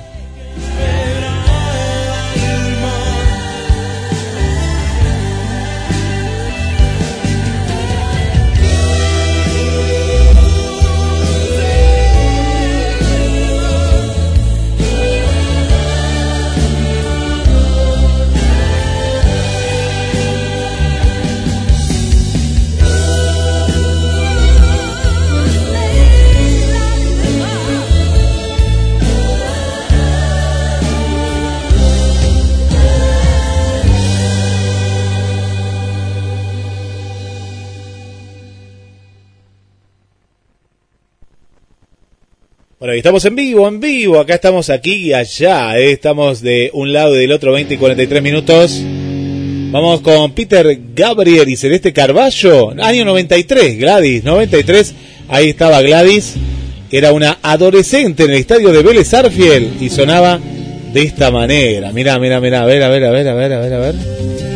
[SPEAKER 1] Estamos en vivo, en vivo. Acá estamos aquí y allá. ¿eh? Estamos de un lado y del otro, 20 y 43 minutos. Vamos con Peter Gabriel y Celeste Carballo. Año 93, Gladys, 93. Ahí estaba Gladys. Era una adolescente en el estadio de Vélez Arfiel y sonaba de esta manera. Mirá, mirá, mirá. A ver, a ver, a ver, a ver, a ver, a ver.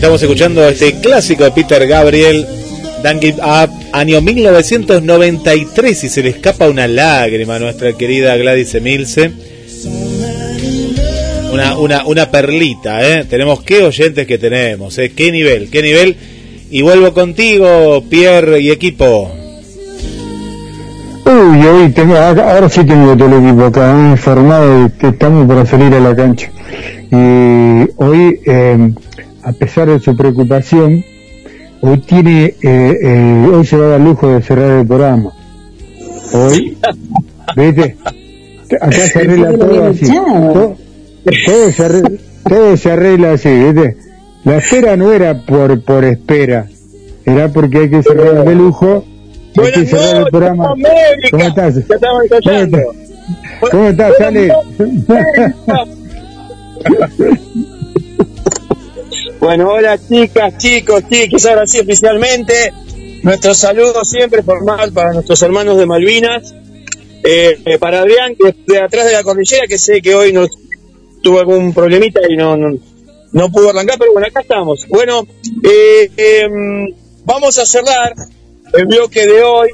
[SPEAKER 1] Estamos escuchando este clásico de Peter Gabriel, Don't Give Up, año 1993, y se le escapa una lágrima a nuestra querida Gladys Emilce. Una, una, una perlita, ¿eh? Tenemos qué oyentes que tenemos, ¿eh? Qué nivel, qué nivel. Y vuelvo contigo, Pierre y equipo.
[SPEAKER 2] Uy, hoy tengo, ahora sí tengo todo el equipo acá, ¿eh? informado de que estamos para salir a la cancha. Y hoy, eh, a pesar de su preocupación, hoy tiene, eh, eh, hoy se va a dar lujo de cerrar el programa. Hoy, ¿viste? Acá se arregla todo así. Todo, todo se arregla, todo se arregla así, ¿viste? La espera no era por, por espera, era porque hay que cerrar de lujo, hay que cerrar el programa. ¿Cómo estás? ¿Cómo estás? ¿Cómo estás, Ale?
[SPEAKER 16] Bueno, hola chicas, chicos, chiquis, ahora sí oficialmente. Nuestro saludo siempre formal para nuestros hermanos de Malvinas. Eh, eh, para Adrián, que de atrás de la cordillera, que sé que hoy nos tuvo algún problemita y no, no, no pudo arrancar, pero bueno, acá estamos. Bueno, eh, em, vamos a cerrar el bloque de hoy.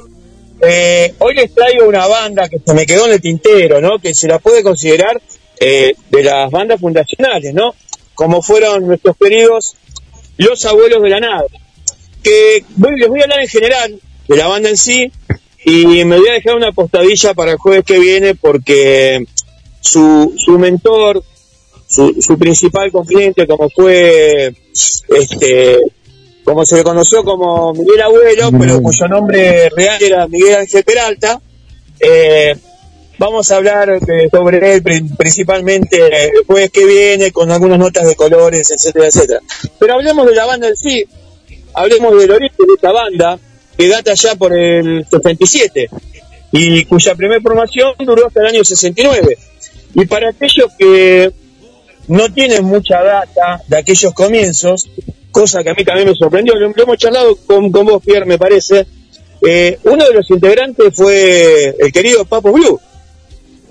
[SPEAKER 16] Eh, hoy les traigo una banda que se me quedó en el tintero, ¿no? Que se la puede considerar eh, de las bandas fundacionales, ¿no? Como fueron nuestros queridos Los Abuelos de la Nave. Que voy- les voy a hablar en general de la banda en sí y me voy a dejar una postadilla para el jueves que viene porque su, su mentor, su, su principal confidente, como fue, este, como se le conoció como Miguel Abuelo, pero cuyo nombre real era Miguel Ángel Peralta, eh, vamos a hablar sobre él pri- principalmente eh, el jueves que viene con algunas notas de colores, etcétera, etcétera. Pero hablemos de la banda en sí, hablemos del origen de esta banda, que data ya por el 67 y cuya primera formación duró hasta el año 69. Y para aquellos que no tienen mucha data de aquellos comienzos, cosa que a mí también me sorprendió, lo, lo hemos charlado con, con vos, Pierre, me parece, eh, uno de los integrantes fue el querido Papo Blue,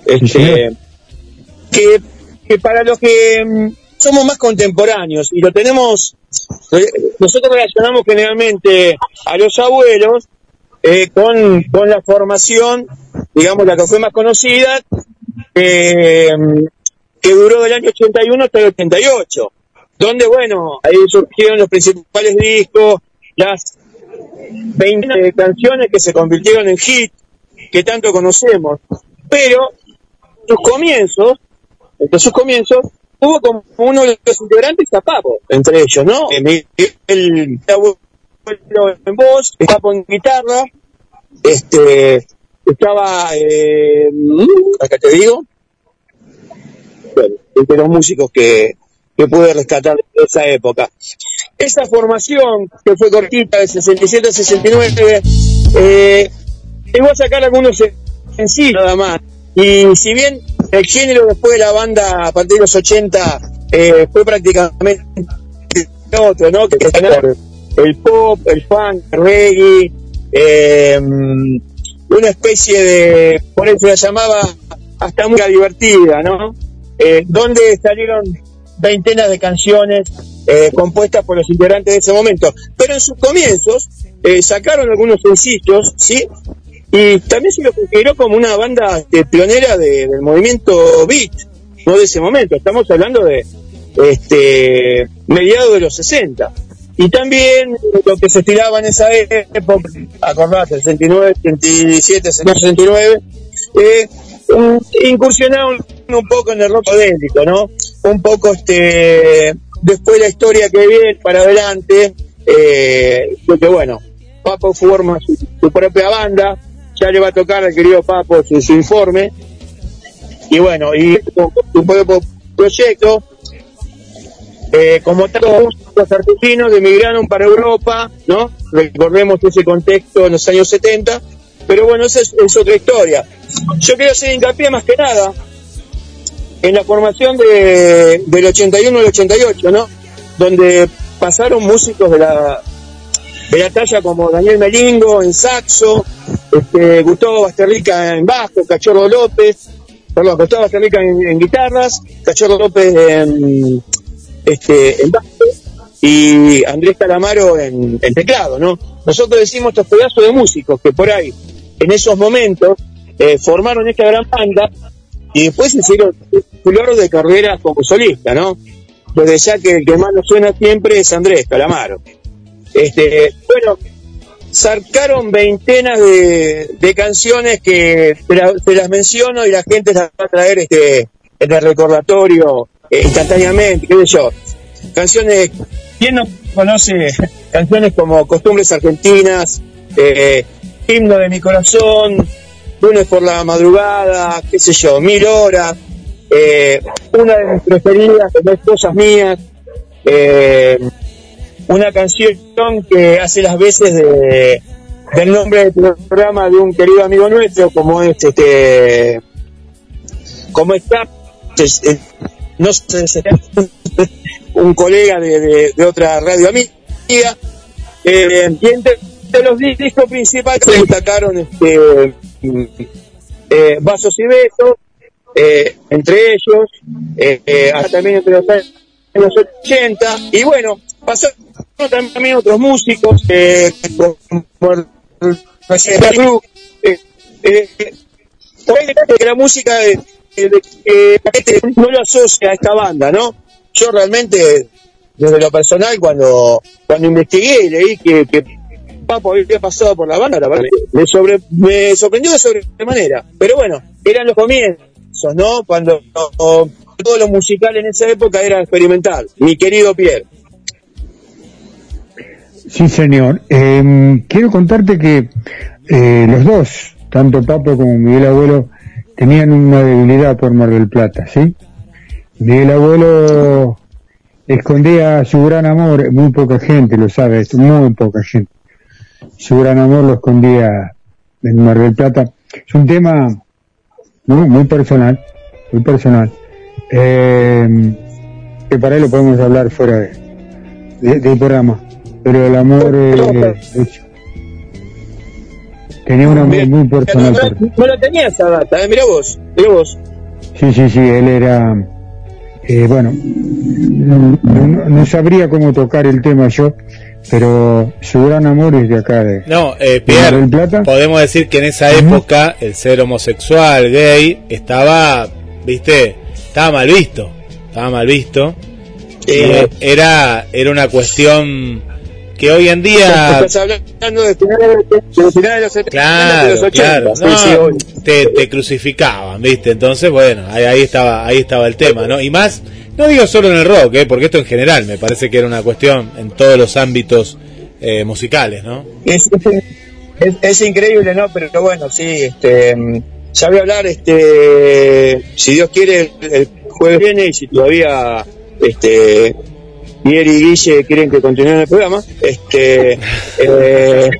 [SPEAKER 16] este, que, que para los que mm, somos más contemporáneos y lo tenemos, eh, nosotros relacionamos generalmente a los abuelos eh, con, con la formación, digamos, la que fue más conocida, eh, que duró del año 81 hasta el 88, donde, bueno, ahí surgieron los principales discos, las 20 de canciones que se convirtieron en hit, que tanto conocemos, pero sus comienzos, entre sus comienzos, hubo como uno de los integrantes a Papo, entre ellos, ¿no? Miguel abuelo en voz, Papo en guitarra, este, estaba, eh, acá te digo, bueno, entre los músicos que, que pude rescatar de esa época. Esa formación, que fue cortita, de 67 a 69, eh, llegó a sacar algunos sencillos nada más. Y si bien el género después de la banda a partir de los 80 eh, fue prácticamente otro, ¿no? Que el pop, el funk, el reggae, eh, una especie de, por eso la llamaba hasta muy divertida, ¿no? Eh, donde salieron veintenas de canciones eh, compuestas por los integrantes de ese momento. Pero en sus comienzos eh, sacaron algunos sencillos, ¿sí? Y también se lo consideró como una banda eh, pionera de- del movimiento beat, no de ese momento, estamos hablando de este mediados de los 60. Y también lo que se estiraba en esa época, acordate, 69, 77, 69, eh, incursionaron un poco en el rock psicodélico, ¿no? Un poco este después la historia que viene para adelante, eh, porque bueno, Papo forma su propia banda, ya le va a tocar al querido Papo su, informe, y bueno, y su propio proyecto, eh, como tantos músicos argentinos emigraron para Europa, ¿no? Recordemos ese contexto en los años 70, pero bueno, esa es, es otra historia. Yo quiero hacer hincapié más que nada en la formación de, del 81 al 88, ¿no? Donde pasaron músicos de la, de la talla como Daniel Melingo en saxo, este, Gustavo Basterrica en bajo, Cachorro López, perdón, Gustavo Basterrica en, guitarras, Cachorro López en, este, en bajo, y Andrés Calamaro en, en teclado, ¿no? Nosotros decimos estos pedazos de músicos que por ahí, en esos momentos, eh, formaron esta gran banda y después hicieron flor de carrera como solista, ¿no? Desde ya que el que más nos suena siempre es Andrés Calamaro. Este, bueno, sacaron veintenas de, canciones que te, la- te las menciono y la gente las va a traer este, en el recordatorio eh, instantáneamente, qué sé yo. Canciones, ¿quién no conoce canciones como Costumbres Argentinas, eh, Himno de mi Corazón, Lunes por la Madrugada, qué sé yo, Mil Horas, eh, una de mis preferidas, Cosas Mías, eh, una canción que hace las veces de, del nombre del programa de un querido amigo nuestro, como es este, como está, es- es- no sé, un colega de, de- otra radio amiga, eh, y entre, los di- discos principales se destacaron este, eh, Vasos y Besos, eh, entre ellos, eh, eh, hasta también entre los años 80, y bueno, pasaron también otros músicos, eh, como eh, eh, que la música de, eh, no lo asocia a esta banda, ¿no? Yo realmente, desde lo personal, cuando, cuando investigué y leí que, que Papo había pasado por la banda, la verdad, me, sobre, me sorprendió de sobremanera. Pero bueno, eran los comienzos, ¿no? Cuando todo lo musical en esa época era experimental. Mi querido Pierre.
[SPEAKER 2] Sí, señor. Eh, quiero contarte que eh, los dos, tanto Papo como Miguel Abuelo, tenían una debilidad por Mar del Plata, ¿sí? Miguel Abuelo escondía su gran amor, muy poca gente lo sabe muy poca gente. Su gran amor lo escondía en Mar del Plata. Es un tema ¿no? muy personal, muy personal, eh, que para él lo podemos hablar fuera de- del programa. Pero el amor eh, es- tenía un amor muy personal por
[SPEAKER 16] No la tenía esa data, ¿eh? Mirá vos, mirá vos.
[SPEAKER 2] Sí, sí, sí, él era, eh, bueno, no, no- no sabría cómo tocar el tema yo, pero su gran amor es de acá, de,
[SPEAKER 1] No, eh, Pierre,
[SPEAKER 2] del Plata.
[SPEAKER 1] podemos decir que en esa época el ser homosexual, gay, estaba, viste, estaba mal visto, estaba mal visto. Eh, era, era una cuestión que hoy en día
[SPEAKER 16] Estás hablando de finales de, de de los 70, de
[SPEAKER 1] Claro,
[SPEAKER 16] los 80.
[SPEAKER 1] claro. No, te, te crucificaban, ¿viste? Entonces, bueno, ahí, ahí estaba ahí estaba el tema, ¿no? Y más, no digo solo en el rock, ¿eh? Porque esto en general me parece que era una cuestión en todos los ámbitos eh, musicales, ¿no?
[SPEAKER 16] Es, es, es increíble, ¿no? Pero bueno, sí, este, mm, ya voy a hablar, este, si Dios quiere, el, el jueves viene y si todavía, este, Miguel y Guille quieren que continúen el programa, este, eh,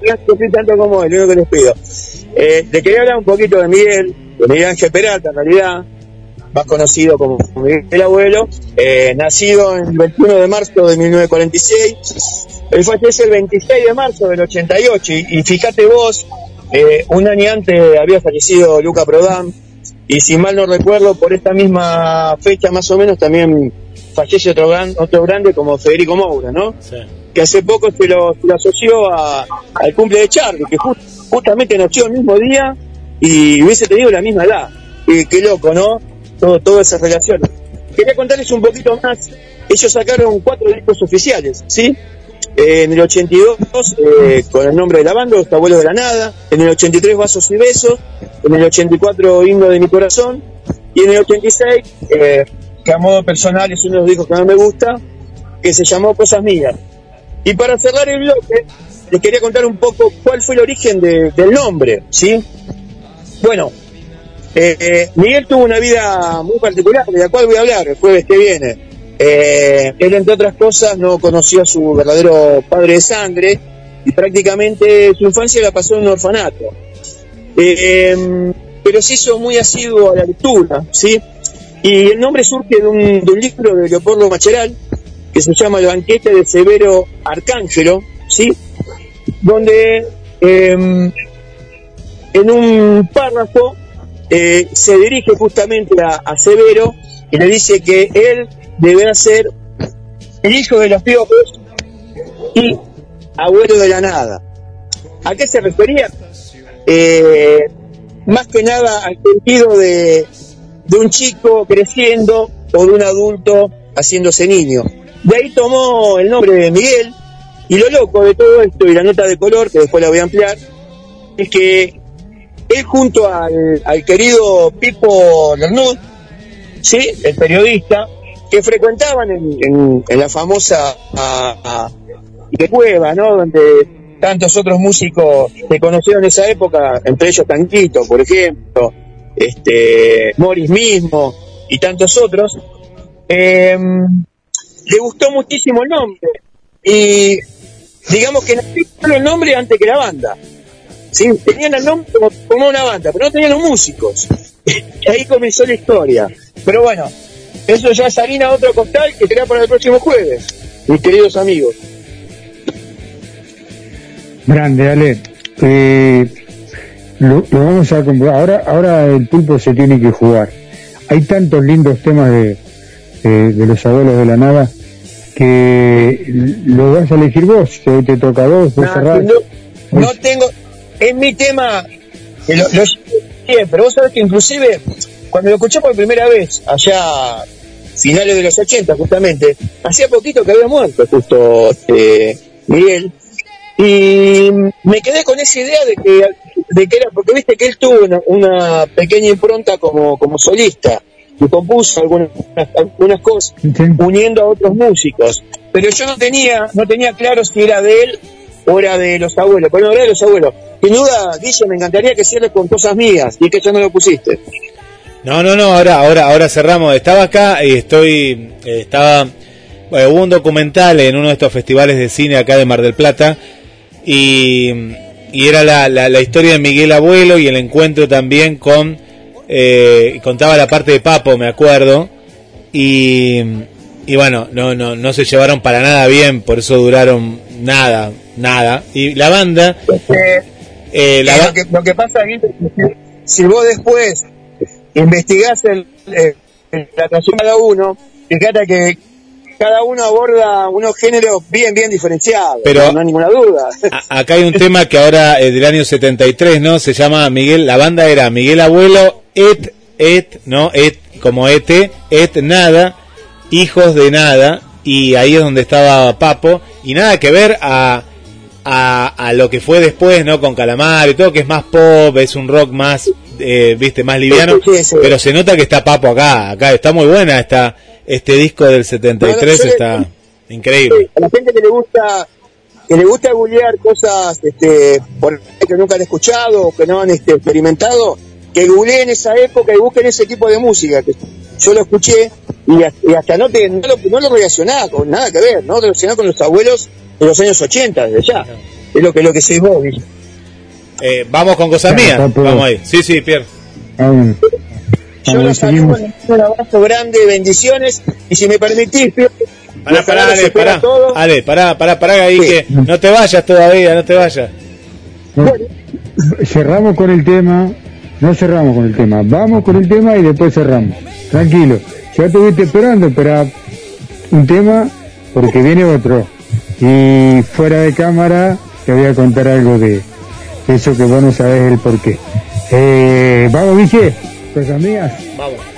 [SPEAKER 16] no tanto como él, lo único que les pido. Eh, le quería hablar un poquito de Miguel, de Miguel Ángel Peralta, en realidad, más conocido como Miguel el Abuelo, eh, nacido el 21 de marzo de 1946, él fallece el 26 de marzo del 88 y, y fíjate vos, eh, un año antes había fallecido Luca Prodan y si mal no recuerdo por esta misma fecha más o menos también fallece otro, gran, otro grande como Federico Moura, ¿no? Que hace poco se lo, se lo asoció a- al cumple de Charlie, que ju- justamente nació el mismo día y hubiese tenido la misma edad. Y qué loco, ¿no? Todo, todas esas relaciones. Quería contarles un poquito más. Ellos sacaron cuatro discos oficiales, ¿sí? Eh, en el 82, eh, con el nombre de la banda, Los Abuelos de la Nada. En el 83, Vasos y Besos. En el 84, Himno de mi Corazón. Y en el 86, eh, que a modo personal es uno de los discos que más me gusta, que se llamó Cosas Mías. Y para cerrar el bloque, les quería contar un poco cuál fue el origen de- del nombre, ¿sí? Bueno, eh, Miguel tuvo una vida muy particular, de la cual voy a hablar el jueves que viene. Eh, él, entre otras cosas, no conoció a su verdadero padre de sangre y prácticamente su infancia la pasó en un orfanato. Eh, pero se hizo muy asiduo a la lectura, ¿sí? Y el nombre surge de un, libro de Leopoldo Macheral que se llama El banquete de Severo Arcángelo, ¿sí? Donde eh, en un párrafo eh, se dirige justamente a, a Severo y le dice que él deberá ser el hijo de los piojos y abuelo de la nada. ¿A qué se refería? Eh, más que nada al sentido de, de un chico creciendo o de un adulto haciéndose niño. De ahí tomó el nombre de Miguel y lo loco de todo esto y la nota de color, que después la voy a ampliar, es que él junto al, querido Pipo Lernud, ¿sí? el periodista, que frecuentaban en, la famosa de Cueva, ¿no? donde tantos otros músicos se conocieron en esa época, entre ellos Tanquito, por ejemplo, este Morris mismo y tantos otros, eh, le gustó muchísimo el nombre y digamos que nació el nombre antes que la banda. ¿sí? Tenían el nombre como, como una banda, pero no tenían los músicos. Y ahí comenzó la historia. Pero bueno, eso ya es harina otro costal que será para el próximo jueves, mis queridos amigos.
[SPEAKER 2] Grande, Ale. Eh, lo, lo vamos a comprobar. Ahora, ahora el pulpo se tiene que jugar. Hay tantos lindos temas de, de, de los abuelos de la nada que lo vas a elegir vos. Te, te toca a vos, vos
[SPEAKER 16] Nah,
[SPEAKER 2] cerrás.
[SPEAKER 16] no, no tengo, es mi tema, que lo, lo siempre. Vos sabés que inclusive cuando lo escuché por primera vez, allá finales de los 80 justamente, hacía poquito que había muerto justo eh, Miguel, y me quedé con esa idea de que, de que era, porque viste que él tuvo una, una pequeña impronta como, como solista, y compuso algunas, algunas cosas uniendo a otros músicos, pero yo no tenía, no tenía claro si era de él o era de los abuelos, pero no era de los abuelos. Sin duda, Guille, me encantaría que cierres con cosas mías, y es que ya no lo pusiste.
[SPEAKER 1] No, no, no, ahora, ahora, ahora cerramos. Estaba acá y estoy, eh, estaba, bueno, hubo un documental en uno de estos festivales de cine acá de Mar del Plata y, y era la, la, la historia de Miguel Abuelo y el encuentro también con, eh, contaba la parte de Papo, me acuerdo, y, y bueno, no, no, no se llevaron para nada bien, por eso duraron nada, nada. Y la banda, eh, la
[SPEAKER 16] Eh,
[SPEAKER 1] ba-
[SPEAKER 16] lo, que, lo que pasa, Guille, es que si vos después investigás el, eh, la canción de cada uno, fíjate que cada uno aborda unos géneros bien, bien diferenciados,
[SPEAKER 1] Pero-
[SPEAKER 16] no, hay ninguna duda.
[SPEAKER 1] A- Acá hay un tema que ahora es del año 73, ¿no? Se llama Miguel, la banda era Miguel Abuelo, Et, Et, ¿no? Et, como Et, Et Nada, Hijos de Nada, y ahí es donde estaba Papo, y nada que ver a, a, a lo que fue después, ¿no? Con Calamar y todo, que es más pop, es un rock más, eh, viste, más liviano, pero se nota que está Papo acá, acá está muy buena esta, este disco del 73,
[SPEAKER 16] Bueno, le-
[SPEAKER 1] está increíble.
[SPEAKER 16] a la gente que le gusta que le gusta googlear cosas este, por que nunca han escuchado o que no han este, experimentado, que googleen esa época y busquen ese tipo de música. que yo lo escuché y, hasta- y hasta no, te, no, lo, no lo relacionaba con nada que ver, no relacionaba con los abuelos de los años 80, desde ya. Es lo que, lo que se vos.
[SPEAKER 1] Eh, vamos con cosas mías, vamos ahí. Sí, sí, Pierre.
[SPEAKER 16] Yo los saludo, un abrazo grande, bendiciones, y si me permitís,
[SPEAKER 1] Pará, pará, Ale, pará.
[SPEAKER 16] todo.
[SPEAKER 1] Ale, pará, pará, pará ahí que no te vayas todavía, no te vayas.
[SPEAKER 2] Cerramos con el tema, no cerramos con el tema, vamos con el tema y después cerramos. Tranquilo, ya estuviste esperando, espera un tema porque viene otro. Y fuera de cámara te voy a contar algo de eso que vos no sabés el porqué. Eh, vamos, Vice, cosas mías.
[SPEAKER 1] Vamos.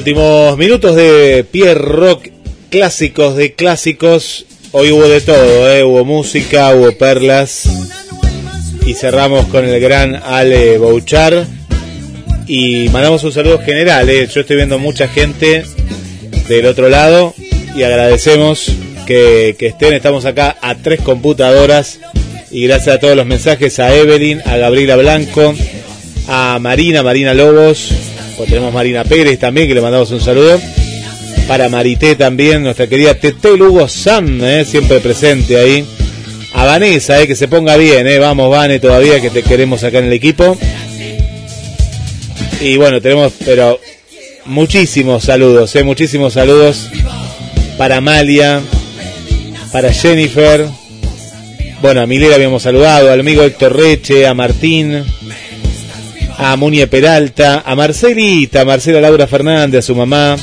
[SPEAKER 1] Últimos minutos de Pierre Rock, clásicos de clásicos. Hoy hubo de todo, ¿eh? hubo música, hubo perlas. Y cerramos con el gran Ale Bouchar. Y mandamos un saludo general. ¿eh? Yo estoy viendo mucha gente del otro lado. Y agradecemos que, que estén. Estamos acá a tres computadoras. Y gracias a todos los mensajes a Evelyn, a Gabriela Blanco, a Marina, Marina Lobos. O tenemos Marina Pérez también, que le mandamos un saludo. Para Marité también, nuestra querida Tete Lugo Sam, eh, siempre presente ahí. A Vanessa, eh, que se ponga bien, eh. vamos Vane todavía, que te queremos acá en el equipo. Y bueno, tenemos, pero muchísimos saludos, eh, muchísimos saludos para Amalia, para Jennifer. Bueno, a Milera habíamos saludado, al amigo Héctor Reche, a Martín, a Munie Peralta, a Marcelita, a Marcela Laura Fernández, a su mamá,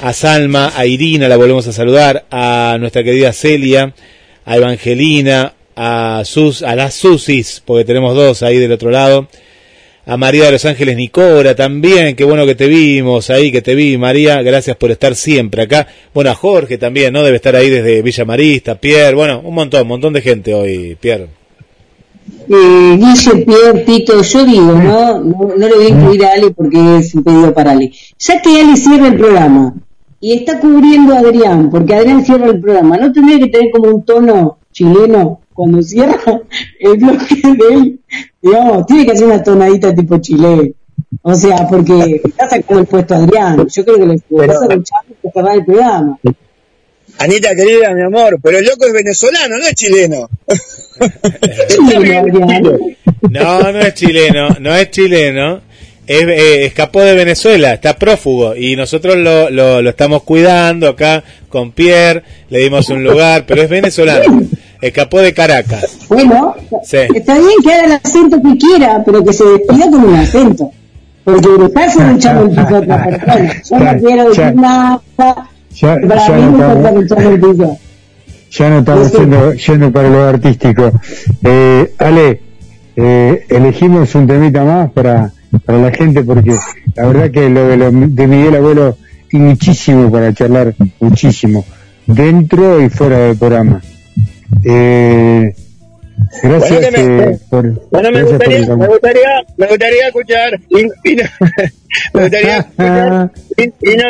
[SPEAKER 1] a Salma, a Irina, la volvemos a saludar, a nuestra querida Celia, a Evangelina, a Sus, a las Susis, porque tenemos dos ahí del otro lado, a María de los Ángeles Nicora también, qué bueno que te vimos ahí, que te vi María, gracias por estar siempre acá. Bueno, a Jorge también, ¿no? Debe estar ahí desde Villa Marista, Pierre, bueno, un montón, un montón de gente hoy, Pierre.
[SPEAKER 12] Eh, Guille, Pierre, Tito, yo digo, ¿no? ¿no? No le voy a incluir a Ale porque es un pedido para Ale. Ya que Ale cierra el programa y está cubriendo a Adrián, porque Adrián cierra el programa, ¿no tendría que tener como un tono chileno cuando cierra el bloque de él? Digamos, tiene que hacer una tonadita tipo chileno. O sea, porque está sacando el puesto a Adrián. Yo creo que le vas a luchar cerrar el programa.
[SPEAKER 16] Anita querida, mi amor, pero el loco es venezolano, no es chileno.
[SPEAKER 1] No, no es chileno, no es chileno. Es, eh, escapó de Venezuela, está prófugo y nosotros lo, lo, lo estamos cuidando acá con Pierre, le dimos un lugar, pero es venezolano. Escapó de Caracas.
[SPEAKER 12] Bueno,
[SPEAKER 1] Sí.
[SPEAKER 12] está bien que haga el acento que quiera, pero que se despida con un acento. Porque dejarse de echarle el piso a otra persona. Yo no quiero decir nada. Para mí
[SPEAKER 2] no
[SPEAKER 12] importa el piso.
[SPEAKER 2] Ya no estamos yendo, yendo para lo artístico. Eh, Ale, eh, elegimos un temita más para, para la gente porque la verdad que lo de, lo de Miguel Abuelo tiene muchísimo para charlar, muchísimo, dentro y fuera del programa. Eh, gracias
[SPEAKER 16] Bueno, que me-
[SPEAKER 2] eh, por,
[SPEAKER 16] Bueno, me
[SPEAKER 2] gracias por
[SPEAKER 16] gustaría, me gustaría, me gustaría escuchar, y, y no- me gustaría escuchar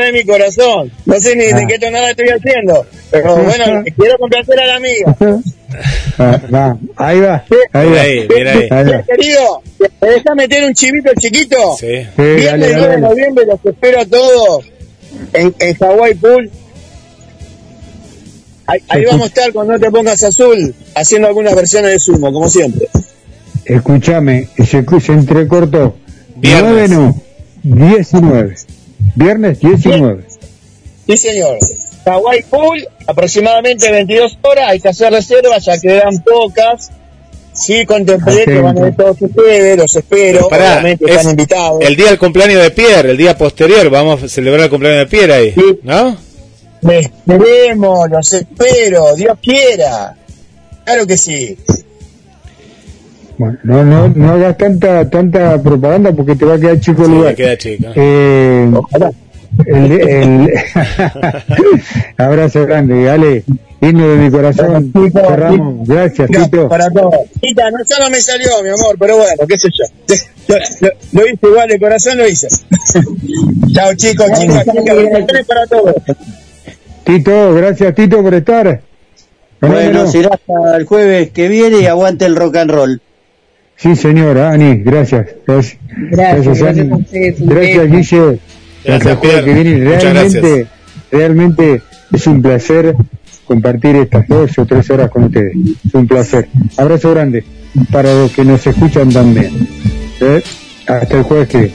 [SPEAKER 16] de mi corazón. No sé ni de qué tonada estoy haciendo, pero bueno, quiero complacer a la amiga.
[SPEAKER 2] Ah, va, ahí va, ahí va.
[SPEAKER 1] ahí, mira ahí.
[SPEAKER 2] Ahí va.
[SPEAKER 16] Querido, ¿me deja meter un chivito chiquito?
[SPEAKER 1] Sí.
[SPEAKER 2] Sí,
[SPEAKER 16] Viernes
[SPEAKER 2] dale,
[SPEAKER 16] 9 de noviembre los espero a todos en, en Hawaii Pool. Ahí, ahí vamos a estar con No Te Pongas Azul, haciendo algunas versiones de sumo, como siempre.
[SPEAKER 2] Escúchame, se, se entrecortó.
[SPEAKER 1] Viernes.
[SPEAKER 2] 9 no, 19. Viernes 19.
[SPEAKER 16] Sí, señor. Hawaii Pool, aproximadamente 22 horas, hay que hacer reservas, ya quedan pocas. sí contemplé que van a ver todos ustedes, los espero,
[SPEAKER 1] Pará,
[SPEAKER 16] obviamente
[SPEAKER 1] es
[SPEAKER 16] están invitados.
[SPEAKER 1] el día del cumpleaños de Pierre, el día posterior, vamos a celebrar el cumpleaños de Pierre ahí, ¿no?
[SPEAKER 16] Me esperemos, los espero, Dios quiera. Claro que sí.
[SPEAKER 17] Bueno, no, no, no hagas tanta, tanta propaganda porque te va a quedar chico el
[SPEAKER 1] Sí,
[SPEAKER 17] lugar.
[SPEAKER 1] queda chico.
[SPEAKER 17] Eh, el, el- abrazo grande, dale, himno de mi corazón. Cerramos. Gracias, Tito.
[SPEAKER 16] Para todos. Tita, no solo me salió, mi amor, pero bueno, qué sé yo. Lo, lo- lo hice igual, de corazón lo hice. Chao chicos, chicas, chicas, bendiciones para todos.
[SPEAKER 17] Tito, gracias Tito por estar.
[SPEAKER 3] Bueno, será hasta el jueves que viene y aguante el rock and roll.
[SPEAKER 17] Sí, señora, Ani, gracias. Gracias,
[SPEAKER 3] Gracias, gracias
[SPEAKER 17] Ani. Gracias. Guille. Hasta el jueves que viene.
[SPEAKER 1] Muchas
[SPEAKER 17] Realmente,
[SPEAKER 1] gracias.
[SPEAKER 17] realmente es un placer compartir estas dos o tres horas con ustedes. Es un placer. Abrazo grande para los que nos escuchan también. ¿Eh? Hasta el jueves que viene.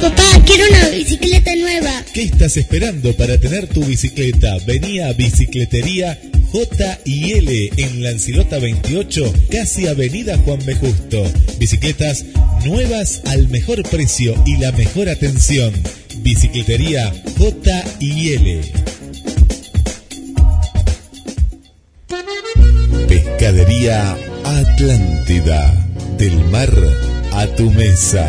[SPEAKER 18] Papá, quiero una bicicleta nueva.
[SPEAKER 1] ¿Qué estás esperando para tener tu bicicleta? Vení a Bicicletería J y L en Lancilota 28, casi Avenida Juan B. Justo. Bicicletas nuevas al mejor precio y la mejor atención. Bicicletería J L. Pescadería Atlántida. Del mar a tu mesa.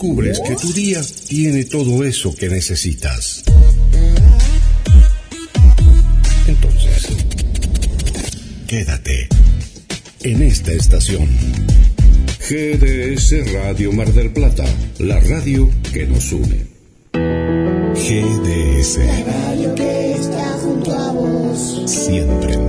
[SPEAKER 19] Descubres que tu día tiene todo eso que necesitas. Entonces, quédate en esta estación. GDS Radio Mar del Plata, la radio que nos une.
[SPEAKER 1] GDS.
[SPEAKER 20] Radio que está junto a vos.
[SPEAKER 1] Siempre en